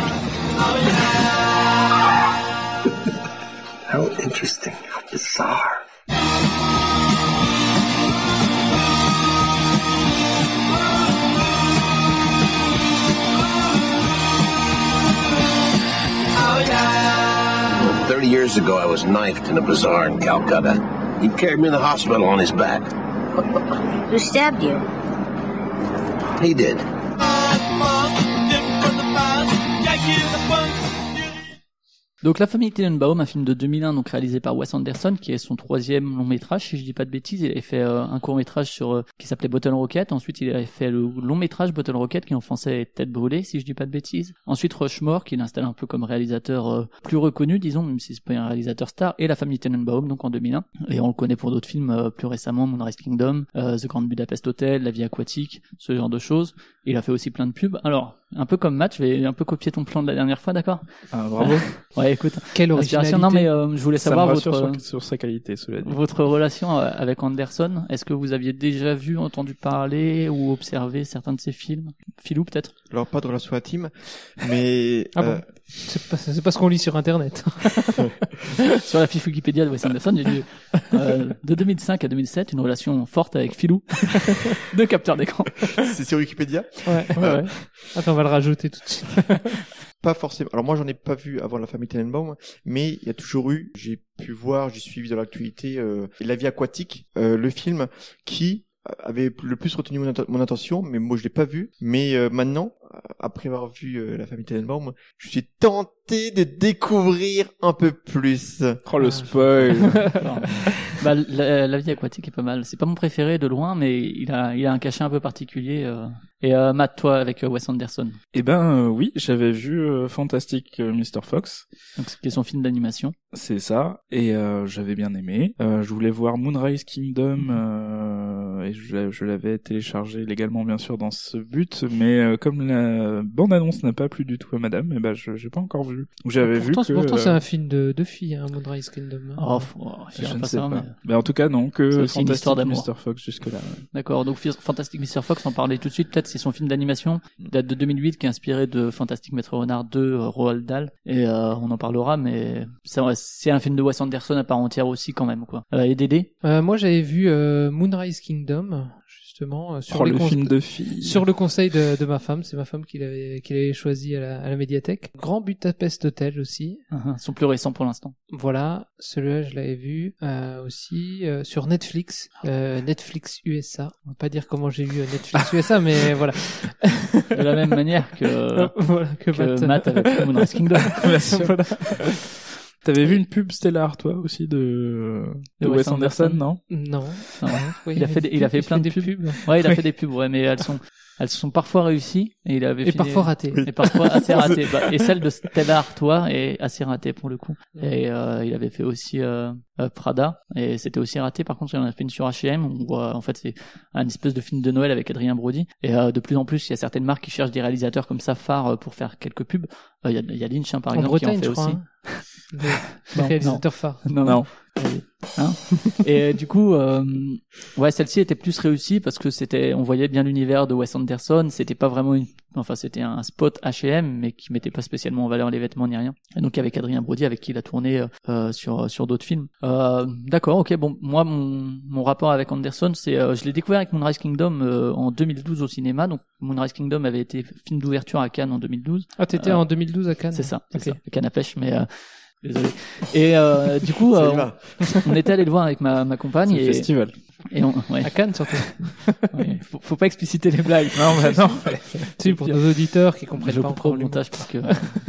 M: How interesting. How bizarre.
N: Thirty years ago, I was knifed in a bazaar in Calcutta. He carried me to the hospital on his back.
O: Who stabbed you?
N: He did.
A: Donc La famille Tenenbaum, un film de 2001 donc réalisé par Wes Anderson qui est son troisième long métrage si je dis pas de bêtises. Il avait fait euh, un court métrage sur euh, qui s'appelait Bottle Rocket. Ensuite il avait fait le long métrage Bottle Rocket qui en français est Tête brûlée si je dis pas de bêtises. Ensuite Rushmore qui l'installe un peu comme réalisateur euh, plus reconnu disons même si c'est pas un réalisateur star et La famille Tenenbaum donc en 2001 et on le connaît pour d'autres films euh, plus récemment Moonrise Kingdom, euh, The Grand Budapest Hotel, La vie aquatique, ce genre de choses. Il a fait aussi plein de pubs. Alors un peu comme Matt, je vais un peu copier ton plan de la dernière fois, d'accord?
C: Ah, bravo.
A: ouais, écoute.
B: Quelle
A: Inspiration.
B: originalité.
A: Non, mais euh, je voulais savoir votre
C: sur, sur sa qualité, cela dit.
A: votre relation euh, avec Anderson. Est-ce que vous aviez déjà vu, entendu parler ou observé certains de ses films? Philou, peut-être?
D: Alors pas de relation intime, mais
B: Ah
D: euh,
B: bon C'est pas, c'est pas ce qu'on lit sur Internet.
A: Sur la fiche Wikipédia de Wes Anderson, j'ai lu euh, de 2005 à 2007 une relation forte avec Philou, de capteur d'écran.
D: c'est sur Wikipédia?
B: Ouais, ouais, ouais. Attends, on va rajouter tout de suite.
D: Pas forcément. Alors moi j'en ai pas vu avant la famille Tenenbaum, mais il y a toujours eu, j'ai pu voir, j'ai suivi dans l'actualité euh, La vie aquatique, euh, le film qui avait le plus retenu mon, mon attention, mais moi je l'ai pas vu. Mais euh, maintenant, après avoir vu euh, la famille Tenenbaum, je suis tenté de découvrir un peu plus.
C: Oh le spoil.
A: bah, la, la vie aquatique est pas mal. C'est pas mon préféré de loin, mais il a, il a un cachet un peu particulier. euh. Et euh, Matt, toi, avec euh, Wes Anderson,
C: Eh ben euh, oui, j'avais vu euh, Fantastic euh, Mr. Fox.
A: donc qui est son film d'animation.
C: C'est ça, et euh, j'avais bien aimé. Euh, je voulais voir Moonrise Kingdom, euh, et je, je l'avais téléchargé légalement bien sûr dans ce but, mais euh, comme la bande-annonce n'a pas plu du tout à Madame, et ben je j'ai pas encore vu. J'avais vu
B: pourtant,
C: que.
B: pourtant, c'est
C: euh,
B: un film de, de filles, hein, Moonrise Kingdom. hein.
A: Oh, oh,
C: je ne
A: pas
C: sais
A: ça,
C: pas.
A: mais-
C: Mais en tout cas non, que Fantastic. Mr. Fox jusque là.
A: D'accord, donc Fantastic Mr. Fox, on parlait tout de suite, peut-être c'est son film d'animation, il date de 2008, qui est inspiré de Fantastic Maître Renard 2, euh, Roald Dahl, et euh, on en parlera, mais c'est un film de Wes Anderson à part entière aussi quand même, quoi. Euh, et Dédé?
B: Euh, moi, j'avais vu euh, Moonrise Kingdom, justement, euh, sur,
C: Oh,
B: les
C: le film de filles.
B: sur le conseil de, de ma femme. C'est ma femme qui l'avait, qui l'avait choisi à la, à la médiathèque. Grand Budapest Hotel aussi.
A: Ils sont plus récents pour l'instant.
B: Voilà, celui-là, je l'avais vu euh, aussi euh, sur Netflix, euh, Netflix USA. On va pas dire comment j'ai vu euh, Netflix USA, mais voilà.
A: De la même manière que,
B: voilà, que,
A: que Matt avec Moonrise Kingdom.
B: Voilà.
C: T'avais vu une pub Stellar toi aussi de, de, Wes Anderson, non?
B: Non.
A: Non.
B: Oui,
A: il a fait, des- il a fait plein de pubs.
B: pubs.
A: Ouais, il a
B: Oui.
A: fait des pubs, ouais, mais elles sont, elles sont parfois réussies et il avait
B: Et
A: fini-
B: parfois ratées.
A: Et parfois assez ratées. Bah, et celle de Stella Artois est assez ratée pour le coup. Et euh, il avait fait aussi euh, euh, Prada et c'était aussi raté. Par contre, il en a fait une sur H&M. On voit, en fait, c'est un espèce de film de Noël avec Adrien Brody. Et euh, de plus en plus, il y a certaines marques qui cherchent des réalisateurs comme ça phares euh, pour faire quelques pubs. Euh, Il y, a, il y a Lynch, hein, par
B: En
A: exemple, qui en
B: Bretagne,
A: fait
B: je crois,
A: aussi.
B: hein. Le,
A: Non. Non.
C: Non.
A: Hein et euh, du coup, euh, ouais, celle-ci était plus réussie parce que c'était, on voyait bien l'univers de Wes Anderson. C'était pas vraiment une, enfin, c'était un spot H&M, mais qui mettait pas spécialement en valeur les vêtements ni rien. Et donc avec Adrien Brody, avec qui il a tourné euh, sur sur d'autres films. Euh, D'accord, ok. Bon, moi, mon mon rapport avec Anderson, c'est, je l'ai découvert avec Moonrise Kingdom en 2012 au cinéma. Donc Moonrise Kingdom avait été film d'ouverture à Cannes en 2012.
B: Ah, t'étais en 2012 à Cannes
A: C'est ça, c'est
B: Ok.
A: ça. Canne à pêche, mais désolé. Et euh, du coup, euh, on, on était allé le voir avec ma, ma compagne
C: le
A: et,
C: festival.
A: et on, ouais,
B: À Cannes surtout.
A: ouais, faut, faut pas expliciter les blagues.
C: Non, bah non.
B: si, pour nos auditeurs qui comprennent
A: Je
B: pas encore mots.
A: montage pour que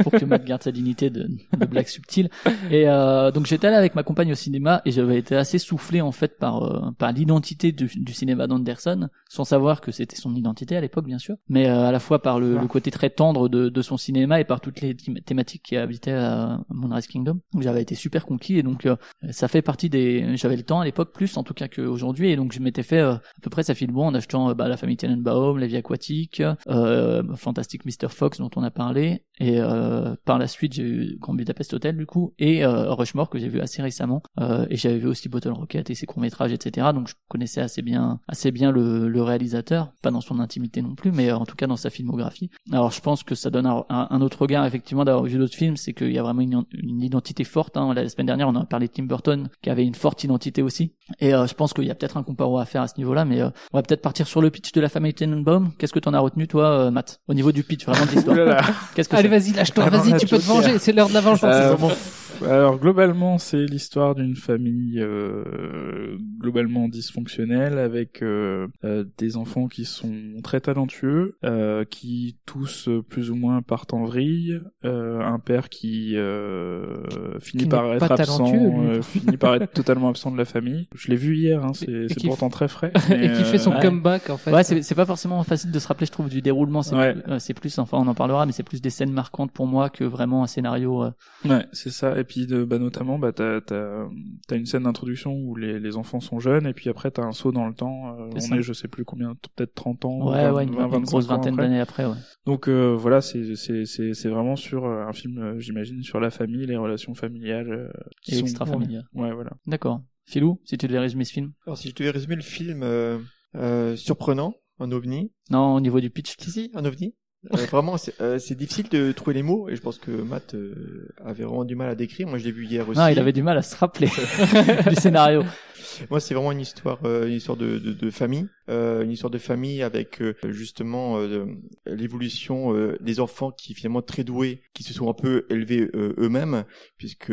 A: pour que Matt garde sa dignité de, de blagues subtiles. Et euh, donc j'étais allé avec ma compagne au cinéma et j'avais été assez soufflé en fait par euh, par l'identité du, du cinéma d'Anderson, sans savoir que c'était son identité à l'époque bien sûr, mais euh, à la fois par le, le côté très tendre de, de son cinéma et par toutes les thém- thématiques qui habitaient à Moonrise Kingdom. Donc j'avais été super conquis et donc euh, ça fait partie des j'avais le temps à l'époque plus en tout cas qu'aujourd'hui et donc je m'étais fait euh, à peu près ça file bon en achetant euh, bah, la famille Tenenbaum, La vie aquatique, Fantastic Mr Fox dont on a parlé et par la suite j'ai eu Grand Budapest Hotel du coup et Rushmore que j'ai vu assez récemment et j'avais vu aussi Bottle Rocket et ses courts métrages etc donc je connaissais assez bien assez bien le, réalisateur. Pas dans son intimité non plus mais en tout cas dans sa filmographie. Alors je pense que ça donne un autre regard effectivement d'avoir vu d'autres films c'est qu'il y a vraiment une, une identité forte hein. la semaine dernière on a parlé de Tim Burton qui avait une forte identité aussi. Et euh, je pense qu'il y a peut-être un comparo à faire à ce niveau là mais euh, on va peut-être partir sur le pitch de la famille Tenenbaum. Qu'est-ce que t'en as retenu toi euh, Matt? Au niveau du pitch vraiment de l'histoire. Qu'est-ce que
B: Allez, vas-y, lâche-toi, vas-y, tu peux te venger, c'est l'heure de la vengeance.
C: Alors globalement, c'est l'histoire d'une famille euh, globalement dysfonctionnelle avec euh, euh, des enfants qui sont très talentueux, euh, qui tous euh, plus ou moins partent en vrille, euh, un père qui euh, finit
B: Qui
C: par être absent, euh, finit par être totalement absent de la famille. Je l'ai vu hier, hein, c'est pourtant très frais.
B: et qui fait son comeback en fait.
A: Ouais, c'est c'est pas forcément facile de se rappeler, je trouve, du déroulement. C'est
C: Ouais.
A: plus, enfin, on en parlera, mais c'est plus des scènes marquantes pour moi que vraiment un scénario. euh,
C: Ouais, c'est ça. Et puis, de, bah, notamment, bah, t'as, t'as, t'as une scène d'introduction où les, les enfants sont jeunes, et puis après, t'as un saut dans le temps. euh,
A: C'est
C: on
A: ça.
C: est, je sais plus combien, peut-être 30 ans.
A: Ouais,
C: 20,
A: ouais, une,
C: 20,
A: une
C: 25
A: grosse vingtaine d'années après, ouais.
C: Donc, euh, voilà, c'est, c'est, c'est, c'est vraiment sur euh, un film, euh, j'imagine, sur la famille, les relations familiales. euh,
A: Et extra-familiales.
C: Ouais, voilà.
A: D'accord. Philou, si tu devais résumer ce film.
D: Alors si je devais résumer le film euh, euh, surprenant, un ovni.
A: Non, au niveau du pitch.
D: Si si, un ovni. Euh, vraiment, c'est euh, difficile de trouver les mots et je pense que Matt euh, avait vraiment du mal à décrire. Moi, je l'ai vu hier aussi.
A: Non, il avait du mal à se rappeler du scénario.
D: Moi, c'est vraiment une histoire, euh, une histoire de, de, de famille, euh, une histoire de famille avec euh, justement euh, l'évolution euh, des enfants qui finalement très doués, qui se sont un peu élevés euh, eux-mêmes, puisque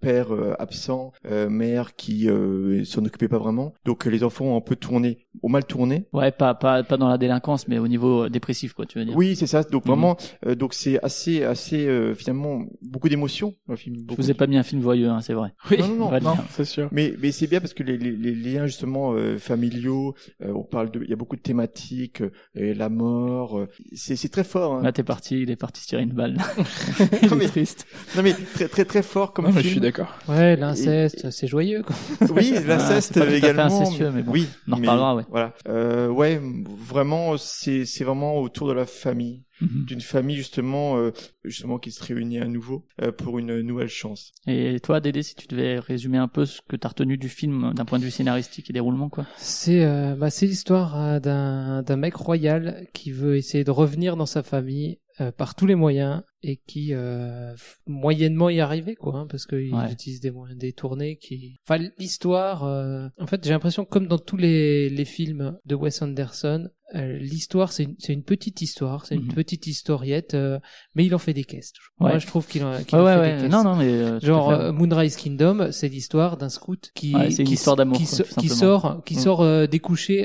D: père euh, absent, euh, mère qui euh, s'en occupait pas vraiment. Donc les enfants ont un peu tourné, ont mal tourné.
A: Ouais, pas, pas, pas dans la délinquance, mais au niveau dépressif, quoi, tu veux dire.
D: Oui, c'est ça. Donc
A: Mhm.
D: vraiment, euh, donc c'est assez, assez euh, finalement beaucoup d'émotions.
A: Je vous ai pas mis un film voyeux, hein, c'est vrai.
D: non, non, non, non.
C: c'est sûr.
D: Mais, mais c'est bien parce que les, les, les liens justement euh, familiaux, euh, on parle de, il y a beaucoup de thématiques, euh, et la mort, euh, c'est, c'est très fort. Hein.
A: Là, t'es parti, il est parti se tirer une balle.
D: Non,
A: il
D: mais-
A: est triste.
D: Non mais très très très fort comme
C: Non,
D: film.
C: je suis d'accord.
B: Ouais, l'inceste, c'est joyeux quoi.
D: Oui,
A: Ah,
D: l'inceste également.
A: incestueux, mais bon.
D: Oui,
A: On en reparlera, ouais.
D: Voilà. Euh, ouais, vraiment, c'est c'est vraiment autour de la famille,
A: Mhm.
D: d'une famille justement, euh, justement qui se réunit à nouveau euh, pour une nouvelle chance.
A: Et toi, Dédé, si tu devais résumer un peu ce que t'as retenu du film d'un point de vue scénaristique et déroulement, quoi.
B: C'est euh, bah, c'est l'histoire d'un d'un mec royal qui veut essayer de revenir dans sa famille euh, par tous les moyens et qui euh, moyennement y arriver quoi hein, parce qu'il
A: Ouais.
B: utilise des moyens détournés qui enfin l'histoire euh, en fait j'ai l'impression comme dans tous les, les films de Wes Anderson euh, l'histoire c'est une, c'est une petite histoire c'est une
A: Mhm.
B: petite historiette euh, mais il en fait des caisses toujours.
A: Ouais.
B: moi je trouve qu'il en,
A: Ouais,
B: en fait
A: ouais.
B: des caisses
A: Non, non, mais, euh,
B: genre Moonrise Kingdom c'est l'histoire d'un scout qui qui,
A: d'amour,
B: qui, so- qui sort qui
A: Mm.
B: sort euh,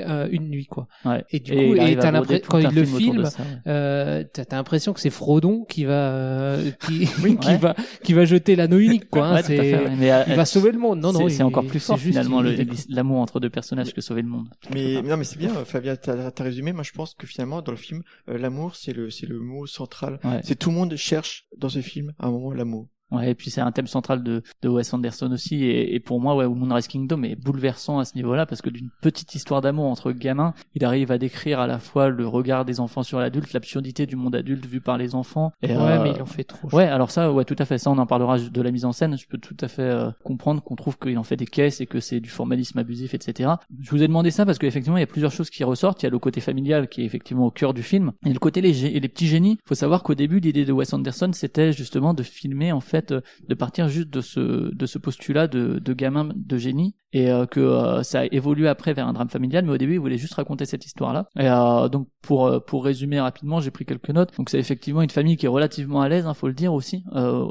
B: euh, une nuit quoi
A: Ouais.
B: et du
A: Et
B: coup et
A: tout
B: quand il le filme t'as l'impression que c'est Frodon qui va euh, qui, qui
A: Ouais.
B: va qui va jeter l'anneau unique quoi hein,
A: Ouais, tout à
B: c'est.
A: Mais, euh,
B: il va sauver le monde non non
A: c'est- encore plus
B: c'est
A: fort finalement l'amour entre deux personnages que sauver le monde.
D: Mais, mais non, mais c'est bien, euh, Flavia, t'as as résumé. Moi, je pense que finalement, dans le film, euh, l'amour, c'est le, c'est le mot central.
A: Ouais.
D: C'est tout le monde cherche dans ce film à un moment l'amour.
A: Ouais, et puis c'est un thème central de, de Wes Anderson aussi, et, et pour moi, ouais, Moonrise Kingdom est bouleversant à ce niveau-là, parce que d'une petite histoire d'amour entre gamins, il arrive à décrire à la fois le regard des enfants sur l'adulte, l'absurdité du monde adulte vu par les enfants. Et,
B: Ouais,
A: euh,
B: mais il en fait trop.
A: Ouais, alors ça, ouais, tout à fait. Ça, on en parlera de la mise en scène. Je peux tout à fait euh, comprendre qu'on trouve qu'il en fait des caisses et que c'est du formalisme abusif, etc. Je vous ai demandé ça parce qu'effectivement, il y a plusieurs choses qui ressortent. Il y a le côté familial qui est effectivement au cœur du film, et le côté les, les petits génies. faut savoir qu'au début, l'idée de Wes Anderson, c'était justement de filmer, en fait, euh, de partir juste de ce de ce postulat de, gamin de génie. Et euh, que euh, ça a évolué après vers un drame familial mais au début il voulait juste raconter cette histoire là et euh, donc pour pour résumer rapidement j'ai pris quelques notes. Donc c'est effectivement une famille qui est relativement à l'aise hein, faut le dire aussi.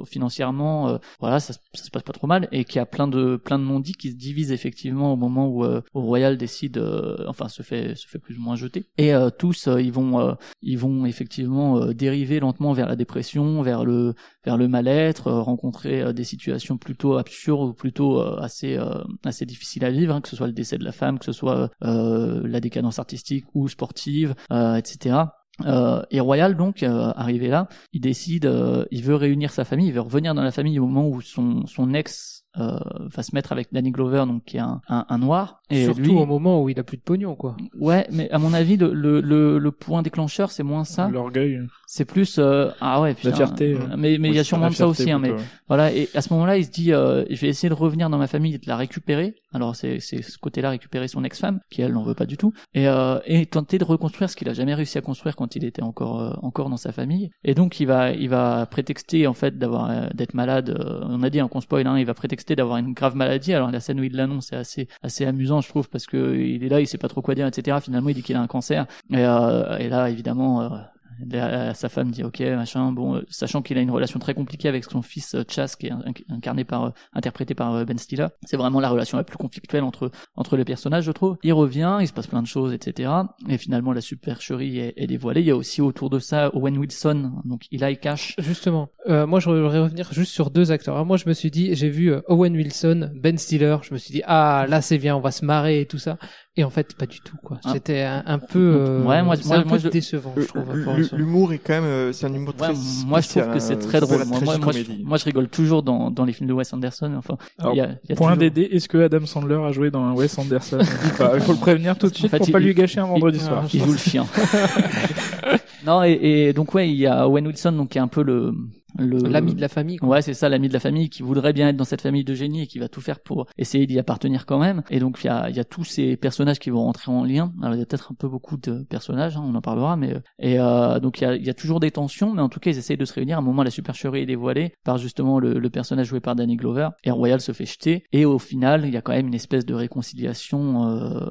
A: Financièrement voilà ça, se- passe pas trop mal et qui a plein de plein de non-dits qui se divisent effectivement au moment où, où Royal décide enfin se fait se fait plus ou moins jeter. Et tous ils vont ils vont effectivement dériver lentement vers la dépression vers le vers le mal-être rencontrer euh, des situations plutôt absurdes ou plutôt euh, assez euh, assez difficiles à vivre hein, que ce soit le décès de la femme que ce soit euh, la décadence artistique ou sportive euh, etc euh, et Royal donc euh, arrivé là, il décide, euh, il veut réunir sa famille, il veut revenir dans la famille au moment où son son ex euh, va se mettre avec Danny Glover donc qui est un un, un noir et
B: Surtout
A: lui
B: au moment où il a plus de pognon, quoi.
A: ouais mais à mon avis le le le, le point déclencheur c'est moins ça
C: L'orgueil.
A: c'est plus euh, ah ouais putain,
C: fierté,
A: euh,
C: ouais.
A: mais mais il y a sûrement
C: la
A: de ça
C: fierté
A: aussi hein, mais
C: ouais.
A: voilà et à ce moment-là il se dit euh, je vais essayer de revenir dans ma famille et de la récupérer alors c'est c'est ce côté-là récupérer son ex-femme qui elle n'en veut pas du tout et euh, et tenter de reconstruire ce qu'il a jamais réussi à construire quand il était encore euh, encore dans sa famille et donc il va il va prétexter en fait d'avoir euh, d'être malade on a dit un qu'on spoil hein, il va prétexter d'avoir une grave maladie. Alors la scène où il l'annonce c'est assez assez amusant je trouve parce que il est là il sait pas trop quoi dire etc finalement il dit qu'il a un cancer. Et, euh, et là évidemment euh, sa femme dit ok machin. Bon euh, sachant qu'il a une relation très compliquée avec son fils euh, Chas qui est inc- incarné par euh, interprété par euh, Ben Stiller c'est vraiment la relation la plus conflictuelle entre entre les personnages je trouve. Il revient il se passe plein de choses etc et finalement la supercherie est, est dévoilée. Il y a aussi autour de ça Owen Wilson donc Eli Cash.
B: Justement, euh, moi je voudrais revenir juste sur deux acteurs. Alors moi je me suis dit, j'ai vu Owen Wilson, Ben Stiller, je me suis dit ah là c'est bien, on va se marrer et tout ça. Et en fait pas du tout quoi.
A: Ah.
B: C'était un, un peu, euh,
A: Ouais, moi-
B: c'est
A: moi-
B: un
A: moi,
B: peu
A: je-
B: décevant je trouve.
D: L'humour est quand même, euh, c'est un humour
A: Ouais,
D: très
A: moi je trouve que c'est
D: hein,
A: très drôle moi,
D: la
A: moi, moi, je,
D: tragicomédie.
A: moi, je rigole toujours dans, dans les films de Wes Anderson enfin
C: Alors,
A: y a, il y a
C: point
A: toujours-
C: DD, est-ce que Adam Sandler a joué dans un Wes Anderson? Il faut le prévenir tout de suite
A: En fait,
C: pour
A: il-
C: pas lui gâcher un vendredi
A: il-
C: soir.
A: Il joue le chien. non et, et donc ouais, il y a Owen Wilson donc qui est un peu le
B: L'ami de la famille. Quoi.
A: Ouais, c'est ça, l'ami de la famille qui voudrait bien être dans cette famille de génie et qui va tout faire pour essayer d'y appartenir quand même. Et donc il y a, il y a tous ces personnages qui vont rentrer en lien. Alors il y a peut-être un peu beaucoup de personnages, hein, on en parlera, mais et euh, donc il y a, il y a toujours des tensions, mais en tout cas ils essayent de se réunir. À un moment, la supercherie est dévoilée par justement le, le personnage joué par Danny Glover et Royal se fait jeter. Et au final, il y a quand même une espèce de réconciliation euh,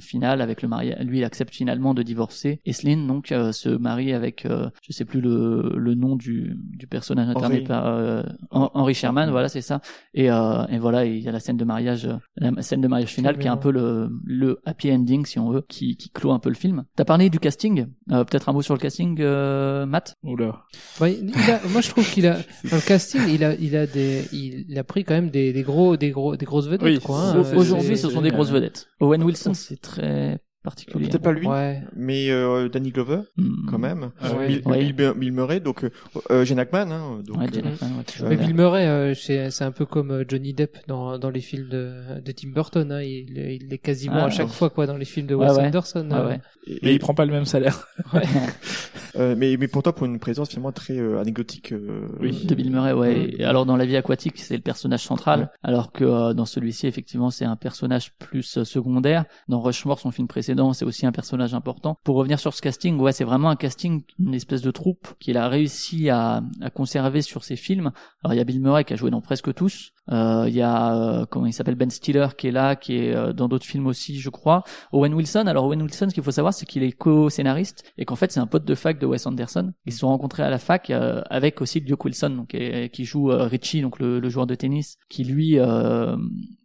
A: finale avec le mariage. Lui, il accepte finalement de divorcer. Et Celine donc euh, se marie avec, euh, je sais plus le, le nom du, du personnage incarné
D: Henry.
A: par euh, Hen- Henry Sherman, voilà, c'est ça. Et, euh, et voilà, il y a la scène de mariage, euh, la scène de mariage finale qui est un peu le, le happy ending, si on veut, qui, qui clôt un peu le film. T'as parlé du casting, euh, peut-être un mot sur le casting, euh, Matt?
C: Oula.
B: Ouais, il a, moi je trouve qu'il a dans le casting, il a, il a des, il a pris quand même des, des gros, des gros, des grosses vedettes
C: Oui,
B: quoi. hein.
A: Au- Aujourd'hui, ce sont des grosses vedettes. Owen Wilson, c'est très particulier.
D: Peut-être pas lui,
B: Ouais.
D: mais euh, Danny Glover,
A: Hmm.
D: quand même.
B: Ah
D: Euh. Bill. Bill, Bill Murray, donc euh, euh, Gene Hackman, hein, donc.
A: Ouais,
D: euh,
A: Gene Hackman, ouais.
B: Mais Bill Murray, euh, c'est c'est un peu comme Johnny Depp dans, dans les films de, de Tim Burton. Hein. Il, il est quasiment
A: Ah,
B: à chaque fois quoi dans les films de
A: Ouais,
B: Wes
A: ouais.
B: Anderson.
A: Ouais,
B: euh.
A: ouais.
C: Mais il prend pas le même salaire.
D: euh, mais mais pour toi, pour une présence finalement très euh, anecdotique. euh,
C: Oui.
A: de Bill Murray, ouais. Et alors dans La vie aquatique, c'est le personnage central,
D: Ouais.
A: alors que euh, dans celui-ci, effectivement, c'est un personnage plus secondaire. Dans Rushmore, son film précédent, c'est aussi un personnage important. Pour revenir sur ce casting, ouais, c'est vraiment un casting, une espèce de troupe qu'il a réussi à, à conserver sur ses films. Alors il y a Bill Murray qui a joué dans presque tous. Euh, Il y a euh, comment il s'appelle Ben Stiller qui est là, qui est euh, dans d'autres films aussi, je crois. Owen Wilson. Alors Owen Wilson, ce qu'il faut savoir, c'est qu'il est co-scénariste et qu'en fait c'est un pote de fac de Wes Anderson. Ils se sont rencontrés à la fac euh, avec aussi Duke Wilson, donc qui joue Richie, donc le, le joueur de tennis, qui lui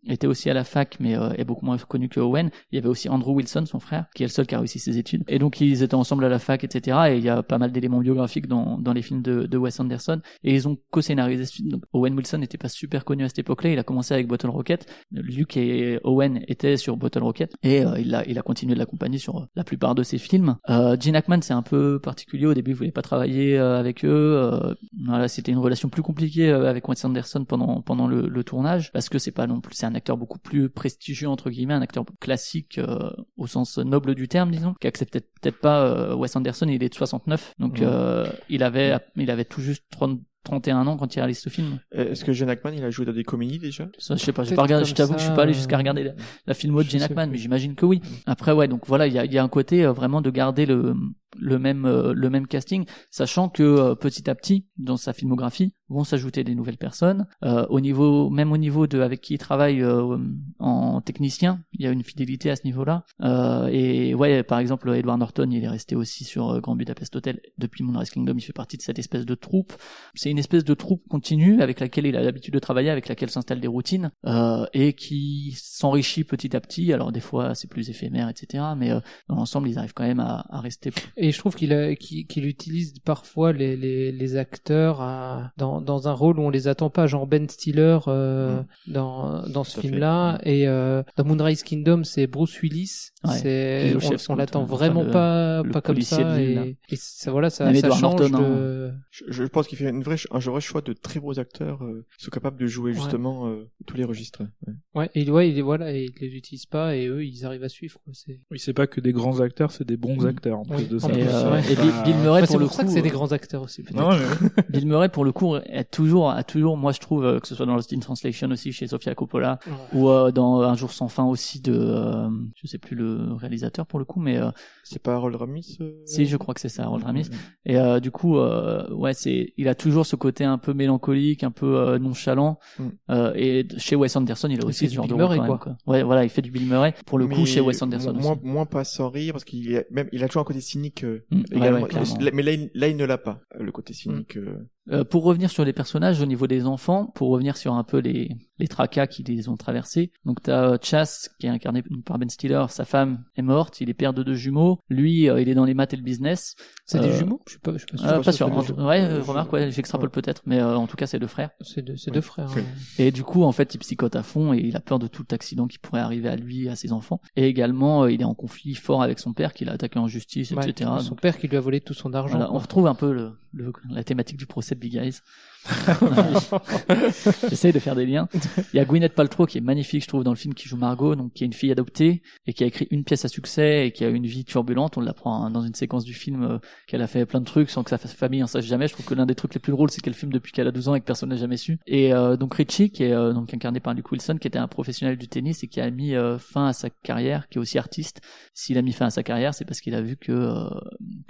A: était aussi à la fac, mais euh, est beaucoup moins connu que Owen. Il y avait aussi Andrew Wilson, son frère, qui est le seul qui a réussi ses études. Et donc ils étaient ensemble à la fac, etc. Et il y a pas mal d'éléments biographiques dans, dans les films de, de Wes Anderson. Et ils ont co-scénarisé ce film. Donc Owen Wilson n'était pas super connu à cette époque-là. Il a commencé avec Bottle Rocket. Luke et Owen étaient sur Bottle Rocket et euh, il a il a continué de l'accompagner sur la plupart de ses films. Euh, Gene Hackman c'est un peu particulier. Au début, il voulait pas travailler euh, avec eux. Voilà, c'était une relation plus compliquée avec Wes Anderson pendant pendant le, le tournage parce que c'est pas non plus un acteur beaucoup plus prestigieux entre guillemets, un acteur classique euh, au sens noble du terme, disons, qui acceptait peut-être pas euh, Wes Anderson. Il est de 69, donc euh, il avait il avait tout juste 30 31 ans quand il réalise ce film.
D: Euh, Est-ce que Gene Hackman, il a joué dans des comédies déjà?
A: Ça, je sais pas, j'ai
B: Peut-être
A: pas regardé, je t'avoue que je suis pas allé jusqu'à
B: euh,
A: regarder la, la filmo de
B: je
A: Gene Hackman, mais j'imagine que oui. Après, ouais, donc voilà, il y a, il y a un côté euh, vraiment de garder le, le même, euh, le même casting, sachant que euh, petit à petit, dans sa filmographie, vont s'ajouter des nouvelles personnes. Euh, au niveau, même au niveau de avec qui il travaille euh, en technicien, il y a une fidélité à ce niveau-là. Euh, et ouais, par exemple, Edward Norton, il est resté aussi sur euh, Grand Budapest Hotel depuis Moonrise Kingdom. Il fait partie de cette espèce de troupe. C'est une espèce de troupe continue avec laquelle il a l'habitude de travailler, avec laquelle s'installent des routines euh, et qui s'enrichit petit à petit. Alors des fois, c'est plus éphémère, etc. Mais euh, dans l'ensemble, ils arrivent quand même à, à rester.
B: Et je trouve qu'il qu'il utilise parfois les, les, les acteurs à- dans, dans un rôle où on les attend pas, genre Ben Stiller euh, dans, dans ce film-là. Et euh, dans Moonrise Kingdom, c'est Bruce Willis.
A: Ouais.
B: C'est on, on l'attend
A: enfin,
B: vraiment
A: le-
B: pas,
A: le
B: pas comme ça. et, et ça, voilà, ça, ça change
A: Norton,
B: de...
D: je, je pense qu'il fait une vraie, un vrai choix de très beaux acteurs euh, qui sont capables de jouer
B: Ouais.
D: justement euh, tous les registres. Ouais.
B: Ouais, et ouais, il, voilà, et ils les utilisent pas et eux, ils arrivent à suivre. C'est...
C: Oui, c'est pas que des grands acteurs, c'est des bons acteurs en
B: Oui,
C: plus de
B: en
C: ça.
B: plus,
A: Et, euh, Bill, Bill Murray pour
B: c'est
A: le
B: pour ça que
A: coup,
B: c'est des grands acteurs aussi. peut-être.
C: Non, mais-
A: Bill Murray pour le coup a toujours, a toujours, moi je trouve euh, que ce soit dans Lost in Translation aussi chez Sofia Coppola
B: Ouais.
A: ou euh, dans Un jour sans fin aussi de, euh, je sais plus le réalisateur pour le coup, mais euh,
D: C'est pas Harold Ramis euh,
A: si je crois que c'est ça, Harold Ramis. Et euh, du coup, euh, ouais, c'est, il a toujours ce côté un peu mélancolique, un peu euh, nonchalant.
D: Mm.
A: Euh, et chez Wes Anderson, il a
B: Il
A: aussi ce
B: du
A: genre
B: Bill
A: de rôle
B: Murray,
A: quand même,
B: quoi.
A: quoi. Ouais, voilà, il fait du Bill Murray pour le coup chez Wes Anderson
D: moins,
A: aussi.
D: moins pas sans rire parce qu'il a même il a toujours un côté cynique euh,
A: Mm,
D: également. mais là, il- là il ne l'a pas le côté cynique. euh.
A: Euh, pour revenir sur les personnages au niveau des enfants, pour revenir sur un peu les, les tracas qui les ont traversés. Donc t'as euh, Chas qui est incarné par Ben Stiller, sa femme est morte, il est père de deux jumeaux. Lui, euh, il est dans les maths et le business.
B: C'est des
A: Euh,
B: jumeaux Je suis pas, je suis pas sûr.
A: euh,
D: pas
A: pas
D: sûr
A: En Ouais, remarque, ouais, j'extrapole peut-être, mais euh, en tout cas, c'est deux frères.
B: C'est deux, c'est
D: Oui.
B: deux frères. Ouais.
A: Et du coup, en fait, il psychote à fond et il a peur de tout accident qui pourrait arriver à lui et à ses enfants. Et également, euh, il est en conflit fort avec son père, qu'il a attaqué en justice,
B: Ouais,
A: etc.
B: son
A: Donc,
B: père qui lui a volé tout son argent.
A: voilà, on retrouve un peu le, le- la thématique du procès de Big Eyes. J'essaye de faire des liens. Il y a Gwyneth Paltrow qui est magnifique, je trouve, dans le film, qui joue Margot, donc qui est une fille adoptée et qui a écrit une pièce à succès et qui a une vie turbulente. On l'apprend hein, dans une séquence du film euh, qu'elle a fait plein de trucs sans que sa famille en sache jamais. Je trouve que l'un des trucs les plus drôles, c'est qu'elle filme depuis qu'elle a 12 ans et que personne n'a jamais su. Et euh, donc Richie, qui est euh, donc incarné par Luke Wilson, qui était un professionnel du tennis et qui a mis fin à sa carrière, qui est aussi artiste. S'il a mis fin à sa carrière, c'est parce qu'il a vu que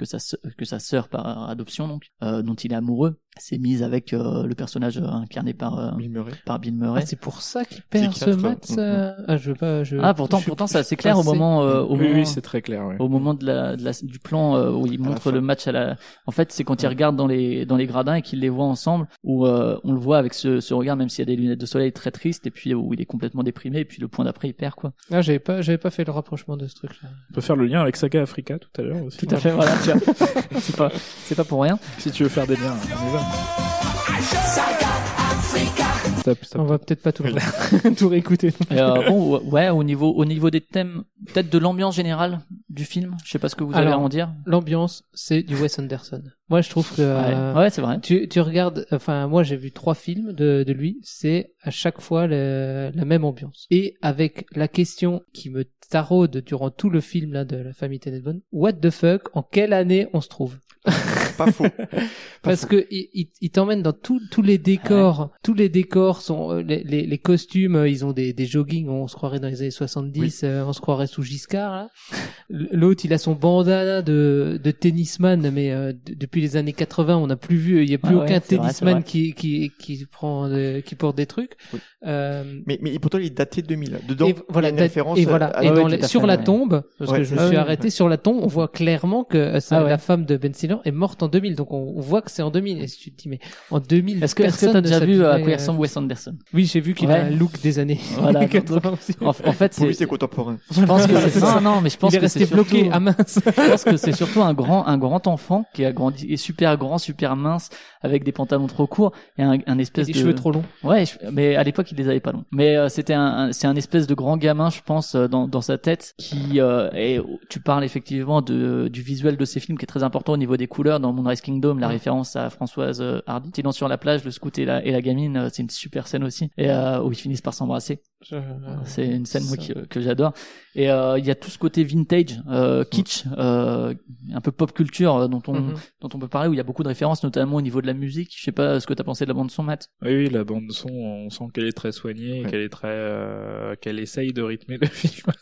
A: sa que sa sœur par adoption donc dont il est amoureux s'est mise avec euh, le personnage euh, incarné par euh,
D: Bill Murray.
A: par Bill Murray.
B: Ah, c'est pour ça qu'il perd ce match.
D: ouais.
B: ça Ah, je veux pas. Je...
A: Ah, pourtant,
B: je
A: pourtant, c'est assez clair au moment, euh, au
C: oui,
A: moment,
C: oui, c'est très clair. ouais.
A: au moment de la, de la- du plan euh, où il montre le match à la. En fait, c'est quand il regarde dans les dans les gradins et qu'il les voit ensemble, où euh, on le voit avec ce, ce regard, même s'il y a des lunettes de soleil très tristes, et puis où il est complètement déprimé, et puis le point d'après il perd quoi.
B: Ah, j'avais pas, j'avais pas fait le rapprochement de ce truc-là.
C: On peut faire le lien avec Saga Africa tout à l'heure aussi.
A: Tout à fait, voilà. c'est pas c'est pas pour rien.
C: Si tu veux faire des liens, on y va. Stop, stop.
B: On va peut-être pas tout, tout réécouter.
A: Euh, bon, ouais, au niveau au niveau des thèmes, peut-être de l'ambiance générale du film. Je sais pas ce que vous allez en dire.
B: L'ambiance, c'est du Wes Anderson. Moi, je trouve que euh,
A: Ouais, ouais c'est vrai.
B: tu, tu regardes, enfin, moi, j'ai vu trois films de, de lui. C'est à chaque fois le- la même ambiance. Et avec la question qui me taraude durant tout le film là de la famille Tenenbaum, what the fuck, en quelle année on se trouve?
D: Pas faux.
B: Parce que il, il, il t'emmène dans tous tous les décors. Tous les décors sont euh, les, les, les costumes. euh, Ils ont des, des joggings. On se croirait dans les années 70. euh, on se croirait sous Giscard. là. L'autre, il a son bandana de, de tennisman, mais euh, d- depuis les années 80, on n'a plus vu. Il n'y a plus
A: Ah
B: aucun tennisman
A: vrai.
B: qui qui qui prend de- qui porte des trucs.
D: Oui.
B: Euh,
D: Mais, mais pourtant, il est daté de 2000. Dedans,
B: et voilà,
D: il y a une
B: date-
D: référence.
B: et voilà.
D: à-
B: et
D: à-
B: dans
A: oui,
B: les- sur
A: fait,
B: la
A: ouais.
B: tombe, parce
D: Ouais.
B: que je me
D: Ah
B: suis
D: oui,
B: arrêté sur la tombe, on voit clairement que euh, ça-
D: Ah
B: la femme de Ben Stiller est morte en 2000, donc on, on voit que c'est en 2000. Et si tu te dis, mais en 2000,
A: Est-ce que est-ce que
B: personne
A: t'as
B: ne
A: déjà vu à quoi ressemble Wes Anderson?
B: Oui, j'ai vu qu'il
A: Ouais.
B: a un look des années.
A: Voilà.
B: 80 aussi.
A: en, en fait,
D: Pour lui,
A: c'est
D: c'est contemporain.
A: Je pense que
B: C'est ça.
A: non, non, mais je pense
B: Il est
A: que
B: resté
A: c'est
B: bloqué
A: surtout-
B: à mince.
A: je pense que c'est surtout un grand, un grand enfant qui a grandi, est super grand, super mince, avec des pantalons trop courts et un, un espèce
B: Et
A: de
B: des cheveux trop longs.
A: Ouais, je- mais à l'époque il les avait pas longs. Mais euh, c'était un, un- c'est un espèce de grand gamin, je pense, euh, dans, dans sa tête qui euh, et tu parles effectivement de du visuel de ces films qui est très important au niveau des couleurs dans Moonrise Kingdom, la référence à Françoise euh, Hardy. Silence sur la plage, le scout et la et la gamine, euh, c'est une super scène aussi et euh, où ils finissent par s'embrasser.
B: Je-
A: C'est une scène moi qui- que j'adore. Et euh, il y a tout ce côté vintage, euh, kitsch, euh, un peu pop culture euh, dont on
B: Mhm.
A: dont on peut parler où il y a beaucoup de références, notamment au niveau de la musique. Je sais pas ce que t'as pensé de la bande son, Matt?
C: Oui, oui, la bande son, on sent qu'elle est très soignée,
D: Ouais.
C: qu'elle est très, euh, qu'elle essaye de rythmer le film.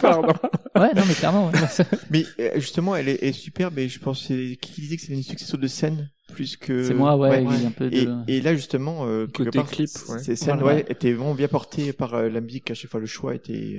C: Pardon.
A: Ouais, non mais clairement. ouais.
D: Mais euh, justement, elle est, est superbe et je pense que c'est qui disait que c'est une succession de scènes plus que.
A: C'est moi, ouais, un peu de-
D: Et, et là justement, euh,
C: Côté
D: part,
C: clip, ouais.
D: ces scènes,
A: Voilà.
D: ouais, étaient vraiment bien portées par euh, la musique. À chaque fois, le choix était.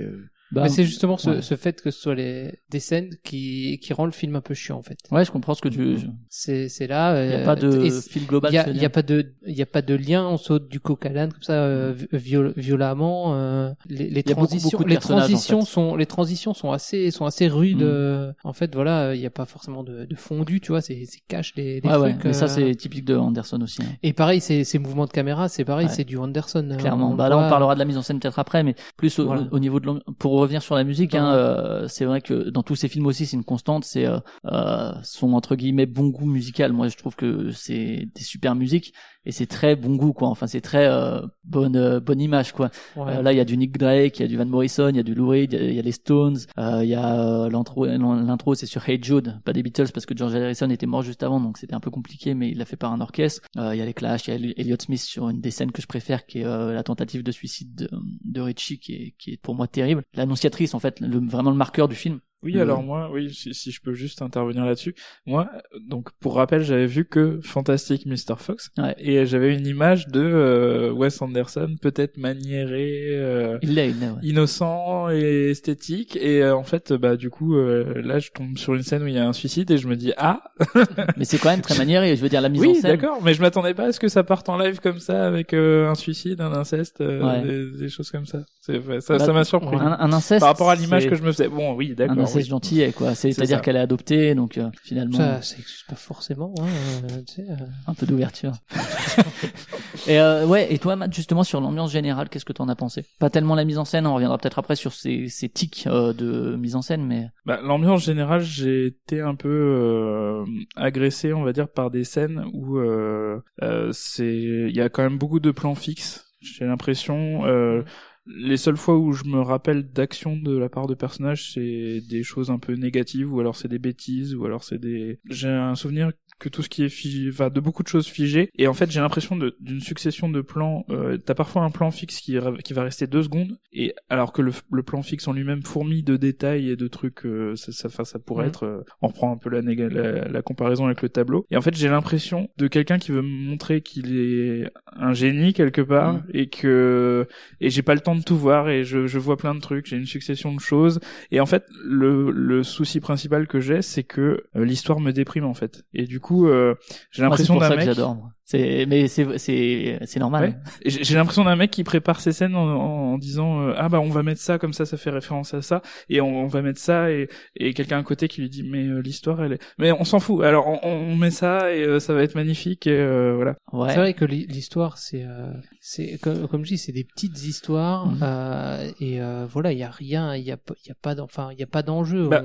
A: Bah,
B: c'est justement ce,
A: ouais.
B: ce fait que ce soit les, des scènes qui, qui rend le film un peu chiant, en fait.
A: Ouais, je comprends ce que tu.
B: C'est, c'est là.
A: Il y a
B: euh,
A: pas de fil global.
B: Il y
A: tu
B: a,
A: veux
B: a pas de, il y a pas de lien. On saute du coq à l'âne comme ça, euh, vi- viol- violemment. euh, les, les
A: a beaucoup,
B: transitions,
A: beaucoup
B: les
A: en fait.
B: sont, les transitions sont assez, sont assez rudes.
A: Mm.
B: euh, en fait, voilà, il n'y a pas forcément de, de fondu, tu vois. C'est, c'est cache des, des
A: Ouais, ouais.
B: trucs.
A: Mais ça, c'est typique de Anderson aussi. hein.
B: Et pareil, ces, ces mouvements de caméra, c'est pareil,
A: Ouais.
B: c'est du Anderson.
A: Clairement.
B: on
A: bah là, on parlera de la mise en scène peut-être après, mais plus au,
B: Voilà.
A: au niveau de pour revenir sur la musique, hein, euh, c'est vrai que dans tous ces films aussi, c'est une constante, c'est euh, euh, son entre guillemets bon goût musical. Moi, je trouve que c'est des super musiques et c'est très bon goût quoi. Enfin, c'est très euh, bonne bonne image quoi.
B: Ouais.
A: Là, il y a du Nick Drake, il y a du Van Morrison, il y a du Lou Reed, il y y, a les Stones, il y a l'intro l'intro c'est sur Hey Jude, pas des Beatles parce que George Harrison était mort juste avant donc c'était un peu compliqué mais il l'a fait par un orchestre. Il y a les Clash, il y a Elliott Smith sur une des scènes que je préfère qui est la tentative de suicide de, de Richie qui est qui est pour moi terrible. L'annonciatrice en fait, le, vraiment le marqueur du film.
C: Oui, alors moi, oui, si, si je peux juste intervenir là-dessus. Moi, donc pour rappel, j'avais vu que Fantastic Mr. Fox
A: Ouais.
C: et j'avais une image de euh, Wes Anderson, peut-être maniéré, euh,
A: Il ouais.
C: innocent et esthétique. Et euh, en fait, bah du coup, euh, là, je tombe sur une scène où il y a un suicide et je me dis ah.
A: Mais c'est quand même très maniéré. Je veux dire la mise en
C: oui,
A: scène.
C: d'accord, mais je m'attendais pas à ce que ça parte en live comme ça avec euh, un suicide, un inceste, euh,
A: Ouais.
C: des, des choses comme ça. C'est, ouais, ça,
A: Bah,
C: ça m'a surpris.
A: Un, un inceste.
C: Par rapport à l'image que je me faisais. Bon, oui, d'accord.
A: Un inceste
C: oui.
A: gentillet quoi. C'est-
C: C'est
A: C'est-à-dire qu'elle est adoptée donc euh, finalement.
B: Ça, ça excuse pas forcément. Hein, euh, tu sais, euh.
A: un peu d'ouverture. et euh, ouais, et toi, Matt, justement sur l'ambiance générale, qu'est-ce que t'en as pensé? Pas tellement la mise en scène, on reviendra peut-être après sur ces, ces tics euh, de mise en scène, mais
C: Bah, l'ambiance générale, j'ai été un peu euh, agressé, on va dire, par des scènes où euh, euh, c'est, il y a quand même beaucoup de plans fixes. J'ai l'impression. Euh, les seules fois où je me rappelle d'action de la part de personnages, c'est des choses un peu négatives, ou alors c'est des bêtises, ou alors c'est des. J'ai un souvenir que tout ce qui est figé, enfin de beaucoup de choses figées. Et en fait, j'ai l'impression d'une succession de plans. Euh, T'as parfois un plan fixe qui, qui va rester deux secondes, et alors que le, le plan fixe en lui-même fourmille de détails et de trucs, euh, ça, ça, ça pourrait être. euh, on reprend un peu la, la, la comparaison avec le tableau. Et en fait, j'ai l'impression de quelqu'un qui veut me montrer qu'il est un génie quelque part
A: Mhm.
C: et que et j'ai pas le temps de tout voir et je, je vois plein de trucs. J'ai une succession de choses. Et en fait, le, le souci principal que j'ai, c'est que euh, l'histoire me déprime en fait. Et du coup, euh, j'ai l'impression d'un
A: ça
C: mec.
A: que j'adore. C'est mais c'est c'est c'est normal.
C: Ouais. J'ai l'impression d'un mec qui prépare ses scènes en, en, en disant euh, ah bah on va mettre ça comme ça ça fait référence à ça et on, on va mettre ça et, et quelqu'un à côté qui lui dit mais euh, l'histoire elle est mais on s'en fout alors on, on met ça et euh, ça va être magnifique et euh, voilà
A: Ouais.
B: C'est vrai que l'hi- l'histoire, c'est, euh, c'est comme, comme je dis, c'est des petites histoires euh, et euh, voilà, il y a rien, il y a, pas- il y a pas, enfin, il y a pas d'enjeu.
C: Bah,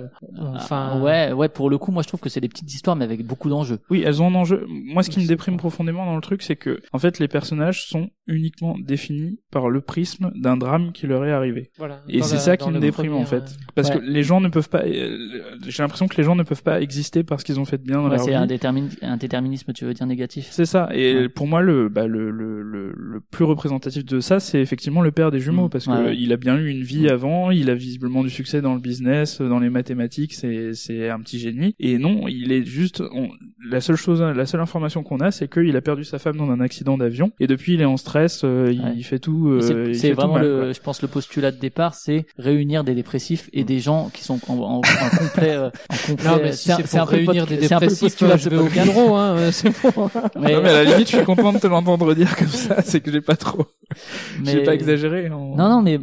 B: Enfin,
A: Ah, ouais, ouais. Pour le coup, moi, je trouve que c'est des petites histoires, mais avec beaucoup d'enjeux.
C: oui elles ont un enjeu moi ce qui me déprime
B: ça.
C: Profondément dans le truc c'est que en fait les personnages sont uniquement définis par le prisme d'un drame qui leur est arrivé
B: Voilà.
C: Et c'est ça qui me déprime en fait. Parce
A: Ouais.
C: que les gens ne peuvent pas. euh, J'ai l'impression que les gens ne peuvent pas exister parce qu'ils ont fait de bien dans
A: Ouais,
C: leur
A: c'est
C: vie.
A: un, détermin- un déterminisme, tu veux dire négatif.
C: C'est ça. Et
A: Ouais.
C: pour moi, le, bah, le, le, le, le plus représentatif de ça, c'est effectivement le père des jumeaux,
A: Mm.
C: parce que il a bien eu une vie avant, il a visiblement du succès dans le business, dans les mathématiques, c'est, c'est un petit génie. Et non, il est juste, on, la seule chose, la seule information qu'on a, c'est qu'il a a perdu sa femme dans un accident d'avion et depuis il est en stress, euh, il
A: Ouais.
C: fait tout. euh,
A: C'est-
C: il
A: c'est
C: fait tout
A: vraiment
C: mal,
A: le, je pense le postulat de départ, c'est réunir des dépressifs et des gens qui sont en, en- en complet, euh, en complet.
B: Si
A: un-
B: c'est
A: un le
B: réunir des
A: c'est un peu le
B: dépressifs,
A: postulat
B: euh,
A: de
B: je vais au bureau, hein, euh, c'est bon.
A: Mais-
C: Non mais à la limite, je suis content de te l'entendre dire comme ça. C'est que j'ai pas trop, j'ai
A: Mais-
C: pas exagéré. en-
A: Non, non, mais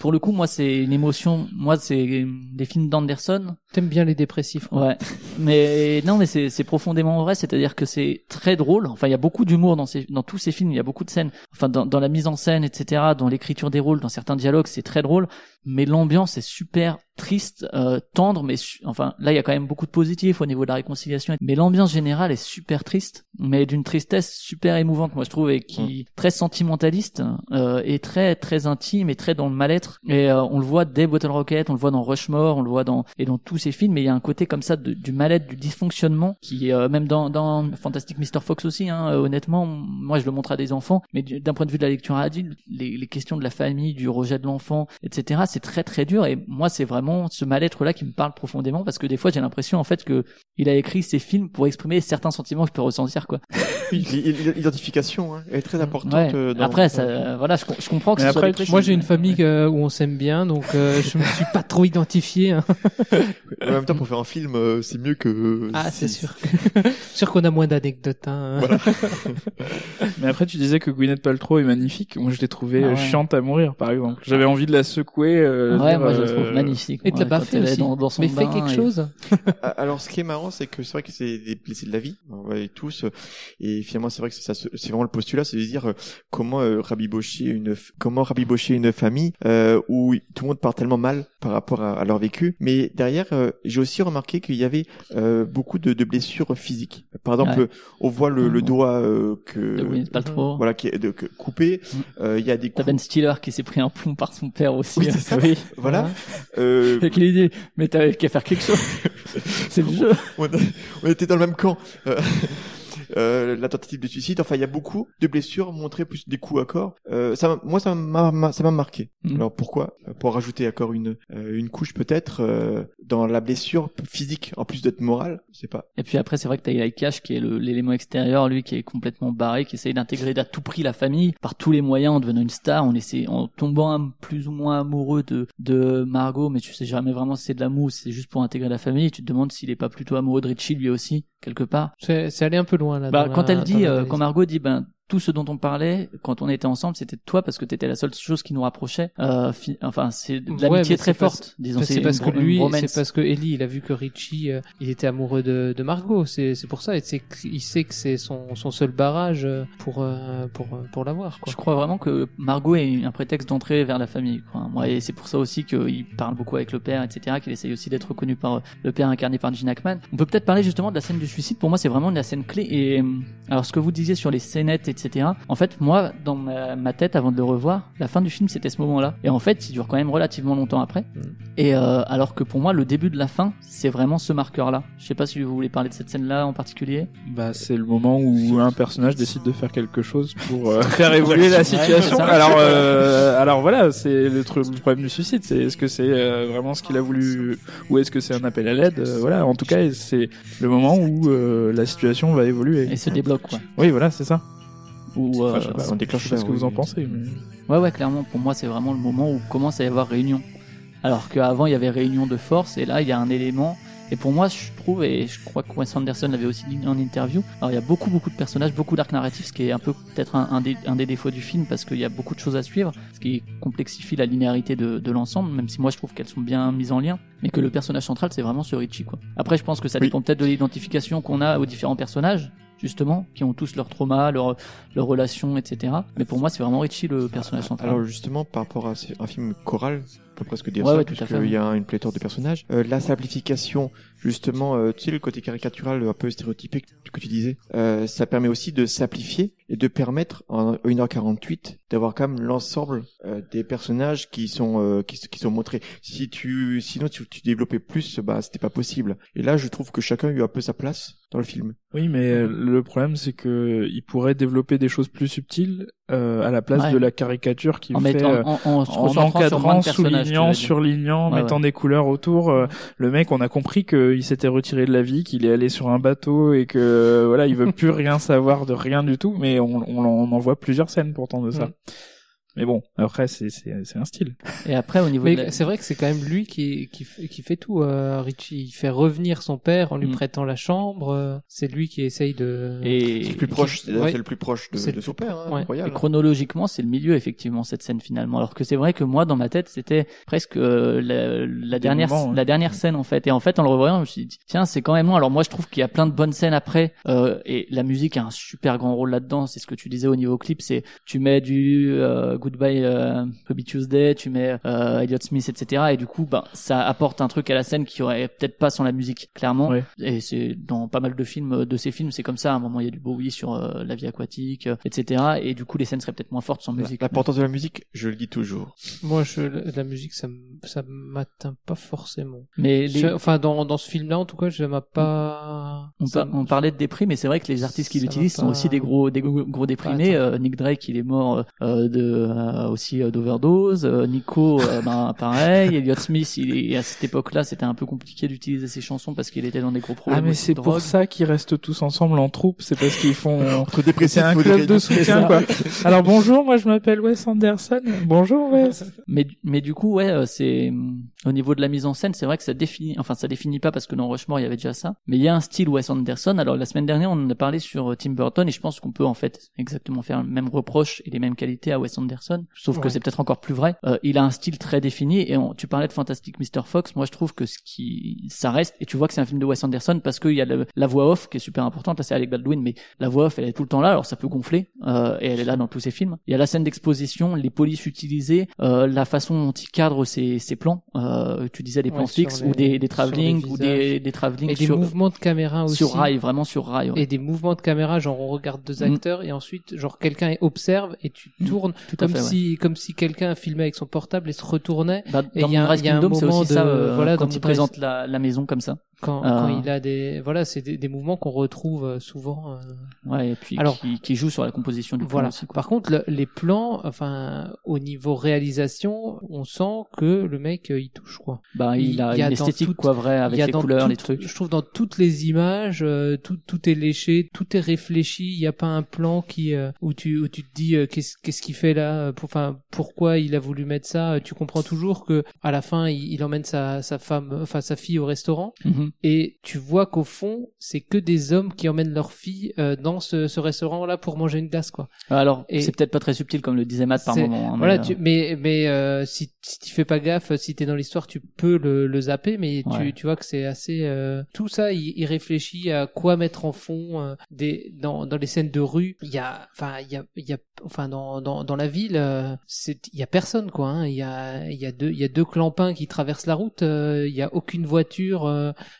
A: pour le coup, moi, c'est une émotion. Moi, c'est des films d'Anderson.
B: T'aimes bien les dépressifs. quoi.
A: Ouais. Mais non, mais c'est c'est profondément vrai. C'est-à-dire que c'est très drôle. Enfin, il y a beaucoup d'humour dans ces dans tous ces films. Il y a beaucoup de scènes. Enfin, dans, dans la mise en scène, etc. Dans l'écriture des rôles, dans certains dialogues, c'est très drôle. Mais l'ambiance est super triste, euh, tendre. Mais enfin, là, il y a quand même beaucoup de positifs au niveau de la réconciliation. Mais l'ambiance générale est super triste, mais d'une tristesse super émouvante, moi je trouve, et qui très sentimentaliste euh, et très très intime et très dans le mal-être. Et euh, on le voit dès Bottle Rocket, on le voit dans Rushmore, on le voit dans et dans tous ces films. Mais il y a un côté comme ça de- du mal-être, du dysfonctionnement, qui euh, même dans dans Fantastic Mr Fox aussi. Hein, euh, honnêtement, moi je le montre à des enfants, mais du- d'un point de vue de la lecture adulte, les, les questions de la famille, du rejet de l'enfant, etc. C'est très très dur. Et moi c'est vraiment ce mal-être là qui me parle profondément parce que des fois j'ai l'impression en fait que il a écrit ces films pour exprimer certains sentiments que je peux ressentir quoi.
D: L'identification hein, est très importante.
A: Ouais.
D: euh, dans-
A: Après, ça, euh, voilà, je, com- je comprends que ce soit
B: après,
A: dépressif.
B: moi j'ai une famille euh, où on s'aime bien, donc euh, je me suis pas trop identifié. hein.
D: En même temps, pour faire un film, euh, c'est mieux que.
B: Ah, c'est sûr. sûr qu'on a moins d'anecdotes. Hein.
D: Voilà.
C: Mais après, tu disais que Gwyneth Paltrow est magnifique. Moi, je l'ai trouvée
A: Ah ouais.
C: chiante à mourir, par exemple. J'avais envie de la secouer. Euh,
A: Ouais,
C: dire,
A: moi je la
C: euh,
A: trouve magnifique.
B: Et de la
A: moi, quand
B: baffer
A: elle est
B: aussi.
A: Dans, dans son
B: Mais fais quelque
A: et-
B: chose.
D: Alors, ce qui est marrant, c'est que c'est vrai que c'est des blessés de la vie, on va tous, euh, et finalement, c'est vrai que c'est ça, se- c'est vraiment le postulat, c'est de dire euh, comment euh, rabibocher une, f- comment rabibocher une famille euh, où tout le monde part tellement mal par rapport à, à leur vécu. Mais derrière, euh, j'ai aussi remarqué qu'il y avait euh, beaucoup de, de blessures physiques. Par exemple,
A: Ouais.
D: on voit le, le
A: Mhm.
D: doigt euh, que
A: De Gwyneth Paltrow.
D: voilà qui est de, que- coupé. Euh, Il y a des
A: T'as
D: coups.
A: Ben Stiller qui s'est pris un plomb par son père aussi.
D: Oui, ça.
A: Oui.
D: Voilà. Euh,
A: Avec l'idée, mais t'avais qu'à faire quelque chose. c'est le jeu.
D: on, on était dans le même camp. Euh, euh, la tentative de suicide. Enfin, il y a beaucoup de blessures montrées plus des coups à corps. Euh, ça, m'a- moi, ça m'a, ça m'a marqué.
A: Mhm.
D: Alors pourquoi? Pour rajouter encore une euh, une couche peut-être euh, dans la blessure physique en plus d'être morale. Je sais pas.
A: Et puis après, c'est vrai que t'as Eli Cash qui est l'élément extérieur, lui qui est complètement barré, qui essaye d'intégrer à tout prix la famille par tous les moyens en devenant une star, en essaie, en tombant un- plus ou moins amoureux de de Margot, mais tu sais jamais vraiment si c'est de l'amour, ou si c'est juste pour intégrer la famille. Tu te demandes s'il est pas plutôt amoureux de Richie lui aussi quelque part.
B: C'est c'est allé un peu loin là.
A: Bah, quand
B: la-
A: elle dit, euh, quand Margot dit, ben tout ce dont on parlait quand on était ensemble, c'était toi parce que t'étais la seule chose qui nous rapprochait. Euh, fi- enfin, c'est de
B: Ouais,
A: l'amitié
B: mais
A: très forte, disons.
B: C'est parce que lui, c'est parce que Ellie, il a vu que Richie, euh, il était amoureux de, de Margot. C'est c'est pour ça. Et il sait que c'est son, son seul barrage euh, pour euh, pour euh, pour l'avoir. quoi.
A: Je crois vraiment que Margot est un prétexte d'entrée vers la famille. Quoi. Moi, et c'est pour ça aussi qu'il parle beaucoup avec le père, etc. Qu'il essaye aussi d'être reconnu par le père incarné par Gene Hackman. On peut peut-être parler justement de la scène du suicide. Pour moi, c'est vraiment la scène clé. Et alors, ce que vous disiez sur les scénettes, etc. En fait, moi, dans ma, ma tête, avant de le revoir, la fin du film, c'était ce moment-là. Et en fait, il dure quand même relativement longtemps après. Et euh, alors que pour moi, le début de la fin, c'est vraiment ce marqueur-là. Je sais pas si vous voulez parler de cette scène-là en particulier.
C: Bah, c'est le moment où un personnage décide de faire quelque chose pour euh, faire évoluer la situation. alors, euh, alors voilà, c'est le, problème du suicide. C'est est-ce que c'est euh, vraiment ce qu'il a voulu ou est-ce que c'est un appel à l'aide Euh, Voilà, en tout cas, c'est le moment où euh, la situation va évoluer.
A: Et se débloque, quoi.
C: Oui, voilà, c'est ça.
A: Ou euh,
C: pas,
D: on déclenche
C: je sais pas ce que
D: oui,
C: vous en pensez. mais-
A: Ouais, ouais, clairement, pour moi, c'est vraiment le moment où commence à y avoir réunion. Alors qu'avant, il y avait réunion de force, et là, il y a un élément. Et pour moi, je trouve, et je crois que Wes Anderson l'avait aussi dit en interview, alors il y a beaucoup, beaucoup de personnages, beaucoup d'arcs narratifs, ce qui est un peu peut-être un, un des, un des défauts du film, parce qu'il y a beaucoup de choses à suivre, ce qui complexifie la linéarité de, de l'ensemble, même si moi je trouve qu'elles sont bien mises en lien, mais que le personnage central, c'est vraiment ce Richie, quoi. Après, je pense que ça
D: Oui.
A: dépend peut-être de l'identification qu'on a aux différents personnages, justement, qui ont tous leurs traumas, leurs leurs relations, etc. Mais pour moi, c'est vraiment Richie le personnage central.
D: Alors justement, par rapport à un film choral, peut presque dire
A: Ouais,
D: ça,
A: ouais,
D: puisqu'il y a une pléthore de personnages. Euh, la simplification, justement, euh, tu sais, le côté caricatural un peu stéréotypé que que tu disais, euh, ça permet aussi de simplifier et de permettre en 1h48 d'avoir quand même l'ensemble euh, des personnages qui sont euh, qui, qui sont montrés. Si tu sinon tu, tu développais plus, bah c'était pas possible. Et là, je trouve que chacun a eu un peu sa place dans le film.
C: Oui, mais euh, le problème c'est que il pourrait développer des choses plus subtiles euh, à la place
A: Ouais.
C: de la caricature qui
A: En
C: fait
A: mettant-
C: euh,
A: en- en sur moins
C: encadrant,
A: de personnages,
C: surlignant,
A: Ouais,
C: mettant
A: ouais.
C: des couleurs autour. euh, le mec, on a compris qu'il s'était retiré de la vie, qu'il est allé sur un bateau et que voilà, il veut plus rien savoir de rien du tout. Mais on, on, en- on en voit plusieurs scènes pourtant de ça. Mais bon, après c'est c'est c'est un style.
A: Et après, au niveau
B: Mais
A: de la-
B: c'est vrai que c'est quand même lui qui, qui, fait- qui fait tout. Euh, Richie, il fait revenir son père en lui
A: Mm.
B: prêtant la chambre. c'est lui qui essaye de.
A: Et-
D: C'est le plus proche, c'est
B: Ouais.
D: c'est le plus proche de,
B: C'est
D: de
B: le
D: son père, hein,
B: ouais.
D: incroyable.
A: Et chronologiquement, c'est le milieu effectivement cette scène finalement. Alors que c'est vrai que moi, dans ma tête, c'était presque euh, la, la dernière
C: moments, ouais.
A: la dernière scène en fait. Et en fait, en le revoyant, je me suis dit tiens, c'est quand même long. Alors moi, je trouve qu'il y a plein de bonnes scènes après. Euh, et la musique a un super grand rôle là-dedans. C'est ce que tu disais au niveau clip. C'est tu mets du euh, Goodbye euh, Ruby Tuesday, tu mets euh, Elliott Smith, etc. Et du coup, ben ça apporte un truc à la scène qui aurait peut-être pas sans la musique, clairement.
C: Ouais.
A: Et c'est dans pas mal de films, de ces films, c'est comme ça. À un moment, il y a du Bowie sur euh, la vie aquatique, euh, etc. Et du coup, les scènes seraient peut-être moins fortes sans musique.
D: L'importance de la musique, je le dis toujours.
B: Moi, je, la musique, ça, ça m'atteint pas forcément.
A: Mais les-
B: Je- enfin, dans, dans ce film-là, en tout cas, je m'a pas.
A: On,
B: ça
A: on parlait de dépris, mais c'est vrai que les artistes qui l'utilisent sont aussi des gros, des gros, gros déprimés. Euh, Nick Drake, il est mort euh, de euh, aussi euh, d'overdose. Euh, Nico, euh, ben pareil. Elliott Smith, il à cette époque-là, c'était un peu compliqué d'utiliser ses chansons parce qu'il était dans des gros problèmes.
C: Ah mais c'est pour ça qu'ils restent tous ensemble en troupe, c'est parce qu'ils font
D: Entre dépressifs,
C: c'est un club de soutien quoi. Alors bonjour, moi je m'appelle Wes Anderson. Bonjour Wes.
A: Mais mais du coup ouais c'est au niveau de la mise en scène c'est vrai que ça définit enfin ça définit pas parce que dans Rushmore il y avait déjà ça mais il y a un style Wes Anderson alors la semaine dernière on en a parlé sur Tim Burton et je pense qu'on peut en fait exactement faire le même reproche et les mêmes qualités à Wes Anderson sauf que c'est peut-être encore plus vrai Euh, il a un style très défini et on- tu parlais de Fantastic Mr Fox moi je trouve que ce qui ça reste et tu vois que c'est un film de Wes Anderson parce qu'il y a le- la voix off qui est super importante là c'est Alec Baldwin mais la voix off elle est tout le temps là alors ça peut gonfler euh, et elle est là dans tous ses films il y a la scène d'exposition les polices utilisées euh, la façon dont il cadre ses, ses plans euh, tu disais des plans
B: Ouais,
A: fixes
B: les-
A: ou des, des travelling ou des, des travelling
B: Et des
A: sur,
B: mouvements de caméra aussi.
A: sur rail vraiment sur rail ouais.
B: Et des mouvements de caméra, genre on regarde deux
A: Mm.
B: acteurs et ensuite genre quelqu'un observe et tu
A: Mm.
B: tournes
A: Tout à
B: comme
A: fait, ouais.
B: si comme si quelqu'un filmait avec son portable et se retournait.
A: Bah,
B: Et il y a un-
A: Moonrise
B: il y a un
A: Kingdom, c'est
B: moment
A: aussi ça
B: de-
A: euh,
B: voilà,
A: quand il présente la, la maison comme ça
B: Quand,
A: Euh,
B: quand il a des voilà, c'est des, des mouvements qu'on retrouve euh, souvent. euh,
A: ouais et puis
B: Alors-
A: qui, qui joue sur la composition du plan
B: Voilà.
A: aussi.
B: Par contre, le- les plans, enfin, au niveau réalisation, on sent que le mec, il touche quoi.
A: bah il, a
B: y
A: une
B: dans
A: esthétique
B: toute-
A: quoi vraie avec
B: il a
A: les couleurs les
B: toutes-
A: trucs
B: Je trouve dans toutes les images, euh, tout, tout est léché, tout est réfléchi. Il n'y a pas un plan qui où tu où tu te dis qu'est-ce qu'est-ce qu'il fait là, euh, pour- enfin pourquoi il a voulu mettre ça? Tu comprends toujours que à la fin il, il emmène sa sa femme, enfin sa fille au restaurant Et tu vois qu'au fond c'est que des hommes qui emmènent leur fille euh, dans ce, ce restaurant là pour manger une glace quoi.
A: alors
B: Et-
A: c'est peut-être pas très subtil comme le disait Matt par moment hein,
B: voilà,
A: mais,
B: tu,
A: euh,
B: mais mais euh, si si tu fais pas gaffe, si t'es dans l'histoire, tu peux le, le zapper, mais tu
A: Ouais.
B: tu vois que c'est assez euh, tout ça, il, il réfléchit à quoi mettre en fond euh, des dans dans les scènes de rue. Il y a enfin il y a il y a enfin dans dans dans la ville, euh, c'est il y a personne quoi. hein. Il y a il y a deux il y a deux clampins qui traversent la route. euh, Il y a aucune voiture.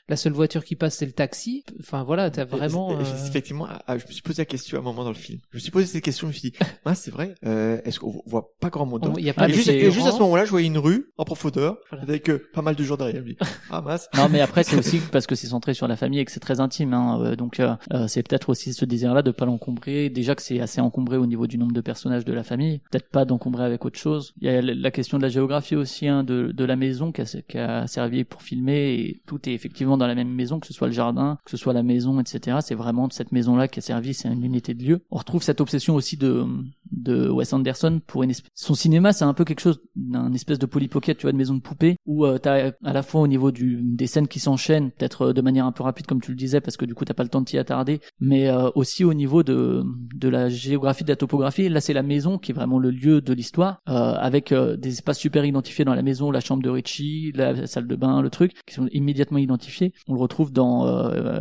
B: La seule voiture qui passe c'est le taxi. Enfin voilà, t'as vraiment. Euh,
D: Effectivement, ah, ah, je me suis posé la question à un moment dans le film. Je me suis posé cette question, je me suis dit, ah, c'est vrai, euh, est-ce qu'on voit pas grand monde
B: On- il y a
D: et,
B: pas
D: juste, et juste à ce moment-là, je voyais une rue en profondeur avec euh, pas mal de gens derrière lui. Ah mince.
A: Non, mais après c'est aussi parce que c'est centré sur la famille et que c'est très intime. Hein, euh, donc c'est peut-être aussi ce désir-là de pas l'encombrer. Déjà que c'est assez encombré au niveau du nombre de personnages de la famille, peut-être pas d'encombrer avec autre chose. Il y a la la question de la géographie aussi hein, de, de la maison qui a, qui a servi pour filmer et tout est effectivement dans la même maison, que ce soit le jardin, que ce soit la maison, etc. C'est vraiment cette maison-là qui a servi, c'est une unité de lieu. On retrouve cette obsession aussi de de Wes Anderson pour une espèce... son cinéma c'est un peu quelque chose d'un espèce de polypocket tu vois de maison de poupée où euh, t'as à la fois au niveau du des scènes qui s'enchaînent peut-être euh, de manière un peu rapide comme tu le disais parce que du coup t'as pas le temps de t'y attarder mais euh, aussi au niveau de de la géographie de la topographie. Là c'est la maison qui est vraiment le lieu de l'histoire avec des espaces super identifiés dans la maison la chambre de Richie la salle de bain le truc qui sont immédiatement identifiés. On le retrouve dans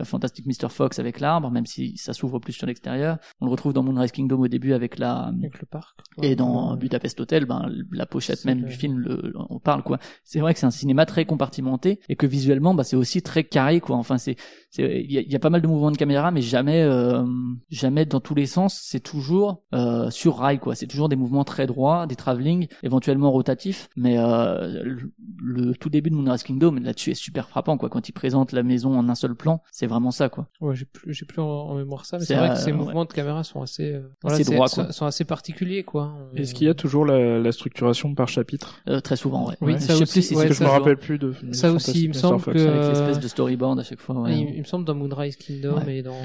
A: Fantastic Mr Fox avec l'arbre même si ça s'ouvre plus sur l'extérieur. On le retrouve dans Moonrise Kingdom au début avec la
B: avec le parc.
A: et dans Budapest Hotel, ben la pochette même
B: le-
A: du film, le, on parle quoi. C'est vrai que c'est un cinéma très compartimenté et que visuellement, bah c'est aussi très carré quoi. Enfin c'est, il y a, il y a pas mal de mouvements de caméra, mais jamais, euh, jamais dans tous les sens. C'est toujours euh, sur rail quoi. C'est toujours des mouvements très droits, des travelling, éventuellement rotatifs. Mais euh, le, le tout début de Moonrise Kingdom là-dessus est super frappant quoi. Quand il présente la maison en un seul plan, c'est vraiment ça quoi.
B: Ouais, j'ai plus, j'ai plus en, en mémoire ça, mais
A: C'est,
B: vrai que
A: euh,
B: ces
A: ouais.
B: mouvements de caméra sont assez, euh,
A: Assez droits,
B: sont,
A: quoi.
B: Assez particulier, quoi. On-
C: Est-ce qu'il y a toujours la, la structuration par chapitre?
A: Euh, très souvent, ouais.
B: Oui,
A: Ouais,
B: ça
A: je sais
B: aussi,
A: plus si
B: ouais,
C: que je me rappelle plus de.
B: Ça aussi, il me semble que-
A: avec l'espèce de storyboard à chaque fois. ouais.
B: il, il me semble dans Moonrise Kingdom
A: Ouais.
B: et dans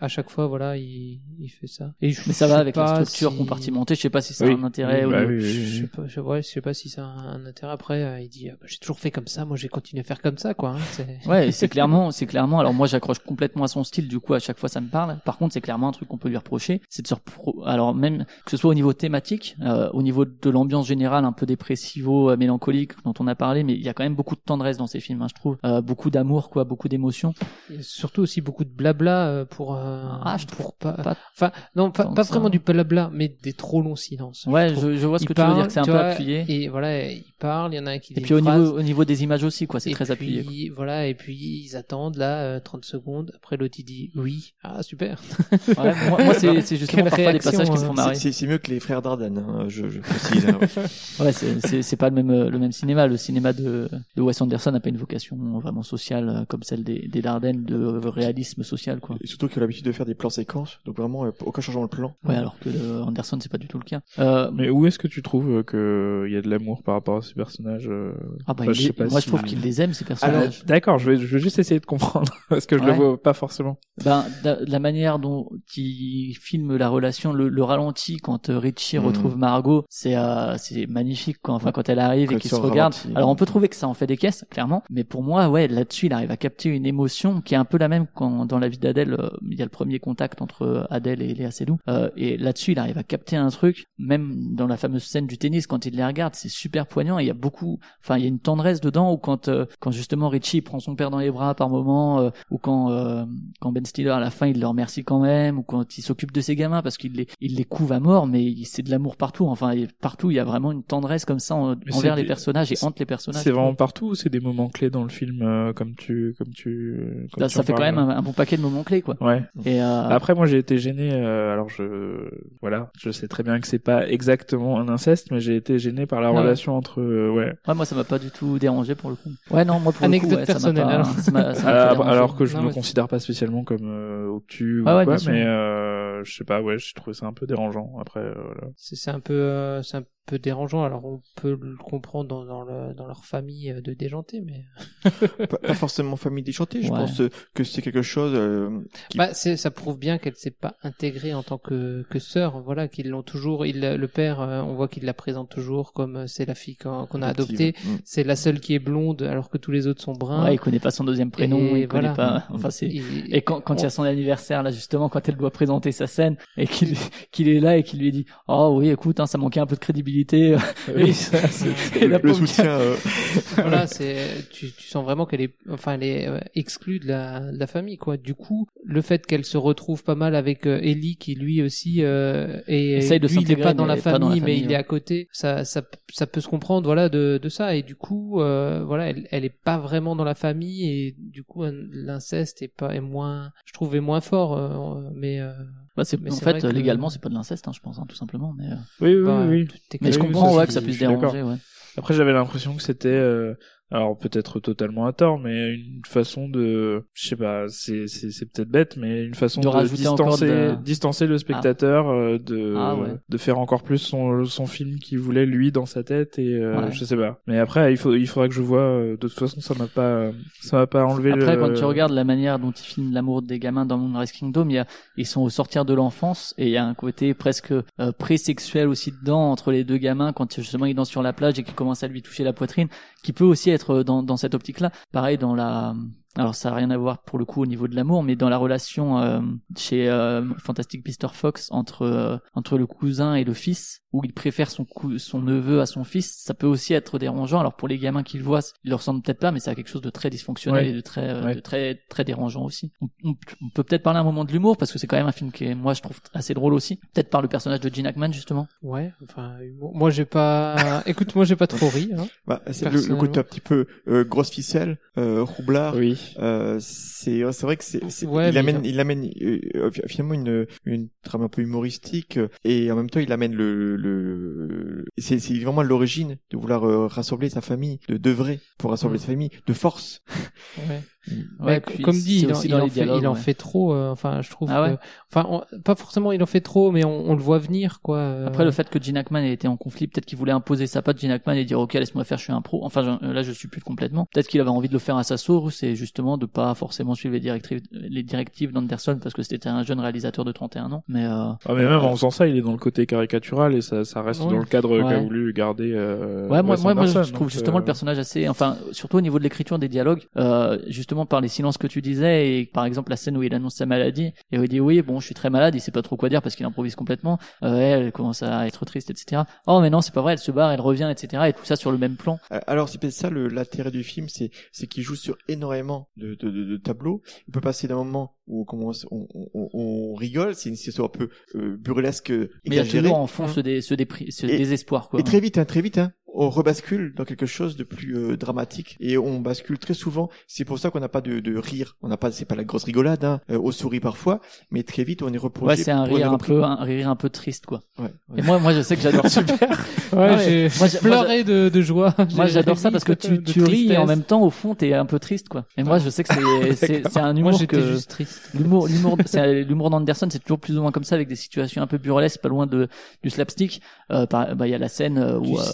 B: à chaque fois voilà il, il fait ça. Et je,
A: Mais ça
B: je
A: va avec la structure
B: si-
A: compartimentée. Je sais pas si ça
C: Oui.
A: a un intérêt.
C: Oui,
A: ou
C: bah
A: non.
C: oui, oui,
B: Je
C: oui.
B: sais pas, je, ouais, je sais pas si ça a un intérêt. Après, euh, il dit ah, bah, j'ai toujours fait comme ça, moi j'ai continué à faire comme ça, quoi. hein, c'est-
A: Ouais, c'est clairement, c'est clairement. Alors moi, j'accroche complètement à son style. Du coup, à chaque fois, ça me parle. Par contre, c'est clairement un truc qu'on peut lui reprocher, c'est de se repro- alors même que ce soit au niveau thématique, euh, au niveau de l'ambiance générale, un peu dépressivo, euh, mélancolique, dont on a parlé, mais il y a quand même beaucoup de tendresse dans ces films, hein, je trouve. Euh, beaucoup d'amour, quoi, beaucoup d'émotions.
B: Surtout aussi beaucoup de blabla euh, pour. euh,
A: Ah, je
B: pour pas.
A: pas
B: Enfin, non, pas, pas
A: ça.
B: vraiment du blabla, mais des trop longs silences.
A: Ouais, je, je vois ce
B: Il
A: que tu veux dire, c'est un peu
B: vois,
A: appuyé.
B: Et voilà, il parle, il y en a un qui
A: Et
B: dit
A: puis au niveau, au niveau des images aussi, quoi, c'est très appuyé.
B: puis, Voilà, et puis ils attendent là euh, 30 secondes. Après l'autre il dit oui. Ah super.
A: quoi. Ouais, moi, moi, c'est c'est justement parfois des passages qui me
B: hein.
A: font marrer.
D: C'est mieux que les frères Dardenne, hein, je, je précise. hein, ouais.
A: Ouais, c'est- pas le même euh, le même cinéma. Le cinéma de, de Wes Anderson n'a pas une vocation vraiment sociale euh, comme celle des, des Dardennes de euh, réalisme social, quoi.
D: Et surtout qu'il a l'habitude de faire des plans séquences, donc vraiment aucun changement de plan.
A: Ouais, alors que euh, Anderson c'est pas du tout le cas. Euh,
C: Mais où est-ce que tu trouves que il y a de l'amour par rapport à ces personnages
A: ah bah,
C: enfin, je sais pas
A: moi
C: si-
A: je trouve qu'il les aime ces personnages.
C: d'accord, je vais, je vais juste essayer de comprendre parce que je le
A: Ouais.
C: vois pas forcément.
A: Ben, de la manière dont il filme la relation, le, le ralenti quand euh, Richie
D: Mhm.
A: retrouve Margot, c'est euh, c'est magnifique quoi. Enfin quand elle arrive
D: Quand
A: et qu'ils
D: se
A: regardent. Alors on peut trouver que ça en fait des caisses, clairement, mais pour moi ouais là-dessus il arrive à capter une émotion qui est un peu la même quand dans la vie d'Adèle euh, il y a le premier contact entre Adèle et Léa Seydoux. Euh, et là-dessus il arrive à capter un truc, même dans la fameuse scène du tennis quand il les regarde, c'est super poignant. Et il y a beaucoup, enfin il y a une tendresse dedans où quand euh, quand justement Richie prend son père dans les bras par moment, euh, ou quand euh, quand Ben Stiller à la fin il le remercie quand même, ou quand il s'occupe de ses gamins parce qu'il les il les couve à mort, mais c'est de l'amour partout. Enfin partout il y a vraiment une tendresse comme ça en- envers les personnages et entre les personnages.
C: C'est
A: je
C: vraiment
A: trouve.
C: partout ou c'est des moments clés dans le film euh, comme tu comme tu comme tu
A: ça
C: en
A: fait quand même un, un bon paquet de moments clés quoi.
C: Ouais.
A: Et euh,
C: Après, moi, j'ai été gêné. euh, alors, je voilà, je sais très bien que c'est pas exactement un inceste, mais j'ai été gêné par la
A: Ah ouais.
C: relation entre euh, ouais.
A: ouais, moi ça m'a pas du tout dérangé pour le coup. Ouais non moi pour
B: Anecdote
A: le coup ouais, ça m'a
B: alors.
A: ça ça m'a pas
C: Alors, que je
B: Non,
C: me considère pas spécialement comme euh, obtus ou quoi, mais euh, je sais pas, ouais, j'ai trouvé ça un peu dérangeant. Après, euh.
B: C'est un peu euh, peu dérangeant. Alors on peut le comprendre dans dans, le, dans leur famille euh, de déjanté, mais
D: pas, pas forcément famille déchantée, je
A: Ouais.
D: pense euh, que c'est quelque chose euh, qui...
B: bah c'est ça prouve bien qu'elle s'est pas intégrée en tant que que sœur. Voilà qu'ils l'ont toujours. Il le père, on voit qu'il la présente toujours comme c'est la fille qu'on qu'on a adoptée.
D: Mm.
B: C'est la seule qui est blonde alors que tous les autres sont bruns.
A: Ouais, il connaît pas son deuxième prénom,
B: Et
A: il connaît
B: voilà.
A: pas. Enfin, c'est.
B: Et-
A: Et quand, quand il y a son anniversaire là justement, quand elle doit présenter sa scène et qu'il qu'il est là et qu'il lui dit oh oui écoute hein, ça manquait un peu de crédibilité.
C: Oui, ça,
A: Et la
D: le soutien euh,
B: voilà, c'est tu, tu sens vraiment qu'elle est enfin elle est euh, exclue de la, de la famille quoi. Du coup, le fait qu'elle se retrouve pas mal avec euh, Ellie qui lui aussi euh, est
A: Essaye de
B: lui il est pas dans la
A: pas dans la
B: famille mais il est à côté, ça ça ça peut se comprendre voilà de de ça. Et du coup euh, voilà, elle elle est pas vraiment dans la famille et du coup l'inceste est pas est moins je trouve est moins fort euh, mais euh,
A: Bah, c'est,
B: Mais
A: en fait
B: vrai que-
A: légalement c'est pas de l'inceste hein, je pense hein, tout simplement. Mais, euh,
C: Oui, oui,
B: bah,
C: oui.
A: mais je comprends
C: ça,
A: ouais que ça puisse déranger. Ouais.
C: Après, j'avais l'impression que c'était, euh, alors peut-être totalement à tort, mais une façon de, je sais pas, c'est c'est c'est peut-être bête, mais une façon
A: De
C: de, distancer
A: de
C: distancer le spectateur euh, de
A: Ah, ouais.
C: de faire encore plus son son film qu'il voulait lui dans sa tête et euh,
A: Ouais.
C: je sais pas. Mais après, il faut il faudra que je vois. euh, de toute façon, ça m'a pas ça m'a pas enlevé
A: Après,
C: le.
A: quand tu regardes la manière dont ils filment l'amour des gamins dans Moonrise Kingdom, il y a, ils sont au sortir de l'enfance et il y a un côté presque euh, pré-sexuel aussi dedans entre les deux gamins quand justement ils dansent sur la plage et qu'ils commencent à lui toucher la poitrine, qui peut aussi être dans, dans cette optique-là. Pareil dans la, alors ça a rien à voir pour le coup au niveau de l'amour, mais dans la relation euh, chez euh, Fantastic Mr. Fox entre euh, entre le cousin et le fils, où il préfère son cou- son neveu à son fils, ça peut aussi être dérangeant. Alors pour les gamins qui le voient, ils le ressentent peut-être pas, mais ça a quelque chose de très dysfonctionnel
C: Ouais.
A: et de très euh,
C: Ouais.
A: de très très dérangeant aussi. On, on- on peut peut-être parler un moment de l'humour parce que c'est quand même un film qui est, moi je trouve assez drôle aussi. Peut-être par le personnage de Gene Hackman justement.
B: ouais, enfin humour. moi j'ai pas écoute moi j'ai pas trop ri hein.
D: bah, c'est le, le côté un petit peu euh, grosse ficelle, euh, roublard.
C: Oui.
D: Euh, c'est c'est vrai que c'est
B: Ouais,
D: il amène
B: il
D: amène euh, finalement une une trame un peu humoristique euh, et en même temps il amène le le c'est c'est vraiment l'origine de vouloir euh, rassembler sa famille de d'œuvrer pour rassembler
B: Mm.
D: sa famille de force
B: Ouais. Ouais,
A: puis
B: comme dit, il en, il fait,
A: dialogues,
B: il en
A: ouais.
B: fait trop. euh, enfin, je trouve.
A: Ah ouais
B: que- enfin, on- pas forcément, il en fait trop, mais on, on le voit venir, quoi. euh.
A: Après, le fait que Gene Hackman ait été en conflit, peut-être qu'il voulait imposer sa patte, Gene Hackman, et dire, OK, laisse-moi faire, je suis un pro. Enfin, je- là, je suis plus complètement. Peut-être qu'il avait envie de le faire à sa sauce, c'est justement de pas forcément suivre les directives, les directives d'Anderson, parce que c'était un jeune réalisateur de 31 ans. Mais, euh,
C: Ah, mais même en faisant ça, il est dans le côté caricatural et ça, ça reste
A: Ouais.
C: dans le cadre qu'a
A: Ouais.
C: voulu garder. Euh,
A: Ouais, moi, moi, moi, je trouve justement
C: euh,
A: le personnage assez, enfin, surtout au niveau de l'écriture des dialogues, euh, justement par les silences que tu disais et par exemple la scène où il annonce sa maladie et où il dit oui, bon, je suis très malade, il sait pas trop quoi dire parce qu'il improvise complètement. Euh, elle commence à être triste, etc. Oh, mais non, c'est pas vrai, elle se barre, elle revient, etc. Et tout ça sur le même plan.
D: Euh, Alors c'est peut-être ça le- l'intérêt du film, c'est c'est qu'il joue sur énormément de, de, de, de tableaux. Il peut passer d'un moment où on commence, on, on, on rigole, c'est une situation un peu euh, burlesque,
A: Mais il y a toujours en fond ce, dé- ce, dépri- ce
D: Et-
A: désespoir, quoi.
D: Et très vite, hein, très vite, hein, on rebascule dans quelque chose de plus euh, dramatique et on bascule très souvent. C'est pour ça qu'on n'a pas de, de rire. On n'a pas, c'est pas la grosse rigolade. Hein. Euh, on sourit parfois, mais très vite on est replongé.
A: Ouais, c'est un rire un peu, un rire un peu triste, quoi.
D: Ouais, ouais.
A: Et moi, moi, je sais que j'adore super.
B: Ouais, j'ai
A: Moi, j'ai- moi,
B: pleuré de, de joie.
A: Moi, j'adore ça parce que tu, tu ris et en même temps, au fond, t'es un peu triste, quoi. Et moi, je sais que c'est, c'est, c'est un humour
B: Moi,
A: que,
B: juste triste.
A: l'humour, l'humour, c'est, l'humour d'Anderson, c'est toujours plus ou moins comme ça avec des situations un peu burlesques, pas loin de, du slapstick. Euh, par- bah, il y a la scène euh,
B: Du
A: où, euh,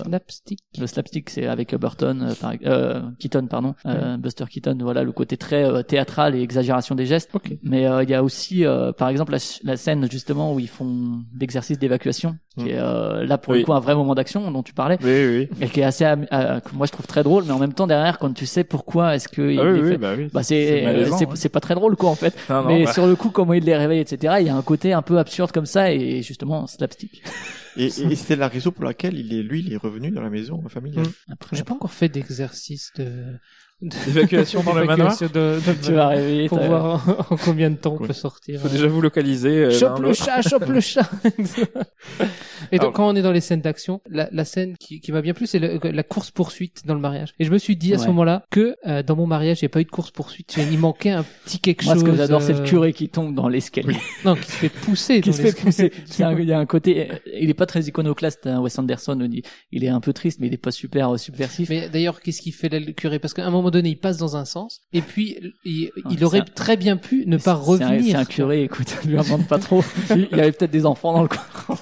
B: slapstick.
A: le slapstick, c'est avec euh, Burton, euh, par, euh, Keaton, pardon, euh, Buster Keaton, voilà, le côté très théâtral et exagération des gestes. Mais euh, il y a aussi, euh, par exemple, la, la scène justement où ils font l'exercice d'évacuation, qui est euh, là pour
C: Oui.
A: le coup un vrai moment d'action dont tu parlais,
C: Oui, oui.
A: et qui est assez, euh, que moi je trouve très drôle, mais en même temps derrière, quand tu sais pourquoi est-ce que il
C: Ah oui,
A: les
C: oui,
A: fait-
C: bah oui.
A: bah
C: C'est ouais.
A: c'est pas très drôle quoi en fait.
C: Non, non,
A: mais
C: bah.
A: sur le coup, comment il les réveille, etc. Il y a un côté un peu absurde comme ça et justement slapstick.
D: Et, et, la raison pour laquelle il est, lui, il est revenu dans la maison familiale.
A: Après,
B: J'ai pas encore fait d'exercice de
C: D'évacuation dans le manoir
B: de- de-
A: Tu vas réveiller
B: pour voir en, en combien de temps on peut sortir.
C: Faut déjà vous localiser. euh,
B: Chope le chat, chope le chat. Et donc
C: Alors-
B: quand on est dans les scènes d'action, la, la scène qui, qui m'a bien plu, c'est le- la course poursuite dans le mariage. Et je me suis dit à ce moment-là que euh, dans mon mariage, il n'y a pas eu de course poursuite. Il manquait un petit quelque
A: Moi,
B: chose.
A: ce que j'adore, c'est le
B: euh,
A: curé qui tombe dans l'escalier.
B: Non, qui se fait pousser.
A: qui
B: dans
A: se fait pousser. Il y a un côté, il est pas très iconoclaste, hein, Wes Anderson. Il, il est un peu triste, mais il est pas super euh, subversif.
B: Mais d'ailleurs, qu'est-ce qu'il fait là, le curé? Parce qu'à un moment donné, il passe dans un sens, et puis il, aurait
A: un-
B: très bien pu ne pas revenir.
A: C'est un curé, écoute, lui en demande pas trop. Il il avait peut-être des enfants dans le coin.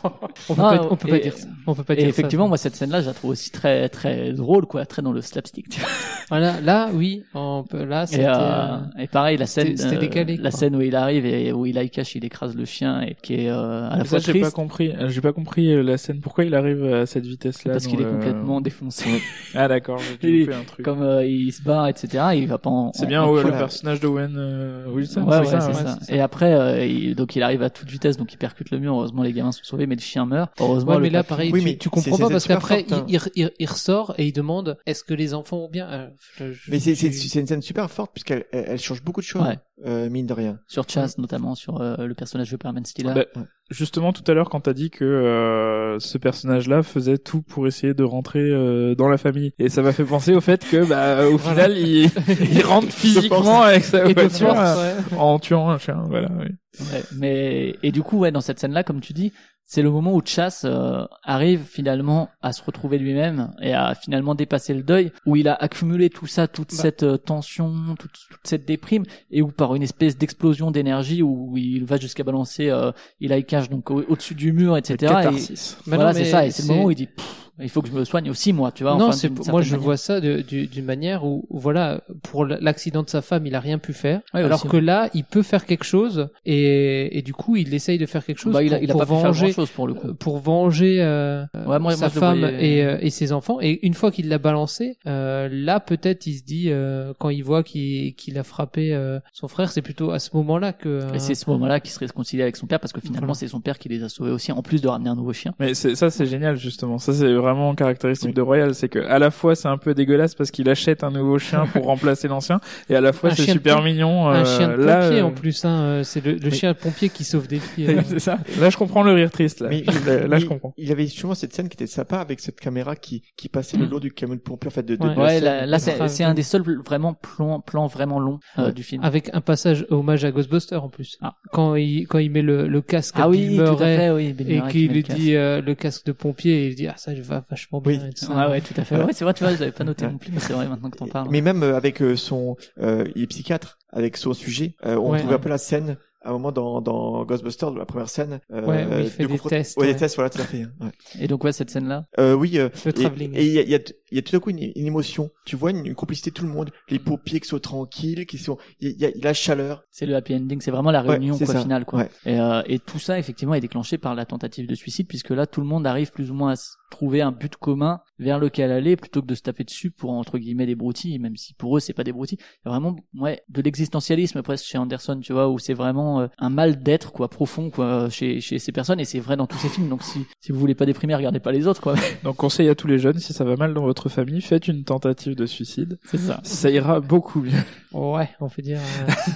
B: On peut pas- on peut pas
A: et-
B: dire ça. On peut pas
A: et
B: dire ça.
A: effectivement, moi, cette scène-là, je la trouve aussi très, très drôle, quoi, très dans le slapstick. tu vois.
B: Voilà, là, oui, on peut, là, c'était.
A: Et, euh,
B: euh,
A: et pareil, la scène,
B: c'était- c'était
A: euh,
B: décalé,
A: la scène où il arrive et où il cache, il écrase le chien et qui est euh, à la fois
C: ça, j'ai pas compris. Euh, J'ai pas compris euh, la scène. Pourquoi il arrive à cette vitesse-là
A: parce qu'il est complètement défoncé.
C: Ah d'accord. J'ai un truc.
A: Comme euh, il se bat, etc. Il va pas en.
C: C'est
A: en-
C: bien
A: en
C: ouais, le personnage d'Owen euh, Wilson.
A: Ouais, ouais,
C: c'est ça,
A: c'est
C: ouais.
A: ça. Et après, euh, il, donc il arrive à toute vitesse, donc il percute le mur. Heureusement, les gamins sont sauvés, mais le chien meurt. Heureusement,
B: Ouais,
A: le
B: mais là, pareil,
D: Oui,
B: tu,
D: mais
B: tu comprends pas parce qu'après,
D: hein.
B: il, il, il- il ressort et il demande est-ce que les enfants vont bien Euh, je- je-
D: Mais c'est une scène super forte puisqu'elle elle, elle change beaucoup de choses,
A: Ouais.
D: Euh, mine de rien.
A: sur Chas, notamment sur euh, le personnage de Perman Stiller.
C: Bah, Justement, tout à l'heure, quand t'as dit que euh, ce personnage-là faisait tout pour essayer de rentrer euh, dans la famille, et ça m'a fait penser au fait que, bah, au
B: Voilà.
C: final, il, il rentre physiquement avec sa voiture
B: force, ouais.
C: en tuant un chien. Voilà. Oui.
A: Ouais, mais et du coup, ouais, dans cette scène-là, comme tu dis, c'est le moment où Chas euh, arrive finalement à se retrouver lui-même et à finalement dépasser le deuil, où il a accumulé tout ça, toute
B: Bah.
A: cette euh, tension, toute, toute cette déprime, et où par une espèce d'explosion d'énergie, où il va jusqu'à balancer euh, il cache donc au- au-dessus du mur, etc. Et.
B: Bah
A: voilà,
B: non,
A: c'est ça. Et c'est le moment où il dit, Pff, il faut que je me soigne aussi moi, tu vois.
B: non,
A: enfin,
B: moi je
A: manière.
B: vois ça d'une manière où, voilà pour l'accident de sa femme il a rien pu faire
A: Ouais,
B: alors
A: aussi.
B: que là il peut faire quelque chose et, et du coup il essaye de faire quelque chose
A: Bah, il a,
B: pour,
A: il a
B: pour
A: pas pu faire
B: venger
A: pour le coup.
B: euh, pour venger euh,
A: Ouais, moi-
B: sa
A: moi,
B: femme
A: voyais-
B: et, euh, et ses enfants et une fois qu'il l'a balancé euh, là peut-être il se dit euh, quand il voit qu'il a frappé euh, son frère c'est plutôt à ce moment là que euh,
A: Et c'est ce moment-là qu'il se réconcilie avec son père parce que finalement
B: Voilà.
A: c'est son père qui les a sauvés aussi, en plus de ramener un nouveau chien.
C: Mais ça, c'est génial, justement. Ça, c'est vraiment caractéristique de Royal. C'est que, à la fois, c'est un peu dégueulasse parce qu'il achète un nouveau chien pour remplacer l'ancien, et à la fois,
B: Un
C: c'est super mignon.
B: un
C: euh,
B: chien de
C: là,
B: pompier
C: euh,
B: en plus hein, euh, c'est le, le
C: Oui.
B: chien de pompier qui sauve des filles euh.
C: c'est ça. Là, je comprends le rire triste, là.
D: Mais,
C: là, là, je comprends.
D: Il y avait justement cette scène qui était sympa avec cette caméra qui, qui passait le long du camion de pompier, en fait, de, de,
B: Ouais.
D: de
A: Ouais, là, là, c'est c'est un des seuls vraiment plans, plans vraiment longs euh, du film.
B: avec un passage hommage à Ghostbusters en plus
A: Ah.
B: quand il quand il met le, le casque à
A: Ah oui,
B: Bill
A: tout à fait, oui. Bill
B: et
A: Murray
B: qu'il lui dit euh, le casque de pompier et il dit ah ça va va vachement bien.
D: Oui.
B: et tout ça.
A: Ouais, ouais, tout à fait. Ouais, c'est vrai, tu vois, j'avais pas noté non plus, mais c'est vrai maintenant que t'en parles.
D: Mais même euh, avec euh, son, euh, il est psychiatre, avec son sujet, euh, on
B: Ouais,
D: trouve
B: ouais.
D: un peu la scène à un moment dans, dans Ghostbusters, la première scène. Euh,
B: Ouais, où il fait
D: de
B: des tests,
D: Ouais,
B: ouais.
D: des tests, voilà, tout à fait. hein, ouais.
A: Et donc, ouais, cette scène-là.
D: Euh, oui, euh,
B: Le travelling.
D: et il y a, y, a, y a tout à coup une, une émotion. Tu vois une, une complicité de tout le monde, les paupiers qui sont tranquilles, qui sont, il y y a la chaleur.
A: C'est le happy ending, c'est vraiment la
D: Ouais,
A: réunion
D: c'est
A: quoi, finale quoi.
D: Ouais.
A: Et, euh, et tout ça effectivement est déclenché par la tentative de suicide puisque là tout le monde arrive plus ou moins à trouver un but commun vers lequel aller plutôt que de se taper dessus pour entre guillemets des broutilles même si pour eux c'est pas des broutilles. Il y a vraiment ouais de l'existentialisme presque chez Anderson tu vois où c'est vraiment euh, un mal d'être quoi profond quoi chez chez ces personnes et c'est vrai dans tous ces films donc si si vous voulez pas déprimer regardez pas les autres quoi.
C: Donc conseil à tous les jeunes, si ça va mal dans votre famille, faites une tentative de suicide.
A: C'est ça.
C: Ça ira beaucoup mieux.
B: Ouais, on peut dire.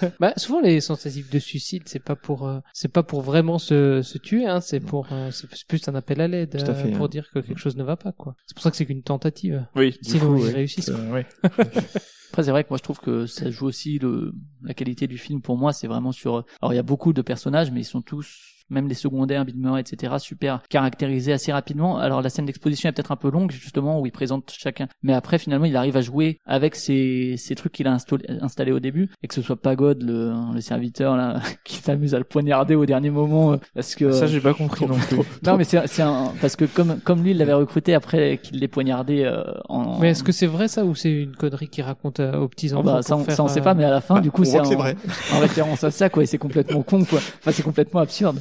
B: euh, bah, souvent les tentatives de suicide, c'est pas pour, euh, c'est pas pour vraiment se, se tuer, hein. C'est pour, euh, c'est plus un appel à l'aide
D: Tout à
B: euh,
D: fait,
B: pour
D: hein.
B: dire que quelque chose ne va pas, quoi. C'est pour ça que c'est qu'une tentative.
C: Oui,
B: Sinon ils
C: oui.
B: réussissent.
C: Euh, oui.
A: Après, c'est vrai que moi, je trouve que ça joue aussi le, la qualité du film pour moi, c'est vraiment sur, alors il y a beaucoup de personnages, mais ils sont tous, même les secondaires, Bill Murray, etc., super caractérisés assez rapidement. Alors, la scène d'exposition est peut-être un peu longue, justement, où il présente chacun. Mais après, finalement, il arrive à jouer avec ces, ces trucs qu'il a installé, installés au début, et que ce soit Pagode, le, le serviteur, là, qui s'amuse à le poignarder au dernier moment, euh, parce que...
C: Ça, j'ai pas compris non plus.
A: Non, mais c'est, un, parce que comme, comme lui, il l'avait recruté après qu'il l'ait poignardé, euh, en...
B: Mais est-ce que c'est vrai ça ou c'est une connerie qu'il raconte euh, aux petits
A: Oh
B: enfants
A: bah, ça, on,
B: faire,
A: ça, on sait
B: euh,
A: pas, mais à la fin,
D: bah,
A: du coup, c'est en,
D: c'est vrai.
A: en référence à ça, quoi, et c'est complètement con, quoi. Enfin, c'est complètement absurde,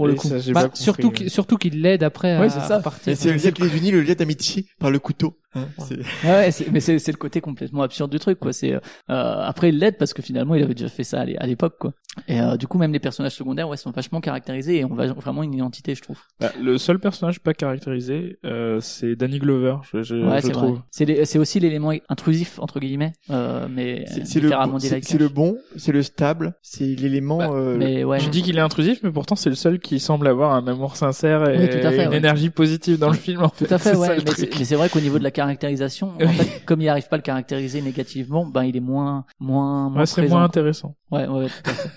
A: pour le coup.
C: ça,
B: bah,
C: compris,
B: surtout
C: ouais.
B: qu'il, surtout qu'il l'aide après à,
A: Ouais, c'est ça.
B: à repartir.
D: Et c'est le lien qui les unit, le lien d'amitié par le couteau. Hein, c'est-
A: Ouais, ouais, c'est- mais c'est, c'est le côté complètement absurde du truc, quoi. C'est, euh, après, il l'aide parce que finalement, il avait déjà fait ça à l'é- à l'époque, quoi. Et euh, du coup, même les personnages secondaires, ouais, sont vachement caractérisés et ont va- vraiment une identité, je trouve.
C: Bah, le seul personnage pas caractérisé, euh, c'est Danny Glover, je, je,
A: Ouais,
C: je
A: c'est
C: trouve.
A: vrai. C'est, les- c'est aussi l'élément intrusif entre guillemets, euh, mais
D: C'est c'est le, bon- c'est le bon, c'est le stable, c'est l'élément.
C: Bah,
D: euh,
A: Mais ouais.
C: Je dis qu'il est intrusif, mais pourtant c'est le seul qui semble avoir un amour sincère et
A: Oui, fait,
C: une
A: ouais.
C: énergie positive dans le film. En fait.
A: Tout à fait, ouais. mais, c'est, vrai qu'au niveau de la caractérisation, en fait, comme il n'arrive pas à le caractériser négativement, ben il est moins, moins, moins
C: Ouais, c'est moins intéressant.
A: Ouais, ouais, tout à fait.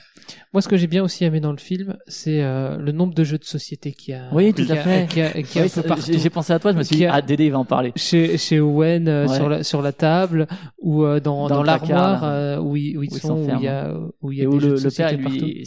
B: Moi, ce que j'ai bien aussi aimé dans le film, c'est euh, le nombre de jeux de société qu'il y a.
A: Oui, tout à
B: a-
A: fait.
B: A, a
A: Oui, j'ai, pensé à toi, je me suis dit, ah, Dédé, il va en parler.
B: chez chez Owen euh,
A: Ouais.
B: sur la sur la table ou euh, dans
A: Dans
B: dans,
A: le
B: l'armoire
A: là.
B: euh, où ils où ils
A: Où
B: sont où il y a où il y a des
A: où
B: jeux
A: le,
B: de
A: le père
B: société partout.
A: lui,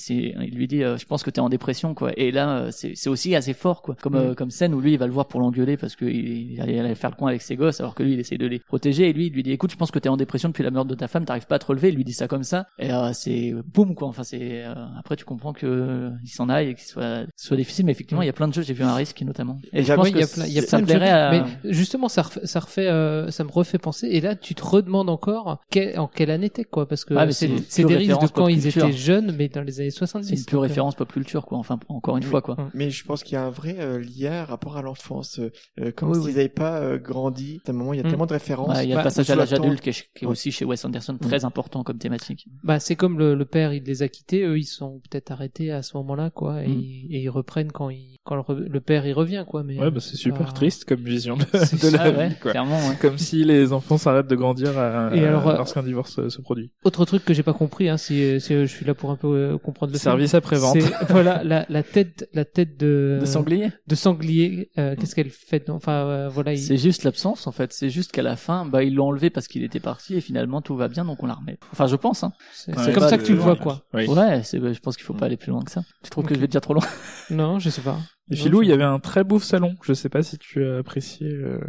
A: il lui dit, euh, je pense que t'es en dépression, quoi. Et là, euh, c'est, aussi assez fort, quoi. Comme,
B: Mm.
A: euh, comme scène où lui, il va le voir pour l'engueuler parce qu'il il allait, il faire le coin avec ses gosses, alors que lui, il essaie de les protéger. Et lui, il lui dit, écoute, je pense que t'es en dépression depuis la mort de ta femme, t'arrives pas à te relever. Il lui dit ça comme ça. Et euh, c'est boum, quoi. Enfin, c'est euh, après, tu comprends que euh, il s'en aille et qu'il soit, soit difficile. Mais effectivement, il y a plein de jeux. J'ai vu un risque notamment. Et je pense
B: il
A: que
B: y a plein, il y a
A: ça
B: plein de jeux,
A: à.
B: mais justement ça refait, ça refait, euh, ça me refait penser. Et là, tu te redemandes encore quel- en quelle année t'es quoi, parce que
A: mais
B: c'est des risques de quand
A: pop
B: ils
A: culture.
B: étaient jeunes, mais dans les années 70.
A: c'est une pure
B: euh,
A: référence pop culture, quoi. Enfin, encore une fois, quoi.
D: Mais je pense qu'il y a un vrai euh, lien rapport à l'enfance, euh, euh, comme
A: Oui,
D: s'ils
A: oui.
D: n'avaient pas euh, grandi. À un moment, il y a
B: Mm.
D: tellement de références.
A: Ouais, il y a
D: Bah,
A: le passage
D: sous
A: à l'âge adulte qui est, aussi chez Wes Anderson très important comme thématique.
B: Bah, c'est comme le, le père, il les a quittés, eux, ils sont peut-être arrêtés à ce moment-là, quoi, et,
A: Mm.
B: ils- et ils reprennent quand il, quand le, le père, il revient, quoi, mais.
C: Ouais, bah c'est super
B: bah,
C: triste comme vision de,
B: C'est
C: de la
A: ça, ouais,
C: vie, quoi.
A: clairement, ouais.
C: Comme si les enfants s'arrêtent de grandir à,
B: Et alors, euh,
C: lorsqu'un divorce euh, se produit.
B: Autre truc que j'ai pas compris, hein, si, si euh, je suis là pour un peu euh, comprendre le
C: Service
B: film,
C: après-vente.
B: c'est- Voilà, la, la tête, la tête de.
A: De sanglier?
B: De sanglier, euh, qu'est-ce qu'elle fait Enfin, euh, voilà, il...
A: C'est juste l'absence en fait. C'est juste qu'à la fin, bah ils l'ont enlevé parce qu'il était parti et finalement tout va bien donc on la remet. Enfin je pense. Hein.
B: c'est
C: Ouais,
B: comme ça que tu le vois, quoi.
C: Oui.
A: Ouais, c'est. bah, je pense qu'il faut pas aller plus loin que ça. Tu trouves que je vais dire trop loin?
B: Non, je sais pas.
C: Et Philou, il y avait un très beau salon. Je sais pas si tu as apprécié euh,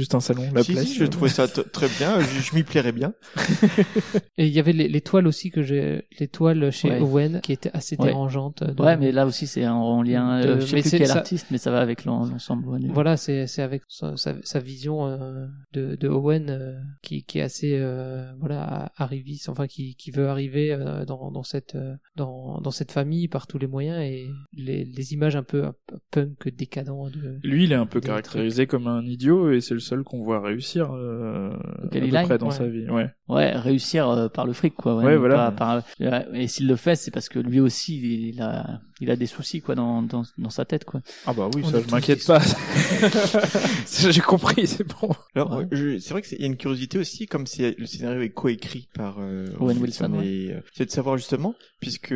C: juste un salon, la
D: Si,
C: place.
D: si, je trouvais ça très bien. Je, je m'y plairais bien.
B: Et il y avait les, les toiles aussi que j'ai, les toiles chez
A: Ouais.
B: Owen qui étaient assez
A: Ouais.
B: dérangeantes. de-
A: Ouais, mais là aussi c'est en, en lien.
B: de-
A: euh, je sais
B: mais
A: plus quel
B: ça-
A: artiste, mais ça va avec l'en- l'ensemble. ouais,
B: Voilà, c'est c'est avec sa, sa, sa vision euh, de, de Owen euh, qui, qui est assez euh, voilà arriviste, enfin qui, qui veut arriver euh, dans, dans cette euh, dans, dans cette famille par tous les moyens et les, les images un peu un peu punk décadent de
C: Lui, il est un peu caractérisé comme un idiot et c'est le seul qu'on voit réussir euh, à peu près dans
B: ouais.
C: sa vie. Ouais.
A: Ouais, réussir euh, par le fric quoi. Ouais,
C: voilà.
A: pas par- ouais, Et s'il le fait, c'est parce que lui aussi il a il a des soucis quoi dans dans, dans sa tête quoi.
C: Ah bah oui,
B: On
C: ça je m'inquiète pas. Ça, J'ai compris, c'est bon.
D: Alors,
A: Ouais.
D: euh, je- c'est vrai que c'est il y a une curiosité aussi, comme c'est le scénario est coécrit par euh,
A: Owen Wilson,
D: et euh, c'est de savoir justement, puisque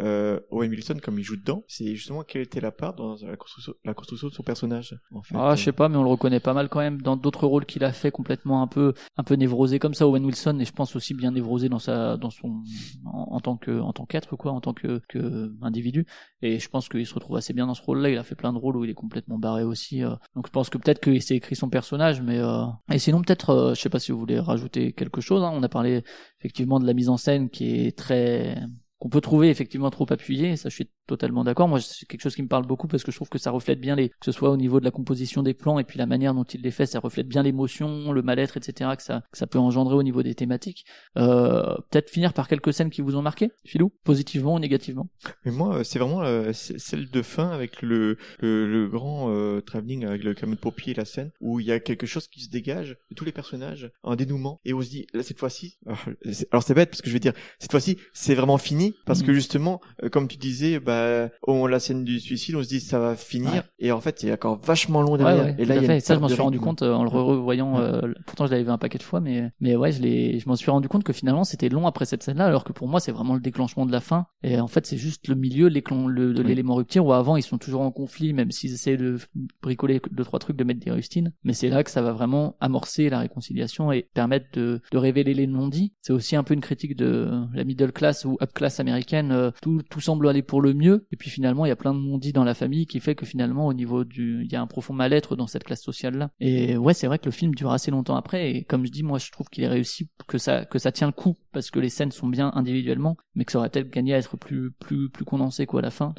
D: euh, Owen Wilson, comme il joue dedans, c'est justement quelle était la part dans la construction, la construction de son personnage. En fait.
A: Ah, je sais pas, mais on le reconnaît pas mal quand même dans d'autres rôles qu'il a fait complètement un peu, un peu névrosé comme ça. Owen Wilson, et je pense aussi bien névrosé dans sa, dans son, en, en tant que, en tant qu'être quoi, en tant que, que individu. Et je pense qu'il se retrouve assez bien dans ce rôle-là. Il a fait plein de rôles où il est complètement barré aussi. euh. Donc je pense que peut-être qu'il s'est écrit son personnage, mais euh... et sinon peut-être, euh, je sais pas si vous voulez rajouter quelque chose. hein. On a parlé effectivement de la mise en scène qui est très qu'on peut trouver effectivement trop appuyé, ça je suis totalement d'accord. Moi c'est quelque chose qui me parle beaucoup parce que je trouve que ça reflète bien les, que ce soit au niveau de la composition des plans et puis la manière dont il les fait, ça reflète bien l'émotion, le mal-être, etc. que ça, que ça peut engendrer au niveau des thématiques. Euh, peut-être finir par quelques scènes qui vous ont marqué, Philou, positivement ou négativement?
D: Mais moi, euh, c'est vraiment euh, celle de fin avec le, le, le grand euh, travelling avec le camion de pompier et la scène où il y a quelque chose qui se dégage de tous les personnages, un dénouement, et on se dit, là, cette fois-ci, alors c'est bête parce que je vais dire, cette fois-ci, c'est vraiment fini parce que justement, euh, comme tu disais, bah, de la scène du suicide, on se dit, ça va finir,
A: Ouais.
D: et en fait, c'est encore vachement long derrière.
A: ouais,
D: et là, il y a
A: ça, je m'en suis rendu compte euh, en le revoyant. euh, pourtant, je l'avais vu un paquet de fois, mais mais ouais, je l'ai, je m'en suis rendu compte que finalement, c'était long après cette scène-là, alors que pour moi, c'est vraiment le déclenchement de la fin. Et en fait, c'est juste le milieu, l'éclan- le, de l'élément rupture où avant, ils sont toujours en conflit, même s'ils essaient de bricoler deux trois trucs, de mettre des rustines. Mais c'est là que ça va vraiment amorcer la réconciliation et permettre de, de révéler les non-dits. C'est aussi un peu une critique de la middle class ou up class américaine. euh, Tout, tout semble aller pour le mieux, et puis finalement, il y a plein de non-dits dans la famille qui fait que finalement, au niveau du, il y a un profond mal-être dans cette classe sociale-là. Et ouais, c'est vrai que le film dure assez longtemps après, et comme je dis, moi, je trouve qu'il est réussi, que ça, que ça tient le coup, parce que les scènes sont bien individuellement, mais que ça aurait peut-être gagné à être plus, plus, plus condensé, quoi, à la fin.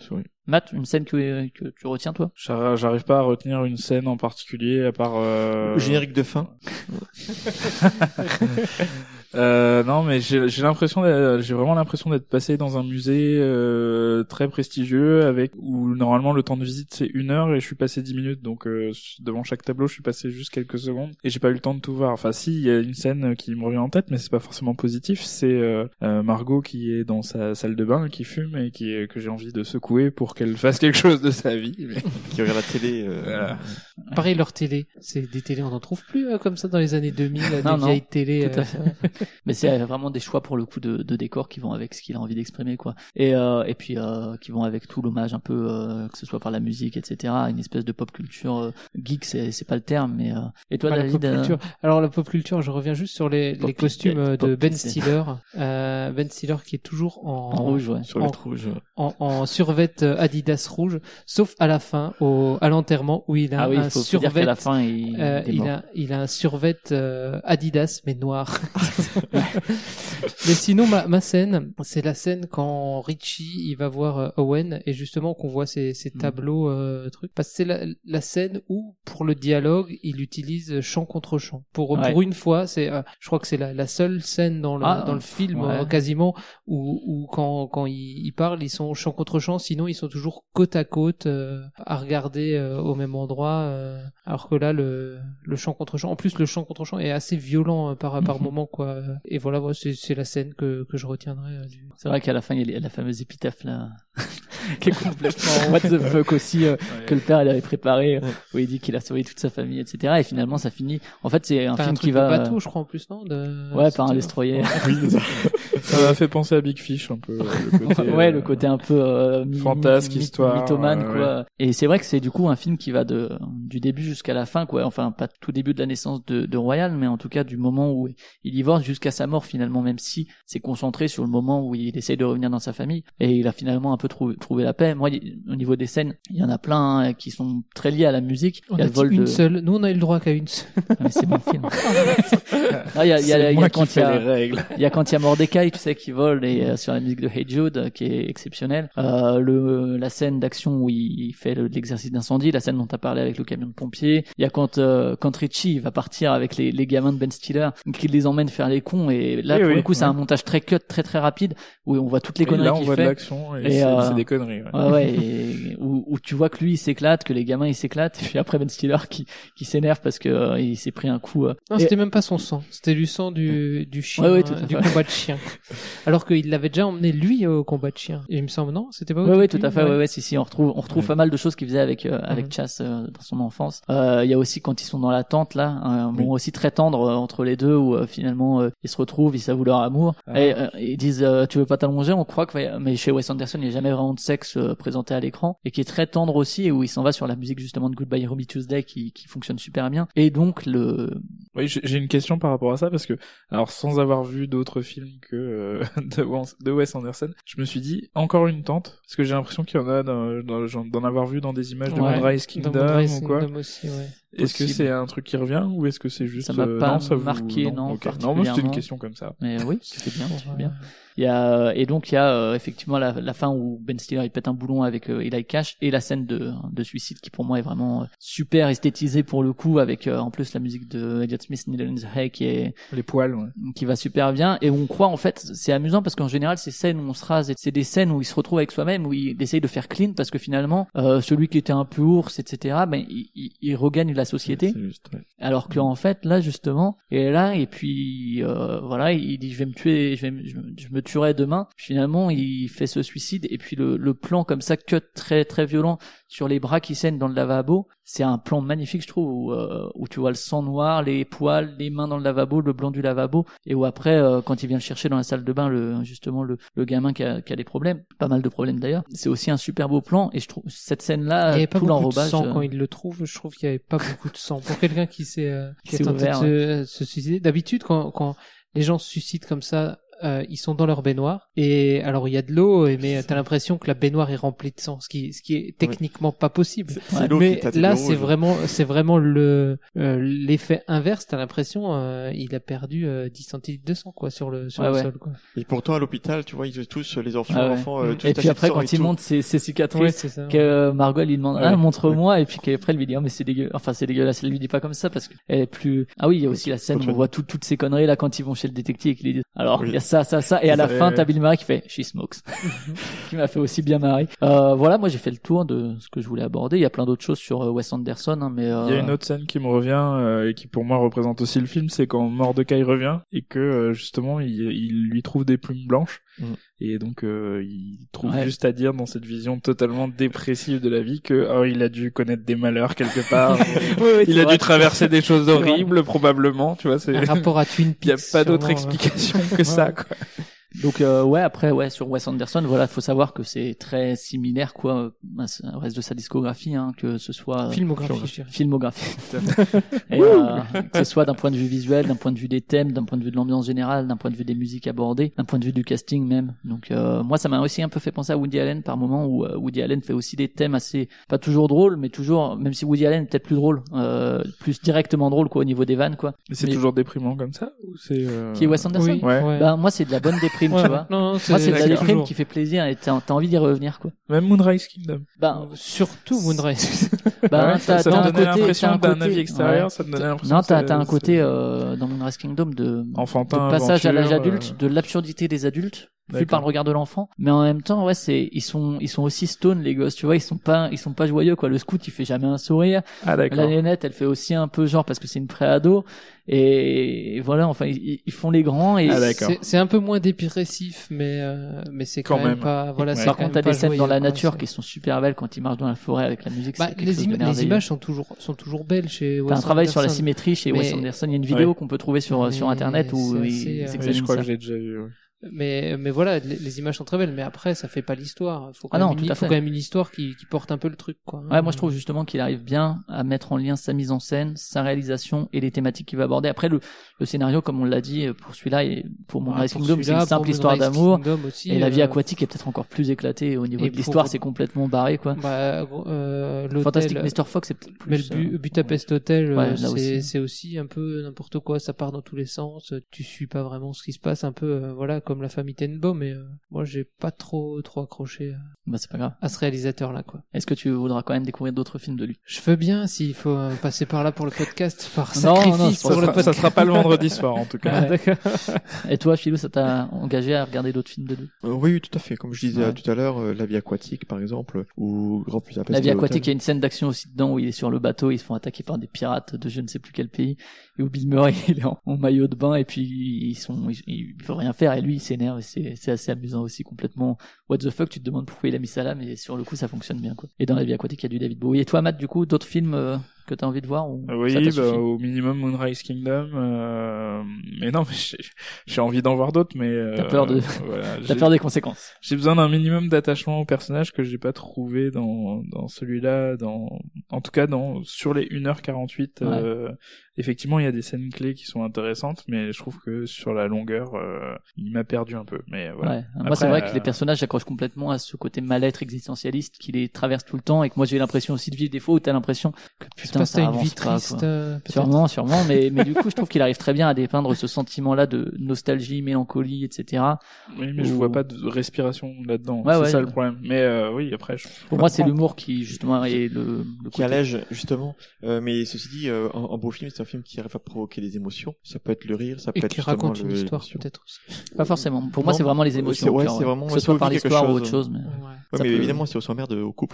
A: Matt, une scène que, que tu retiens, toi?
C: J'arrive j'arrive pas à retenir une scène en particulier à part euh...
D: Le générique de fin.
C: Euh, non, mais j'ai j'ai l'impression, d'être- j'ai vraiment l'impression d'être passé dans un musée euh, très prestigieux avec où normalement le temps de visite c'est une heure et je suis passé dix minutes, donc euh, devant chaque tableau je suis passé juste quelques secondes et j'ai pas eu le temps de tout voir. Enfin, si il y a une scène qui me revient en tête, mais c'est pas forcément positif. C'est euh, euh, Margot qui est dans sa salle de bain, qui fume et qui que j'ai envie de secouer pour qu'elle fasse quelque chose de sa vie. mais-
D: Qui regarde la télé. euh,
C: Voilà.
B: Pareil, leur télé. C'est des télés, on n'en trouve plus euh, comme ça dans les années 2000, euh,
A: Non,
B: des
A: non,
B: vieilles télés.
A: Mais c'est vraiment des choix pour le coup de, de décor qui vont avec ce qu'il a envie d'exprimer, quoi. Et, euh, et puis euh, qui vont avec tout l'hommage un peu, euh, que ce soit par la musique, etc. Une espèce de pop culture euh, geek, c'est c'est pas le terme, mais. Euh... Et toi,
B: la
A: David
B: pop
A: euh,
B: culture. Alors la pop culture, je reviens juste sur les, les costumes de Ben Stiller. Euh, ben Stiller qui est toujours en,
A: En rouge, ouais.
D: Sur le rouge.
B: en, en survêt euh, Adidas rouge, sauf à la fin, au, à l'enterrement où il a
A: Ah oui,
B: un survêt.
A: la il-
B: euh,
A: il
B: il, a, il a un survêt euh, Adidas mais noir. mais sinon, ma, ma scène, c'est la scène quand Richie il va voir euh, Owen et justement qu'on voit ces, ces
A: Mm.
B: tableaux euh, trucs. Parce que c'est la, la scène où pour le dialogue il utilise chant contre chant. Pour
A: Ouais.
B: pour une fois, c'est, euh, je crois que c'est la, la seule scène dans le
A: Ah,
B: dans le film
A: ouais.
B: euh, quasiment où, où quand quand ils, ils parlent, ils sont chant contre chant. Sinon, ils sont toujours côte à côte euh, à regarder euh, au même endroit. euh, alors que là, le le chant contre chant. En plus, le chant contre chant est assez violent euh, par par
A: Mhm.
B: moment quoi. Et voilà, c'est la scène que que je retiendrai. euh, du...
A: C'est vrai qu'à la fin, il y a la fameuse épitaphe là, qui est complètement what the fuck aussi, euh, que le père il avait préparé, euh, où il dit qu'il a sauvé toute sa famille, etc. Et finalement, ça finit. En fait, c'est un film
B: truc
A: qui va.
B: de bateau, je crois en plus, non de...
A: Ouais, par un destroyer.
C: Ça m'a fait penser à Big Fish un peu. Le côté,
A: ouais,
C: euh,
A: le côté un peu euh,
C: fantasque, histoire,
A: mythomane,
C: euh,
A: quoi. Et c'est vrai que c'est du coup un film qui va de du début jusqu'à la fin, quoi. Enfin, pas tout début de la naissance de, de Royal, mais en tout cas du moment où il divorce jusqu'à sa mort finalement, même si c'est concentré sur le moment où il essaye de revenir dans sa famille. Et il a finalement un peu trouvé, trouvé la paix. Moi, il- au niveau des scènes, il y en a plein hein, qui sont très liés à la musique.
B: On
A: il y a
B: a
A: le vol
B: une
A: de.
B: seule. Nous, on a eu le droit qu'à une seule.
A: Ah, mais c'est mon film. Ah, il y a, il y a,
C: C'est
A: il y a
C: moi
A: quand il y a-
C: les règles.
A: il y a quand il y a Mordecai, tu sais, qui vole et euh, sur la musique de Hey Jude, euh, qui est exceptionnelle. Euh, le la scène d'action où il fait le- l'exercice d'incendie, la scène dont tu as parlé avec le camion de pompiers. Il y a quand euh, quand Richie va partir avec les, les gamins de Ben Stiller, qu'il les emmène faire les cons et là
C: Oui,
A: pour
C: oui,
A: le coup c'est
C: ouais.
A: un montage très cut, très très rapide où on voit toutes les
C: Oui,
A: conneries
C: là, on
A: qu'il
C: voit de
A: fait.
C: l'action et
A: Et,
C: c'est
A: euh,
C: c'est des conneries. ouais.
A: Ouais, ouais, et où, où tu vois que lui il s'éclate, que les gamins ils s'éclatent, et puis après Ben Stiller qui qui s'énerve parce que euh, il s'est pris un coup. euh,
B: Non,
A: et-
B: c'était même pas son sang. C'était du sang du, du chien,
A: Ouais, ouais, tout à
B: du
A: fait.
B: combat de chien. Alors qu'il l'avait déjà emmené lui au combat de chien. Et il me semble, non? C'était pas
A: ouais,
B: début,
A: tout à fait. Ouais, ouais, si, si, on retrouve, on retrouve pas mal de choses qu'il faisait avec, euh, avec
B: Mhm.
A: Chas euh, dans son enfance. Euh, Il y a aussi quand ils sont dans la tente là, un moment aussi très tendre euh, entre les deux où euh, finalement euh, ils se retrouvent, ils s'avouent leur amour
C: Ah.
A: et euh, ils disent euh, tu veux pas t'allonger, on croit que mais chez Wes Anderson il n'y a jamais vraiment de sexe euh, présenté à l'écran et qui est très tendre aussi et où il s'en va sur la musique justement de Goodbye Ruby Tuesday qui, qui fonctionne super bien et donc le
C: Oui, j'ai une question par rapport à ça parce que, alors sans avoir vu d'autres films que euh, de, Wes- de Wes Anderson, je me suis dit encore une tente parce que j'ai l'impression qu'il y en a dans- dans- j'en- d'en avoir vu dans des images de
A: Ouais.
C: Moonrise Kingdom
B: Moonrise
C: ou quoi.
B: Kingdom aussi, ouais.
C: Est-ce que c'est un truc qui revient ou est-ce que c'est juste
A: Ça m'a
C: euh,
A: pas
C: non, ça vous-
A: marqué, non.
C: Non, moi c'était une question comme ça.
A: Mais oui, c'était bien, c'était bien. Il y a et donc il y a euh, effectivement la, la fin où Ben Stiller il pète un boulon avec euh, Eli Cash et la scène de, de suicide qui pour moi est vraiment euh, super esthétisée pour le coup avec euh, en plus la musique de Elliott Smith Needle in the Hay qui est
C: Les poils, ouais.
A: qui va super bien et on croit en fait c'est amusant parce qu'en général ces scènes où on se rase c'est des scènes où il se retrouve avec soi-même où il essaye de faire clean parce que finalement euh, celui qui était un peu ours etc ben il, il, il regagne la société.
D: C'est juste, ouais.
A: alors que en fait là justement il est là et puis euh, voilà il dit je vais me tuer je vais me- je me tuerai demain. Finalement il fait ce suicide et puis le, le plan comme ça cut très très violent sur les bras qui saignent dans le lavabo c'est un plan magnifique je trouve où, euh, où tu vois le sang noir les poils les mains dans le lavabo le blanc du lavabo et où après euh, quand il vient le chercher dans la salle de bain le justement le, le gamin qui a, qui a des problèmes pas mal de problèmes d'ailleurs c'est aussi un super beau plan et je trouve cette scène là
B: Il y avait pas
A: tout
B: beaucoup de
A: l'enrobage
B: sang
A: euh,
B: quand il le trouve. Je trouve qu'il y avait pas beaucoup de sang pour quelqu'un qui s'est euh, qui a tenté
A: ouvert,
B: de se, se suicider. D'habitude, quand quand les gens se suicident comme ça. Euh, ils sont dans leur baignoire et alors il y a de l'eau et- mais t'as l'impression que la baignoire est remplie de sang ce qui ce qui est techniquement pas possible mais là
D: rouge.
B: c'est vraiment c'est vraiment le euh, l'effet inverse t'as l'impression euh, il a perdu euh, 10 centilitres de sang quoi sur le sur
A: Ouais,
B: le
A: ouais.
B: sol quoi
D: Et pourtant, à l'hôpital, tu vois, ils tous, les enfants,
A: Ah ouais.
D: enfants, euh, tous
A: et puis après quand il monte ses, ses cicatrices
B: Ouais, c'est ça.
A: que euh, Margot elle lui demande ah
D: Ouais.
A: montre-moi et puis qu'après elle lui dit oh, mais c'est dégueu enfin c'est dégueulasse elle lui dit pas comme ça parce qu'elle est plus ah oui il y a aussi la scène où on voit tout- toutes ces conneries là quand ils vont chez le détective et qu'il lui dit alors il y a ça ça ça. Et à la fin t'as Bill Murray qui fait she smokes. Qui m'a fait aussi bien marrer. Euh, voilà moi j'ai fait le tour de ce que je voulais aborder. Il y a plein d'autres choses sur euh, Wes Anderson hein, mais euh,
C: Il y a une autre scène qui me revient euh, et qui pour moi représente aussi le film, c'est quand Mordecai revient et que euh, justement il, il lui trouve des plumes blanches
D: Mm.
C: et donc euh, il trouve
A: Ouais.
C: juste à dire dans cette vision totalement dépressive de la vie que oh, il a dû connaître des malheurs quelque part,
A: Oui, oui,
C: il a
A: vrai.
C: dû traverser des choses horribles probablement, tu vois. C'est
B: rapport à Twin
C: il y a
B: Peaks
C: pas d'autre
B: ouais.
C: explication que ça. Quoi.
A: Donc euh, ouais après ouais sur Wes Anderson voilà faut savoir que c'est très similaire quoi euh, au reste de sa discographie hein, que ce soit
B: Filmographie, je dirais.
A: filmographie. Et euh, que ce soit d'un point de vue visuel d'un point de vue des thèmes d'un point de vue de l'ambiance générale d'un point de vue des musiques abordées d'un point de vue du casting même. Donc euh, moi ça m'a aussi un peu fait penser à Woody Allen par moment où euh, Woody Allen fait aussi des thèmes assez pas toujours drôles mais toujours même si Woody Allen est peut-être plus drôle euh, plus directement drôle quoi au niveau des vannes quoi.
C: Mais c'est
A: Mais-
C: toujours déprimant comme ça ou c'est euh,
A: qui est Wes Anderson?
B: Oui,
C: Ouais.
B: ouais.
A: bah moi c'est de la bonne déprime
B: Ouais,
A: tu vois
B: non, non,
A: moi c'est de la déprime
B: Toujours.
A: qui fait plaisir et t'as t'as envie d'y revenir quoi
C: Même Moonrise Kingdom.
A: ben
B: surtout Moonrise
A: bah,
C: Ouais,
A: t'as
C: ça
A: t'as
C: me
A: un
C: donnait
A: côté
C: l'impression d'un
A: côté-
C: avis extérieur,
A: ouais.
C: ça me donnait l'impression
A: non t'as un côté euh, dans Moonrise Kingdom de
C: Enfantin,
A: de passage à l'âge adulte
C: euh,
A: de l'absurdité des adultes vu par le regard de l'enfant mais en même temps ouais c'est ils sont ils sont aussi stone les gosses tu vois ils sont pas ils sont pas joyeux quoi le scout il fait jamais un sourire
C: Ah d'accord.
A: la nénette elle fait aussi un peu genre parce que c'est une préado et voilà enfin ils, ils font les grands et
C: Ah,
B: c'est c'est un peu moins dépressif mais euh, mais c'est quand,
C: Quand
B: même,
C: même.
B: pas voilà
C: Ouais.
A: par
B: quand
A: contre t'as des scènes dans la nature qui sont super belles quand ils marchent dans la forêt avec la musique
B: bah, les, im- les images sont toujours sont toujours belles chez
A: T'as
B: Wes
A: un travail sur la symétrie chez
B: Mais-
A: Wes Anderson. Il y a une vidéo
C: Ouais.
A: qu'on peut trouver sur, sur internet où ils
B: euh,
C: je crois que j'ai déjà vu. Ouais.
B: mais mais voilà les, les images sont très belles mais après ça fait pas l'histoire faut quand
A: Ah non,
B: même
A: tout à
B: faut
A: fait.
B: quand même une histoire qui, qui porte un peu le truc quoi
A: Ouais, moi je trouve justement qu'il arrive bien à mettre en lien sa mise en scène, sa réalisation et les thématiques qu'il va aborder. Après le, le scénario, comme on l'a dit, pour celui-là et pour mon
B: Ouais,
A: Moonrise
B: pour
A: Kingdom, c'est une simple histoire d'amour. Et la vie
B: euh,
A: aquatique est peut-être encore plus éclatée au niveau
B: Et
A: de l'histoire,
B: pour-
A: c'est complètement barré quoi.
B: bah, euh,
A: Fantastic Mr. Fox c'est peut-être
B: mais
A: plus.
B: le
A: euh,
B: Budapest Hotel, euh,
A: Ouais,
B: c'est
A: aussi.
B: un peu n'importe quoi. Ça part dans tous les sens. Tu suis pas vraiment ce qui se passe. Un peu, voilà, comme la famille Tenenbaum. Mais euh, moi, j'ai pas trop trop accroché euh,
A: Bah c'est pas grave.
B: à ce réalisateur là, quoi.
A: Est-ce que tu voudras quand même découvrir d'autres films de lui?
B: Je veux bien s'il faut euh, passer par là pour le podcast, par
A: Non,
B: sacrifice
A: non,
B: pour
C: Ça
B: le
C: sera,
B: podcast.
C: ça sera pas le vendredi soir en tout cas.
B: D'accord.
A: Et toi, Philou, ça t'a engagé à regarder d'autres films de lui?
D: Euh, oui, oui, tout à fait. Comme je disais
A: Ouais.
D: tout à l'heure, euh, la vie aquatique, par exemple, ou Grand Budapest
A: La vie aquatique, il y a une scène d'action aussi dedans où il est sur le bateau, ils se font attaquer par des pirates de je ne sais plus quel pays, et où il est en, maillot de bain et puis ils sont, ils, ils rien faire et lui il s'énerve et c'est, c'est assez amusant aussi complètement. What the fuck, tu te demandes pourquoi il a mis ça là, mais sur le coup ça fonctionne bien quoi. Et dans la vie aquatique, il y a du David Bowie. Et toi, Matt, du coup, d'autres films euh, que t'as envie de voir ou
C: Oui, bah, au minimum Moonrise Kingdom. euh, Mais non, mais j'ai- envie d'en voir d'autres, mais euh,
A: T'as peur de-
C: voilà,
A: t'as
C: j'ai-
A: peur des conséquences.
C: J'ai besoin d'un minimum d'attachement au personnage que j'ai pas trouvé dans dans celui-là, dans en tout cas dans sur les 1h48. euh, Effectivement, il y a des scènes clés qui sont intéressantes, mais je trouve que sur la longueur, euh, il m'a perdu un peu. Mais voilà.
A: Ouais. Moi, c'est vrai que les
C: euh,
A: personnages accrochent complètement à ce côté mal-être existentialiste qui les traverse tout le temps et que moi j'ai l'impression aussi de vivre des fois où t'as l'impression que putain
B: que
A: ça
B: t'as une
A: avance
B: vie
A: pas,
B: triste,
A: quoi.
B: euh,
A: sûrement, sûrement, mais mais du coup je trouve qu'il arrive très bien à dépeindre ce sentiment-là de nostalgie, mélancolie, etc.
C: Oui, mais je
A: Où-
C: vois pas de respiration là-dedans.
A: Ouais,
C: c'est
A: ouais,
C: ça
A: je-
C: le problème. Mais euh, oui, après, je...
A: Pour moi, c'est l'humour qui justement est le, le
D: qui allège justement. Euh, mais ceci dit, euh, un, un beau film, c'est un film qui arrive à provoquer des émotions. Ça peut être le rire, ça peut
B: Et
D: être
B: qui
D: justement
B: raconte une
D: le-
B: histoire, peut-être aussi.
A: Pas forcément. Pour moi, c'est vraiment les émotions.
D: ouais, c'est vraiment
A: que ce
D: ça
A: soit par l'histoire ou autre chose, mais.
D: Ouais, mais évidemment, c'est au sommaire de coupe.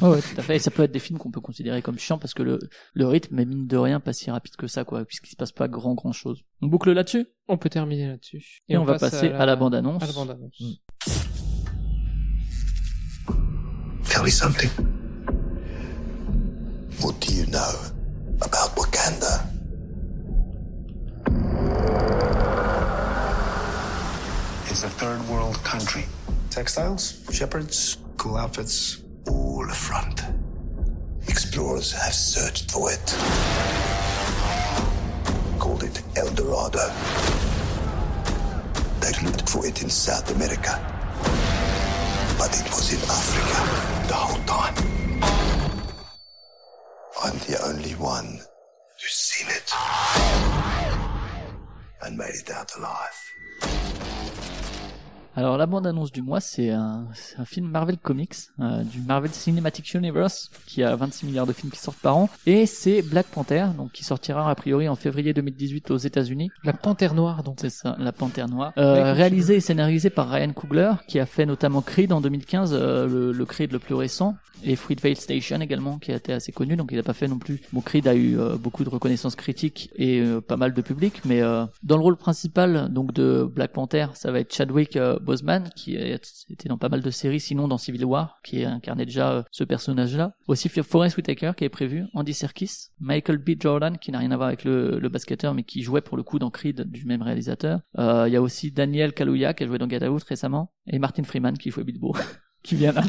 A: Ouais, ouais, tout à fait. Et ça peut être des films qu'on peut considérer comme chiants parce que le, le rythme est mine de rien pas si rapide que ça, quoi, puisqu'il se passe pas grand grand chose. On boucle là-dessus?
B: On peut terminer là-dessus.
A: Et on va passer à la bande-annonce.
B: À la bande-annonce.
I: Tell me something. What do you know about Wakanda? It's a third world country. Textiles, shepherds, cool outfits, all front. Explorers have searched for it. Called it El Dorado. They looked for it in South America. But it was in Africa the whole time. I'm the only one who's seen it and made it out alive.
A: Alors la bande-annonce du mois, c'est un, un film Marvel Comics, euh, du Marvel Cinematic Universe, qui a 26 milliards de films qui sortent par an, et c'est Black Panther, donc qui sortira a priori en février 2018 aux États-Unis.
B: La Panthère Noire, donc.
A: C'est ça, la Panthère Noire. Euh, réalisé et scénarisé par Ryan Coogler, qui a fait notamment Creed en 2015, euh, le, le Creed le plus récent, et Fruitvale Station également, qui a été assez connu, donc il n'a pas fait non plus. Bon, Creed a eu euh, beaucoup de reconnaissance critique et euh, pas mal de public, mais euh, dans le rôle principal donc de Black Panther, ça va être Chadwick euh, Boseman, qui été dans pas mal de séries, sinon dans Civil War, qui incarnait déjà euh, ce personnage-là. Aussi Forrest Whitaker, qui est prévu, Andy Serkis, Michael B. Jordan, qui n'a rien à voir avec le, basketteur, mais qui jouait pour le coup dans Creed du même réalisateur. Euh, Il y a aussi Daniel Kaluuya, qui a joué dans Get récemment, et Martin Freeman, qui jouait Bilbo. qui vient là.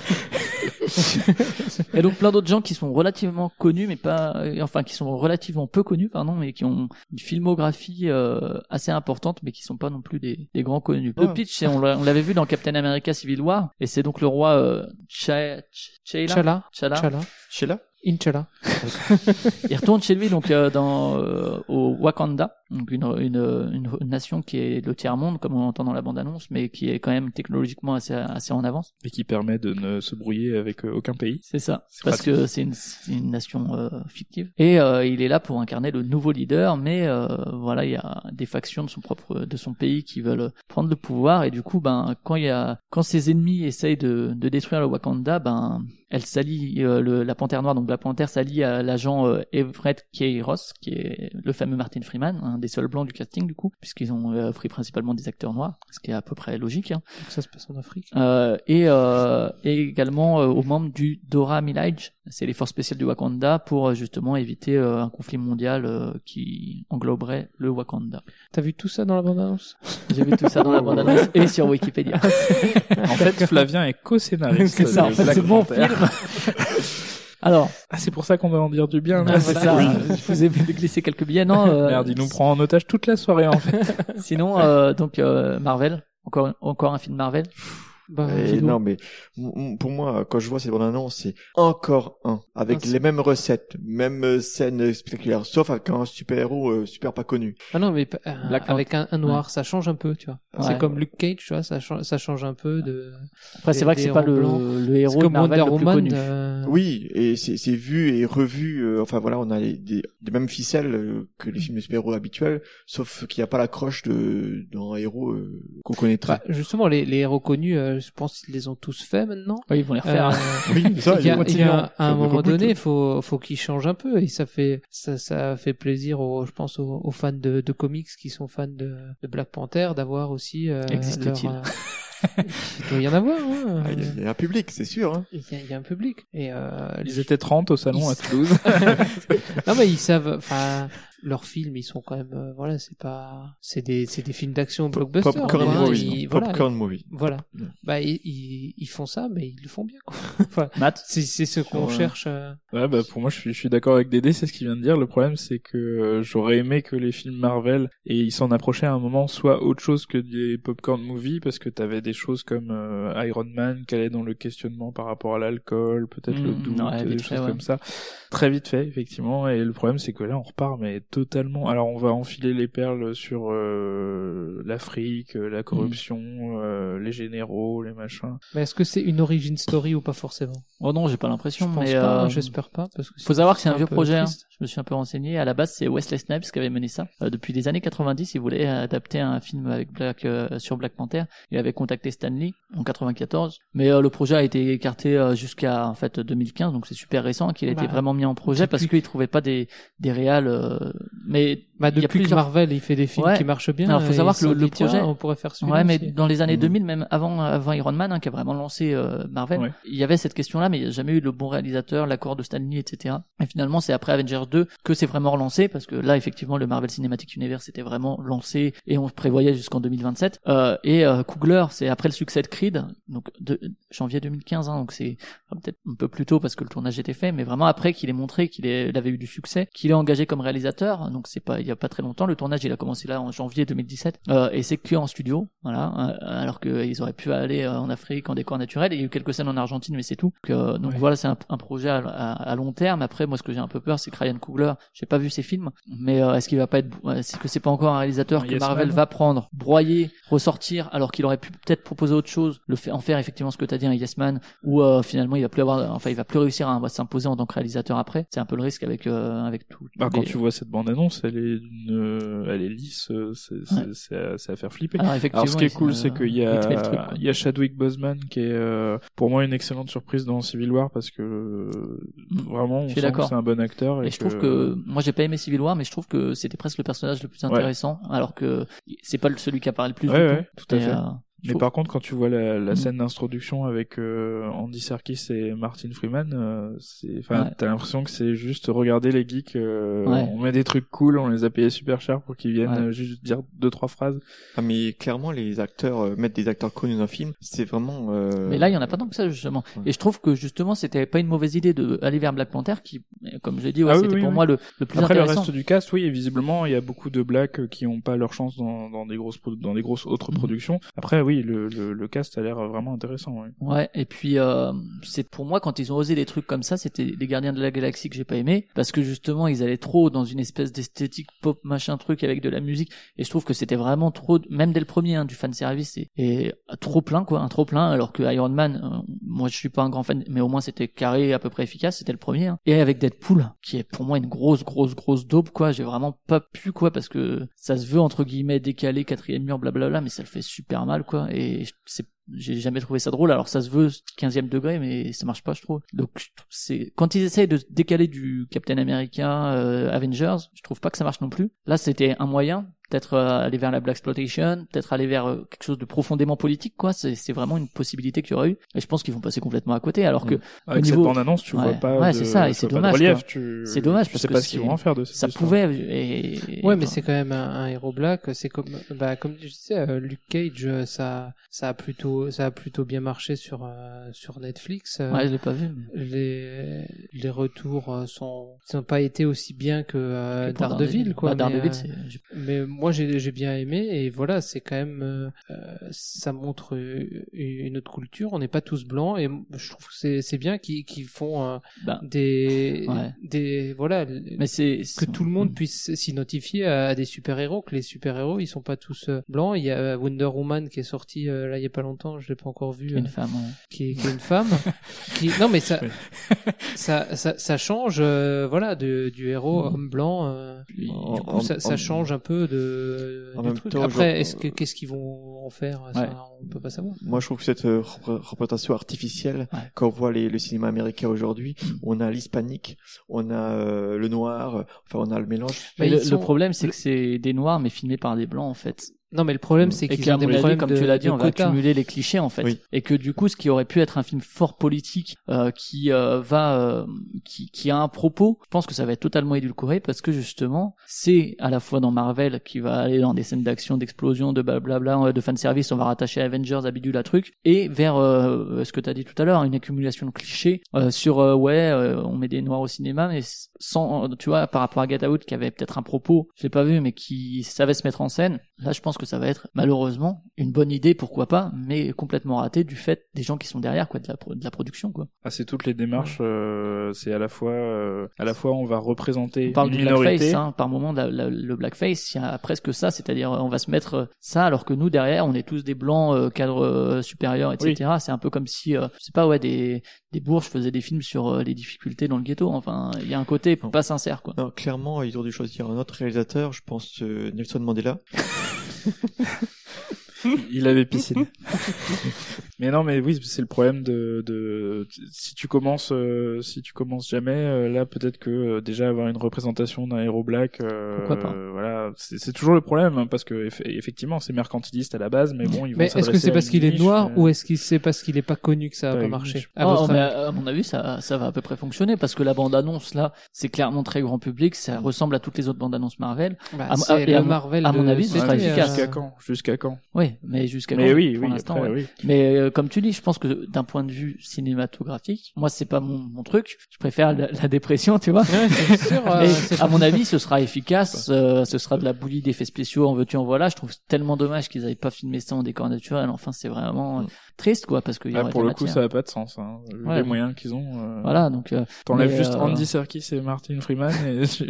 A: et donc plein d'autres gens qui sont relativement connus, mais pas, enfin qui sont relativement peu connus, pardon, mais qui ont une filmographie euh, assez importante, mais qui sont pas non plus des, des grands connus. Le
D: Ouais.
A: pitch, on l'a- on l'avait vu dans Captain America Civil War, et c'est donc le roi euh, Cha- Ch- T'Challa,
B: T'Challa.
A: T'Challa.
B: T'Challa. Inch'Allah.
A: Il retourne chez lui donc euh, dans euh, au Wakanda, donc une, une, une, une nation qui est le tiers monde comme on l'entend dans la bande annonce, mais qui est quand même technologiquement assez assez en avance.
C: et qui permet de ne se brouiller avec euh, aucun pays.
A: C'est ça.
C: C'est
A: Parce
C: pratique.
A: que c'est une, c'est une nation euh, fictive. Et euh, il est là pour incarner le nouveau leader, mais euh, voilà, il y a des factions de son propre, de son pays qui veulent prendre le pouvoir. Et du coup, ben, quand il y a, quand ses ennemis essayent de, de détruire le Wakanda, ben, elle s'allie, euh, le- la Panthère Noire, donc la Panthère s'allie à l'agent euh, Everett K. Ross, qui est le fameux Martin Freeman, un des seuls blancs du casting du coup, puisqu'ils ont euh, pris principalement des acteurs noirs, ce qui est à peu près logique. Hein.
B: Donc ça se passe en Afrique.
A: Euh, et, euh, et également euh, aux membres du Dora Milaje, c'est les forces spéciales du Wakanda pour euh, justement éviter euh, un conflit mondial euh, qui engloberait le Wakanda.
B: T'as vu tout ça dans la bande-annonce?
A: J'ai vu tout ça dans la bande-annonce et sur Wikipédia.
C: En fait, Flavien est co-scénariste.
A: c'est ça, en fait, c'est mon film. Alors,
C: Ah, c'est pour ça qu'on doit en dire du bien. là.
A: ah, c'est ça, je vous ai glissé quelques billets, non euh,
C: Merde, il nous prend en otage toute la soirée en fait.
A: Sinon, euh, donc euh, Marvel, encore encore un film Marvel.
B: Bah,
D: Et non, mais pour moi, quand je vois cette bande-annonce, c'est encore un, avec
B: Ah,
D: les mêmes recettes, mêmes euh, scènes spectaculaires, sauf avec un super-héros euh, super pas connu.
B: Ah non, mais euh,
A: Black
B: avec un, un noir, ça change un peu, tu vois.
A: Ouais.
B: C'est comme Luke Cage, tu vois, ça change, ça change un peu de.
A: Après, c'est vrai que c'est pas
B: héros
A: le, le
B: C'est
A: héros Marvel
B: Wonder
A: le plus
B: Woman.
A: connu.
B: euh,
D: Oui, et c'est vu et revu. euh, enfin voilà, on a les- des, des mêmes ficelles que les films de super-héros habituels, sauf qu'il n'y a pas l'accroche de d'un héros euh, qu'on connaîtrait.
B: Bah, justement, les, les héros connus, euh, je pense qu'ils les ont tous faits maintenant.
A: Oui, ils vont les refaire.
B: Euh,
D: oui, ça,
B: il y a,
D: ils
B: il y a-
D: continuent.
B: à un moment donné, il faut, faut qu'ils changent un peu et ça fait, ça, ça fait plaisir aux, je pense aux, aux fans de, de comics qui sont fans de, de Black Panther d'avoir aussi euh, leur,
A: Existe-t-il
B: euh, Il doit y en avoir. hein.
D: Ah, Il y, a- il y a un public, c'est sûr. Hein.
B: Il y, a, il y a un public. Et euh,
C: Ils étaient 30 au salon
B: Ils-
C: à Toulouse.
B: non mais ils savent. Enfin, leurs films, ils sont quand même. euh, voilà, c'est pas. C'est des, c'est des films d'action blockbuster.
D: popcorn
B: hein,
D: movie.
B: ils- voilà.
D: Popcorn movie.
B: Voilà.
D: Mm.
B: Bah ils, ils, ils font ça, mais ils le font bien. Quoi. Enfin,
A: Matt
B: c'est, c'est ce qu'on
C: Ouais.
B: cherche. euh,
C: Ouais, bah pour moi, je suis, je suis d'accord avec Dédé, c'est ce qu'il vient de dire. Le problème, c'est que euh, j'aurais aimé que les films Marvel et ils s'en approchaient à un moment soit autre chose que des popcorn movies, parce que t'avais des choses comme euh, Iron Man qui allait dans le questionnement par rapport à l'alcool, peut-être le
A: Mm,
C: doute,
A: ouais,
C: des choses
A: ouais.
C: comme ça. Très vite fait, effectivement. Et le problème, c'est que là, on repart, mais totalement. Alors, on va enfiler les perles sur euh, l'Afrique, euh, la corruption, euh, les généraux, les machins.
B: Mais est-ce que c'est une origin story ou pas forcément?
A: Oh non, j'ai pas l'impression,
B: Je pense
A: mais
B: pas,
A: euh,
B: j'espère pas, parce que
A: faut savoir que c'est un vieux projet. hein. Je me suis un peu renseigné. À la base, c'est Wesley Snipes qui avait mené ça. Euh, depuis les années 90, il voulait adapter un film avec Black euh, sur Black Panther. Il avait contacté Stanley en 94, mais euh, le projet a été écarté euh, jusqu'à en fait 2015, donc c'est super récent qu'il a été
B: Bah,
A: vraiment mis en projet parce qu'il trouvait pas des des réals. euh, mais
B: Bah,
A: il y a
B: depuis que Marvel il fait des films
A: Ouais.
B: qui marchent bien.
A: Alors, faut savoir que le, le projet,
B: on pourrait faire celui-là
A: ouais, mais
B: aussi.
A: dans les années
B: Mhm.
A: 2000, même avant, avant Iron Man, hein, qui a vraiment lancé euh, Marvel,
C: Ouais.
A: il y avait cette question-là, mais il n'y a jamais eu le bon réalisateur, l'accord de Stanley, etc. Et finalement, c'est après Avengers 2 que c'est vraiment relancé, parce que là, effectivement, le Marvel Cinematic Universe était vraiment lancé et on prévoyait jusqu'en 2027. Euh, et euh, Coogler, c'est après le succès de Creed, donc de janvier 2015, hein, donc c'est enfin, peut-être un peu plus tôt parce que le tournage était fait, mais vraiment après qu'il ait montré qu'il avait eu du succès, qu'il est engagé comme réalisateur, donc c'est pas il y a pas très longtemps. Le tournage, il a commencé là en janvier 2017, euh, et c'est que en studio, voilà, euh, alors qu'ils auraient pu aller euh, en Afrique en décor naturel. Il y a eu quelques scènes en Argentine, mais c'est tout. Donc, euh, donc
C: Ouais.
A: voilà, c'est un, un projet à, à- à long terme. Après, moi, ce que j'ai un peu peur, c'est que Ryan Coogler, j'ai pas vu ses films, mais euh, est-ce qu'il va pas être, est-ce que c'est pas encore un réalisateur que Marvel va prendre, broyer, ressortir, alors qu'il aurait pu peut-être proposer autre chose, le fait, en faire effectivement ce que t'as dit, un yes man, ou euh, finalement il va plus avoir, enfin il va plus réussir à, à s'imposer en tant que réalisateur après? C'est un peu le risque avec euh, avec tout.
C: Bah, quand tu vois cette bande-annonce, elle est d'une, euh, elle est lisse, euh, c'est,
A: Ouais.
C: c'est à, à faire flipper.
A: Alors, effectivement,
C: ce qui est cool,
A: euh,
C: c'est qu'il y
A: truc,
C: a, il y a Chadwick Boseman qui est, euh, pour moi, une excellente surprise dans Civil War parce que, euh, vraiment, on.
A: Je suis
C: sent que c'est un bon acteur. Et,
A: Et je trouve que moi j'ai pas aimé Civil War, mais je trouve que c'était presque le personnage le plus
C: Ouais.
A: intéressant, alors que c'est pas celui qui apparaît le plus.
C: Ouais,
A: du
C: ouais,
A: tout.
C: tout à
A: Et,
C: fait. Mais par contre, quand tu vois la, la
A: Mm.
C: scène d'introduction avec euh, Andy Serkis et Martin Freeman, euh, c'est, enfin,
A: Ouais.
C: t'as l'impression que c'est juste regarder les geeks. euh,
A: Ouais.
C: On met des trucs cool, on les a payés super cher pour qu'ils viennent
A: Ouais.
C: euh, juste dire deux trois phrases.
D: Ah, mais clairement, les acteurs, euh, mettre des acteurs connus dans un film, c'est vraiment. euh,
A: Mais là, il y en a pas tant que ça justement. Et je trouve que justement, c'était pas une mauvaise idée de aller vers Black Panther, qui, comme je l'ai dit, ouais,
C: Ah oui,
A: c'était
C: oui,
A: pour
C: oui.
A: moi le, le plus
C: Après
A: intéressant.
C: le reste du cast, oui, et visiblement il y a beaucoup de blacks qui ont pas leur chance dans, dans des grosses dans des grosses autres
A: Mhm.
C: productions. Après oui, le, le, le cast a l'air vraiment intéressant. Ouais.
A: Ouais, et puis euh, c'est pour moi quand ils ont osé des trucs comme ça, c'était les Gardiens de la Galaxie que j'ai pas aimé parce que justement ils allaient trop dans une espèce d'esthétique pop machin truc avec de la musique et je trouve que c'était vraiment trop même dès le premier hein, du fan service et, et trop plein quoi, un trop plein alors que Iron Man euh, moi je suis pas un grand fan mais au moins c'était carré à peu près efficace, c'était le premier hein. et avec Deadpool qui est pour moi une grosse grosse grosse daube quoi, j'ai vraiment pas pu quoi parce que ça se veut entre guillemets décalé quatrième mur blablabla mais ça le fait super mal quoi et j'ai jamais trouvé ça drôle. Alors ça se veut 15e degré mais ça marche pas je trouve. Donc c'est quand ils essayent de se décaler du Captain America euh, Avengers je trouve pas que ça marche non plus. Là c'était un moyen peut-être euh, aller vers la black exploitation peut-être aller vers euh, quelque chose de profondément politique quoi c'est c'est vraiment une possibilité qu'il y aurait eu et je pense qu'ils vont passer complètement à côté alors que.
C: Avec
A: au
C: cette
A: niveau
C: bande-annonce, tu
A: Ouais.
C: vois pas
A: ouais c'est ça et
C: tu
A: c'est dommage
C: tu-
A: c'est dommage
C: tu
A: parce
C: sais
A: que
C: pas ce qu'ils vont en faire de
A: ça
C: histoire.
A: pouvait et, et-
B: Ouais, mais c'est quand même un, un héros black. C'est comme, bah, comme je disais, euh, Luke Cage, ça, ça a plutôt, ça a plutôt bien marché sur euh, sur Netflix. Euh,
A: ouais je l'ai pas vu mais...
B: Les les retours sont, n'ont pas été aussi bien que euh,
A: Que
B: Daredevil, quoi.
A: Bah,
B: mais,
A: Daredevil,
B: euh, mais moi j'ai bien aimé et voilà, c'est quand même, euh, euh, ça montre euh, une autre culture. On n'est pas tous blancs et je trouve que c'est bien qu'ils qu'ils font euh,
A: Ben,
B: des
A: ouais.
B: des voilà
A: mais c'est
B: que tout le monde puisse s'identifier à, à des super-héros, que les super-héros ils sont pas tous blancs. Il y a Wonder Woman qui est sorti euh, là il y a pas longtemps, je l'ai pas encore vu,
A: une femme ouais.
B: qui, est, qui est une femme. qui... Non mais ça, ça, ça, ça change, euh, voilà, de, du héros
A: Mm.
B: homme blanc. euh, du coup,
D: en-
B: ça, ça
D: en-
B: change un peu de.
D: En même temps,
B: Après,
D: genre,
B: est-ce que qu'est-ce qu'ils vont en faire? Ça,
A: Ouais.
B: On peut pas savoir.
D: Moi, je trouve que cette euh, repré- représentation artificielle,
A: Ouais.
D: quand on voit les, le cinéma américain aujourd'hui,
A: Mm.
D: on a l'hispanique, on a euh, le noir, euh, enfin, on a le mélange.
A: Mais
B: ils
A: le,
B: sont-
A: le problème, c'est que c'est des noirs, mais filmés par des blancs, en fait.
B: Non, mais le problème, c'est
A: et
B: qu'ils ont des problèmes
A: comme
B: de,
A: tu l'as dit, on va accumuler les clichés en fait,
D: Oui.
A: et que du coup, ce qui aurait pu être un film fort politique, euh, qui euh, va, euh, qui, qui a un propos, je pense que ça va être totalement édulcoré parce que justement, c'est à la fois dans Marvel qui va aller dans des scènes d'action, d'explosion, de blablabla, euh, de fanservice, on va rattacher Avengers à bidule à truc, et vers euh, ce que tu as dit tout à l'heure, une accumulation de clichés euh, sur euh, ouais, euh, on met des noirs au cinéma, mais sans, tu vois, par rapport à Get Out qui avait peut-être un propos, je l'ai pas vu, mais qui savait se mettre en scène. Là, je pense que ça va être malheureusement une bonne idée, pourquoi pas, mais complètement raté du fait des gens qui sont derrière, quoi, de la, pro- de la production, quoi.
C: Ah, c'est toutes les démarches. euh, c'est à la fois, euh, à la fois, on va représenter
A: On parle
C: une
A: du
C: minorité.
A: blackface, hein, par moment, la- la- le blackface, il y a presque ça, c'est-à-dire on va se mettre euh, ça, alors que nous derrière, on est tous des blancs euh, cadres euh, supérieurs, etc. C'est un peu comme si, euh, je sais pas, ouais, des des bourges faisaient des films sur euh, les difficultés dans le ghetto. Enfin, il y a un côté pas sincère, quoi.
D: Non, clairement, ils ont dû choisir un autre réalisateur, je pense euh, Nelson Mandela.
C: Il avait piscine. mais non, mais oui, c'est le problème de, de si tu commences, euh, si tu commences jamais, euh, là peut-être que euh, déjà avoir une représentation d'un héros black, euh,
A: Pourquoi pas
C: euh, voilà, c'est c'est toujours le problème hein, parce que eff- effectivement c'est mercantiliste à la base, mais bon, ils vont
B: Mais est-ce que c'est parce qu'il est noir
C: mais-
B: ou est-ce qu'il c'est parce qu'il est pas connu que ça va
C: Pas
B: marcher à
A: Oh,
B: votre
A: mais à à mon avis, ça, ça va à peu près fonctionner parce que la bande-annonce là, c'est clairement très grand public, ça ressemble à toutes les autres bandes-annonces Marvel.
B: Bah,
A: À
B: c'est
A: et
B: le
A: à mon-
B: Marvel
A: à mon avis, ce
B: cet
A: sera
B: été,
A: efficace.
C: Jusqu'à quand? Jusqu'à quand?
A: Oui, mais jusqu'à
C: Mais
A: quand,
C: oui,
A: pour
C: oui,
A: l'instant,
C: après,
A: ouais.
C: oui.
A: Mais euh, comme tu dis, je pense que d'un point de vue cinématographique, moi c'est pas mon, mon truc. Je préfère la, la dépression, tu vois.
B: Ouais, c'est sûr, euh,
A: Mais
B: c'est
A: à mon avis, ce sera efficace. euh, ce sera de la bouillie d'effets spéciaux, en veux-tu, en voilà. Je trouve tellement dommage qu'ils avaient pas filmé ça en décor naturel. Enfin, c'est vraiment euh, triste, quoi, parce qu'il y
C: Ah, pour le coup, ça n'a pas de sens. Hein.
A: Ouais.
C: les moyens qu'ils ont. euh,
A: Voilà, donc. euh,
C: T'enlèves juste
A: euh,
C: Andy Serkis et Martin Freeman et tu,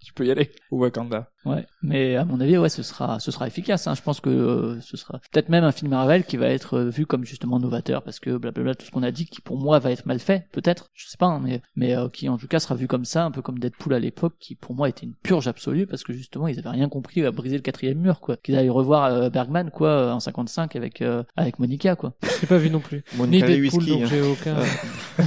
C: tu peux y aller. Ou Wakanda.
A: Ouais, mais à mon avis, ouais, ce sera, ce sera efficace. Hein. Je pense que euh, ce sera peut-être même un film Marvel qui va être euh, vu comme justement novateur, parce que blablabla, tout ce qu'on a dit, qui pour moi va être mal fait, peut-être, je sais pas, hein, mais mais euh, qui en tout cas sera vu comme ça, un peu comme Deadpool à l'époque, qui pour moi était une purge absolue, parce que justement ils avaient rien compris à briser le quatrième mur, quoi. Qu'ils allaient revoir Bergman, quoi, euh, en 55 avec euh, avec Monica, quoi.
B: J'ai pas vu non plus.
D: Monica
B: Ni Deadpool, donc
D: hein.
B: j'ai aucun.
D: Ouais.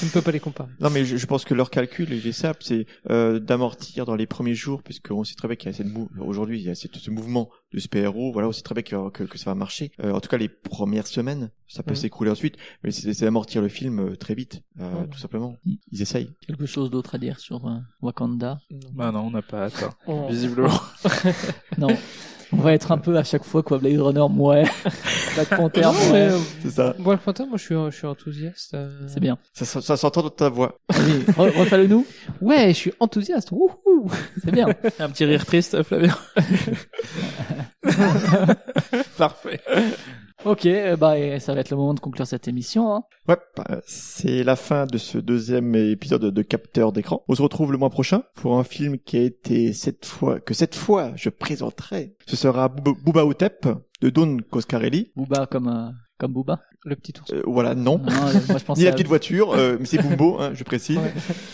B: je ne peux pas les comparer.
D: Non, mais je, je pense que leur calcul, il est simple, c'est euh, d'amortir dans les premiers jours, puisqu'on sait très bien qu'il y a cette mou- aujourd'hui, il y a cette- ce mouvement de super-héros, voilà, on sait très bien que, que, que ça va marcher. Euh, en tout cas, les premières semaines, ça peut s'écrouler ensuite, mais c'est c'est d'amortir le film euh, très vite, euh, tout simplement. Ils essayent.
A: Quelque chose d'autre à dire sur euh, Wakanda?
C: Bah non, on n'a pas.
A: On-
C: Visiblement.
A: Non. On va être un peu à chaque fois quoi Blade Runner ouais Black Panther
B: Non,
A: ouais
B: euh,
D: C'est ça.
B: Black Panther, moi je suis, je suis enthousiaste. euh.
A: c'est bien
D: Ça, ça, ça s'entend dans ta voix.
A: Allez, re- refais-le nous
B: Ouais, je suis enthousiaste. Wouhou
A: c'est bien
C: Un petit rire triste, Flavien. Parfait.
A: Ok euh, bah et ça va être le moment de conclure cette émission hein.
D: Ouais, bah, c'est la fin de ce deuxième épisode de Capteur d'écran. On se retrouve le mois prochain pour un film qui a été cette fois, que cette fois je présenterai. Ce sera Booba Otep de Don Coscarelli.
A: Booba comme euh, comme Booba
B: Le petit ours.
D: Euh, voilà, non.
A: Non, euh, moi je
D: Ni la
A: à-
D: petite voiture, euh, mais c'est Bumbo, hein, je précise.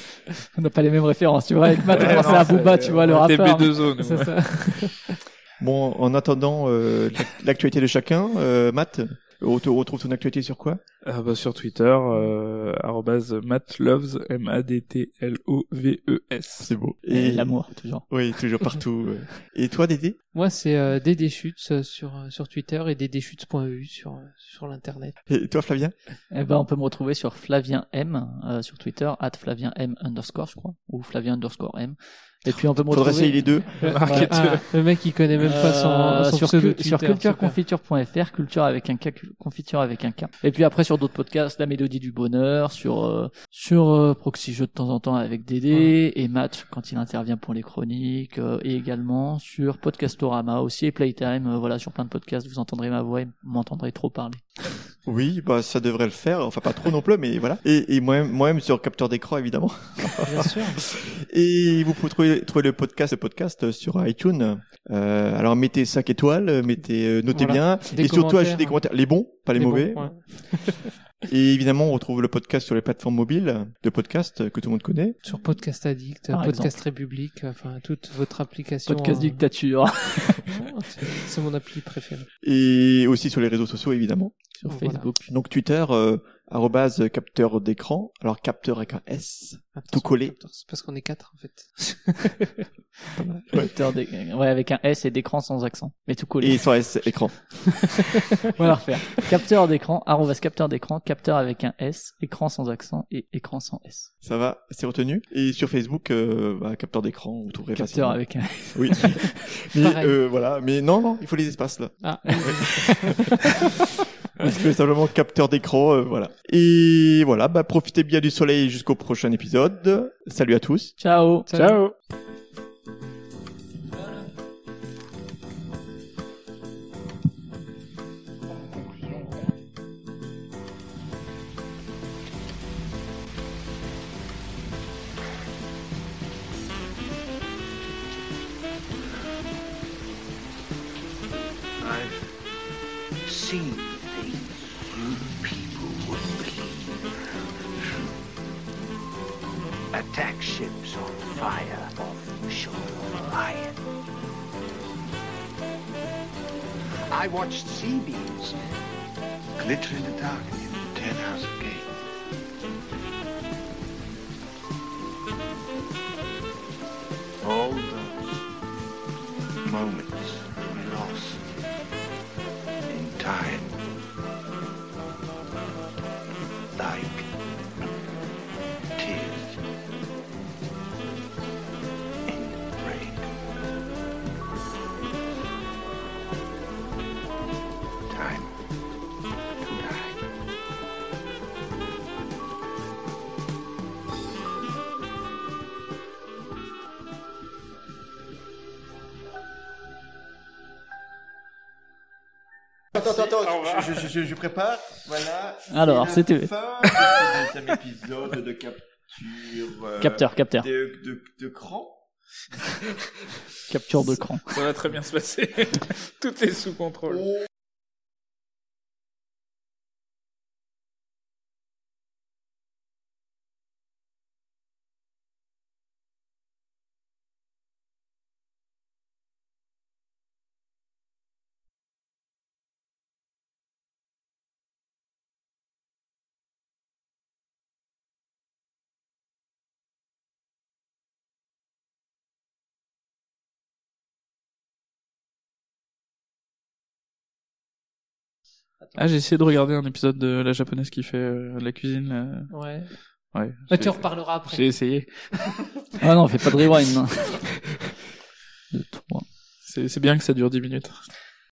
A: on n'a pas les mêmes références tu vois avec Matt on
C: Ouais,
A: pensait
C: non,
A: à
C: c'est-
A: Booba tu vois le rappeur
C: B2O, nous.
B: C'est ça.
D: Bon, en attendant euh, l'actualité de chacun, euh, Matt, on te retrouve ton actualité sur quoi?
C: Ah bah, sur Twitter, euh, arrobase matloves, M-A-D-T-L-O-V-E-S.
D: C'est beau.
A: et l'amour toujours
D: Oui, toujours partout. euh. Et toi, Dédé?
B: Moi, c'est euh, Dédé Schutz euh, sur, euh, sur Twitter et ddschutz.eu sur, euh, sur l'internet.
D: Et toi, Flavien?
A: Eh ben on peut me retrouver sur Flavien M euh, sur Twitter at Flavien M underscore je crois ou Flavien underscore M et puis on peut me
D: Faudrait
A: retrouver
D: essayer les deux.
B: Ah, le mec, il connaît même pas son,
A: Euh,
B: son
A: sur, cultureconfiture.fr, culture avec un K, confiture avec un K. Et puis après sur d'autres podcasts, La Mélodie du Bonheur, sur euh, sur euh, Proxy Jeux de temps en temps avec Dédé et Matt quand il intervient pour les chroniques euh, et également sur Podcastorama aussi et Playtime. euh, voilà sur plein de podcasts, vous entendrez ma voix et m'entendrez trop parler.
D: Oui, bah ça devrait le faire. Enfin, pas trop non plus, mais voilà. Et, et moi-même, moi-même sur capteur d'écran, évidemment.
B: Bien sûr.
D: Et vous pouvez trouver, trouver le podcast, le podcast sur iTunes. Euh, alors mettez 5 étoiles, mettez, euh, notez
B: Voilà.
D: bien.
B: Des
D: et surtout
B: commentaires.
D: des commentaires, les bons, pas les,
B: Les bons,
D: mauvais.
B: ouais.
D: Et évidemment, on retrouve le podcast sur les plateformes mobiles de podcast que tout le monde connaît.
B: Sur Podcast Addict,
A: Par
B: Podcast
A: exemple.
B: République, enfin toute votre application.
A: Podcast
B: euh,
A: dictature.
B: C'est mon appli préférée.
D: Et aussi sur les réseaux sociaux, évidemment.
A: Sur
B: Voilà.
A: Facebook.
D: Donc Twitter, euh, arrobase capteur d'écran. Alors capteur avec un S, tout collé.
B: C'est parce qu'on est quatre en fait.
A: Capteur d'é- Ouais, avec un S et d'écran sans accent. Mais tout collé.
D: Et sans S, écran.
A: On va la refaire. Capteur d'écran, arrobas capteur d'écran, capteur avec un S, écran sans accent et écran sans S.
D: Ça va, c'est retenu. Et sur Facebook, euh, bah, capteur d'écran, vous trouverez
A: Capteur
D: facilement.
A: avec un
D: Oui. mais euh, voilà, mais non, non, il faut les espaces là.
B: Ah.
D: Parce que simplement capteur d'écran, euh, voilà. Et voilà, bah profitez bien du soleil jusqu'au prochain épisode. Salut à tous.
A: Ciao.
C: Ciao.
P: Attack ships on fire off the shore of Orion. I watched sea beams glitter in the dark near the Ten House Gate. All those moments lost in time.
D: Attends, je, je, je, je prépare. Voilà.
A: Alors,
D: C'est la
A: c'était-
D: fin de ce épisode de capture. euh,
A: Capteur, capteur.
D: De, de, de cran.
A: Capture de cran.
C: Ça va très bien se passer. Tout est sous contrôle. Ah, j'ai essayé de regarder un épisode de la japonaise qui fait euh, la cuisine. là.
B: Ouais.
C: Ouais.
B: Bah,
C: j'ai-
B: tu en reparleras après.
C: J'ai essayé.
A: Ah non, fais pas de rewind. non. Deux, trois.
C: C'est c'est bien que ça dure 10 minutes.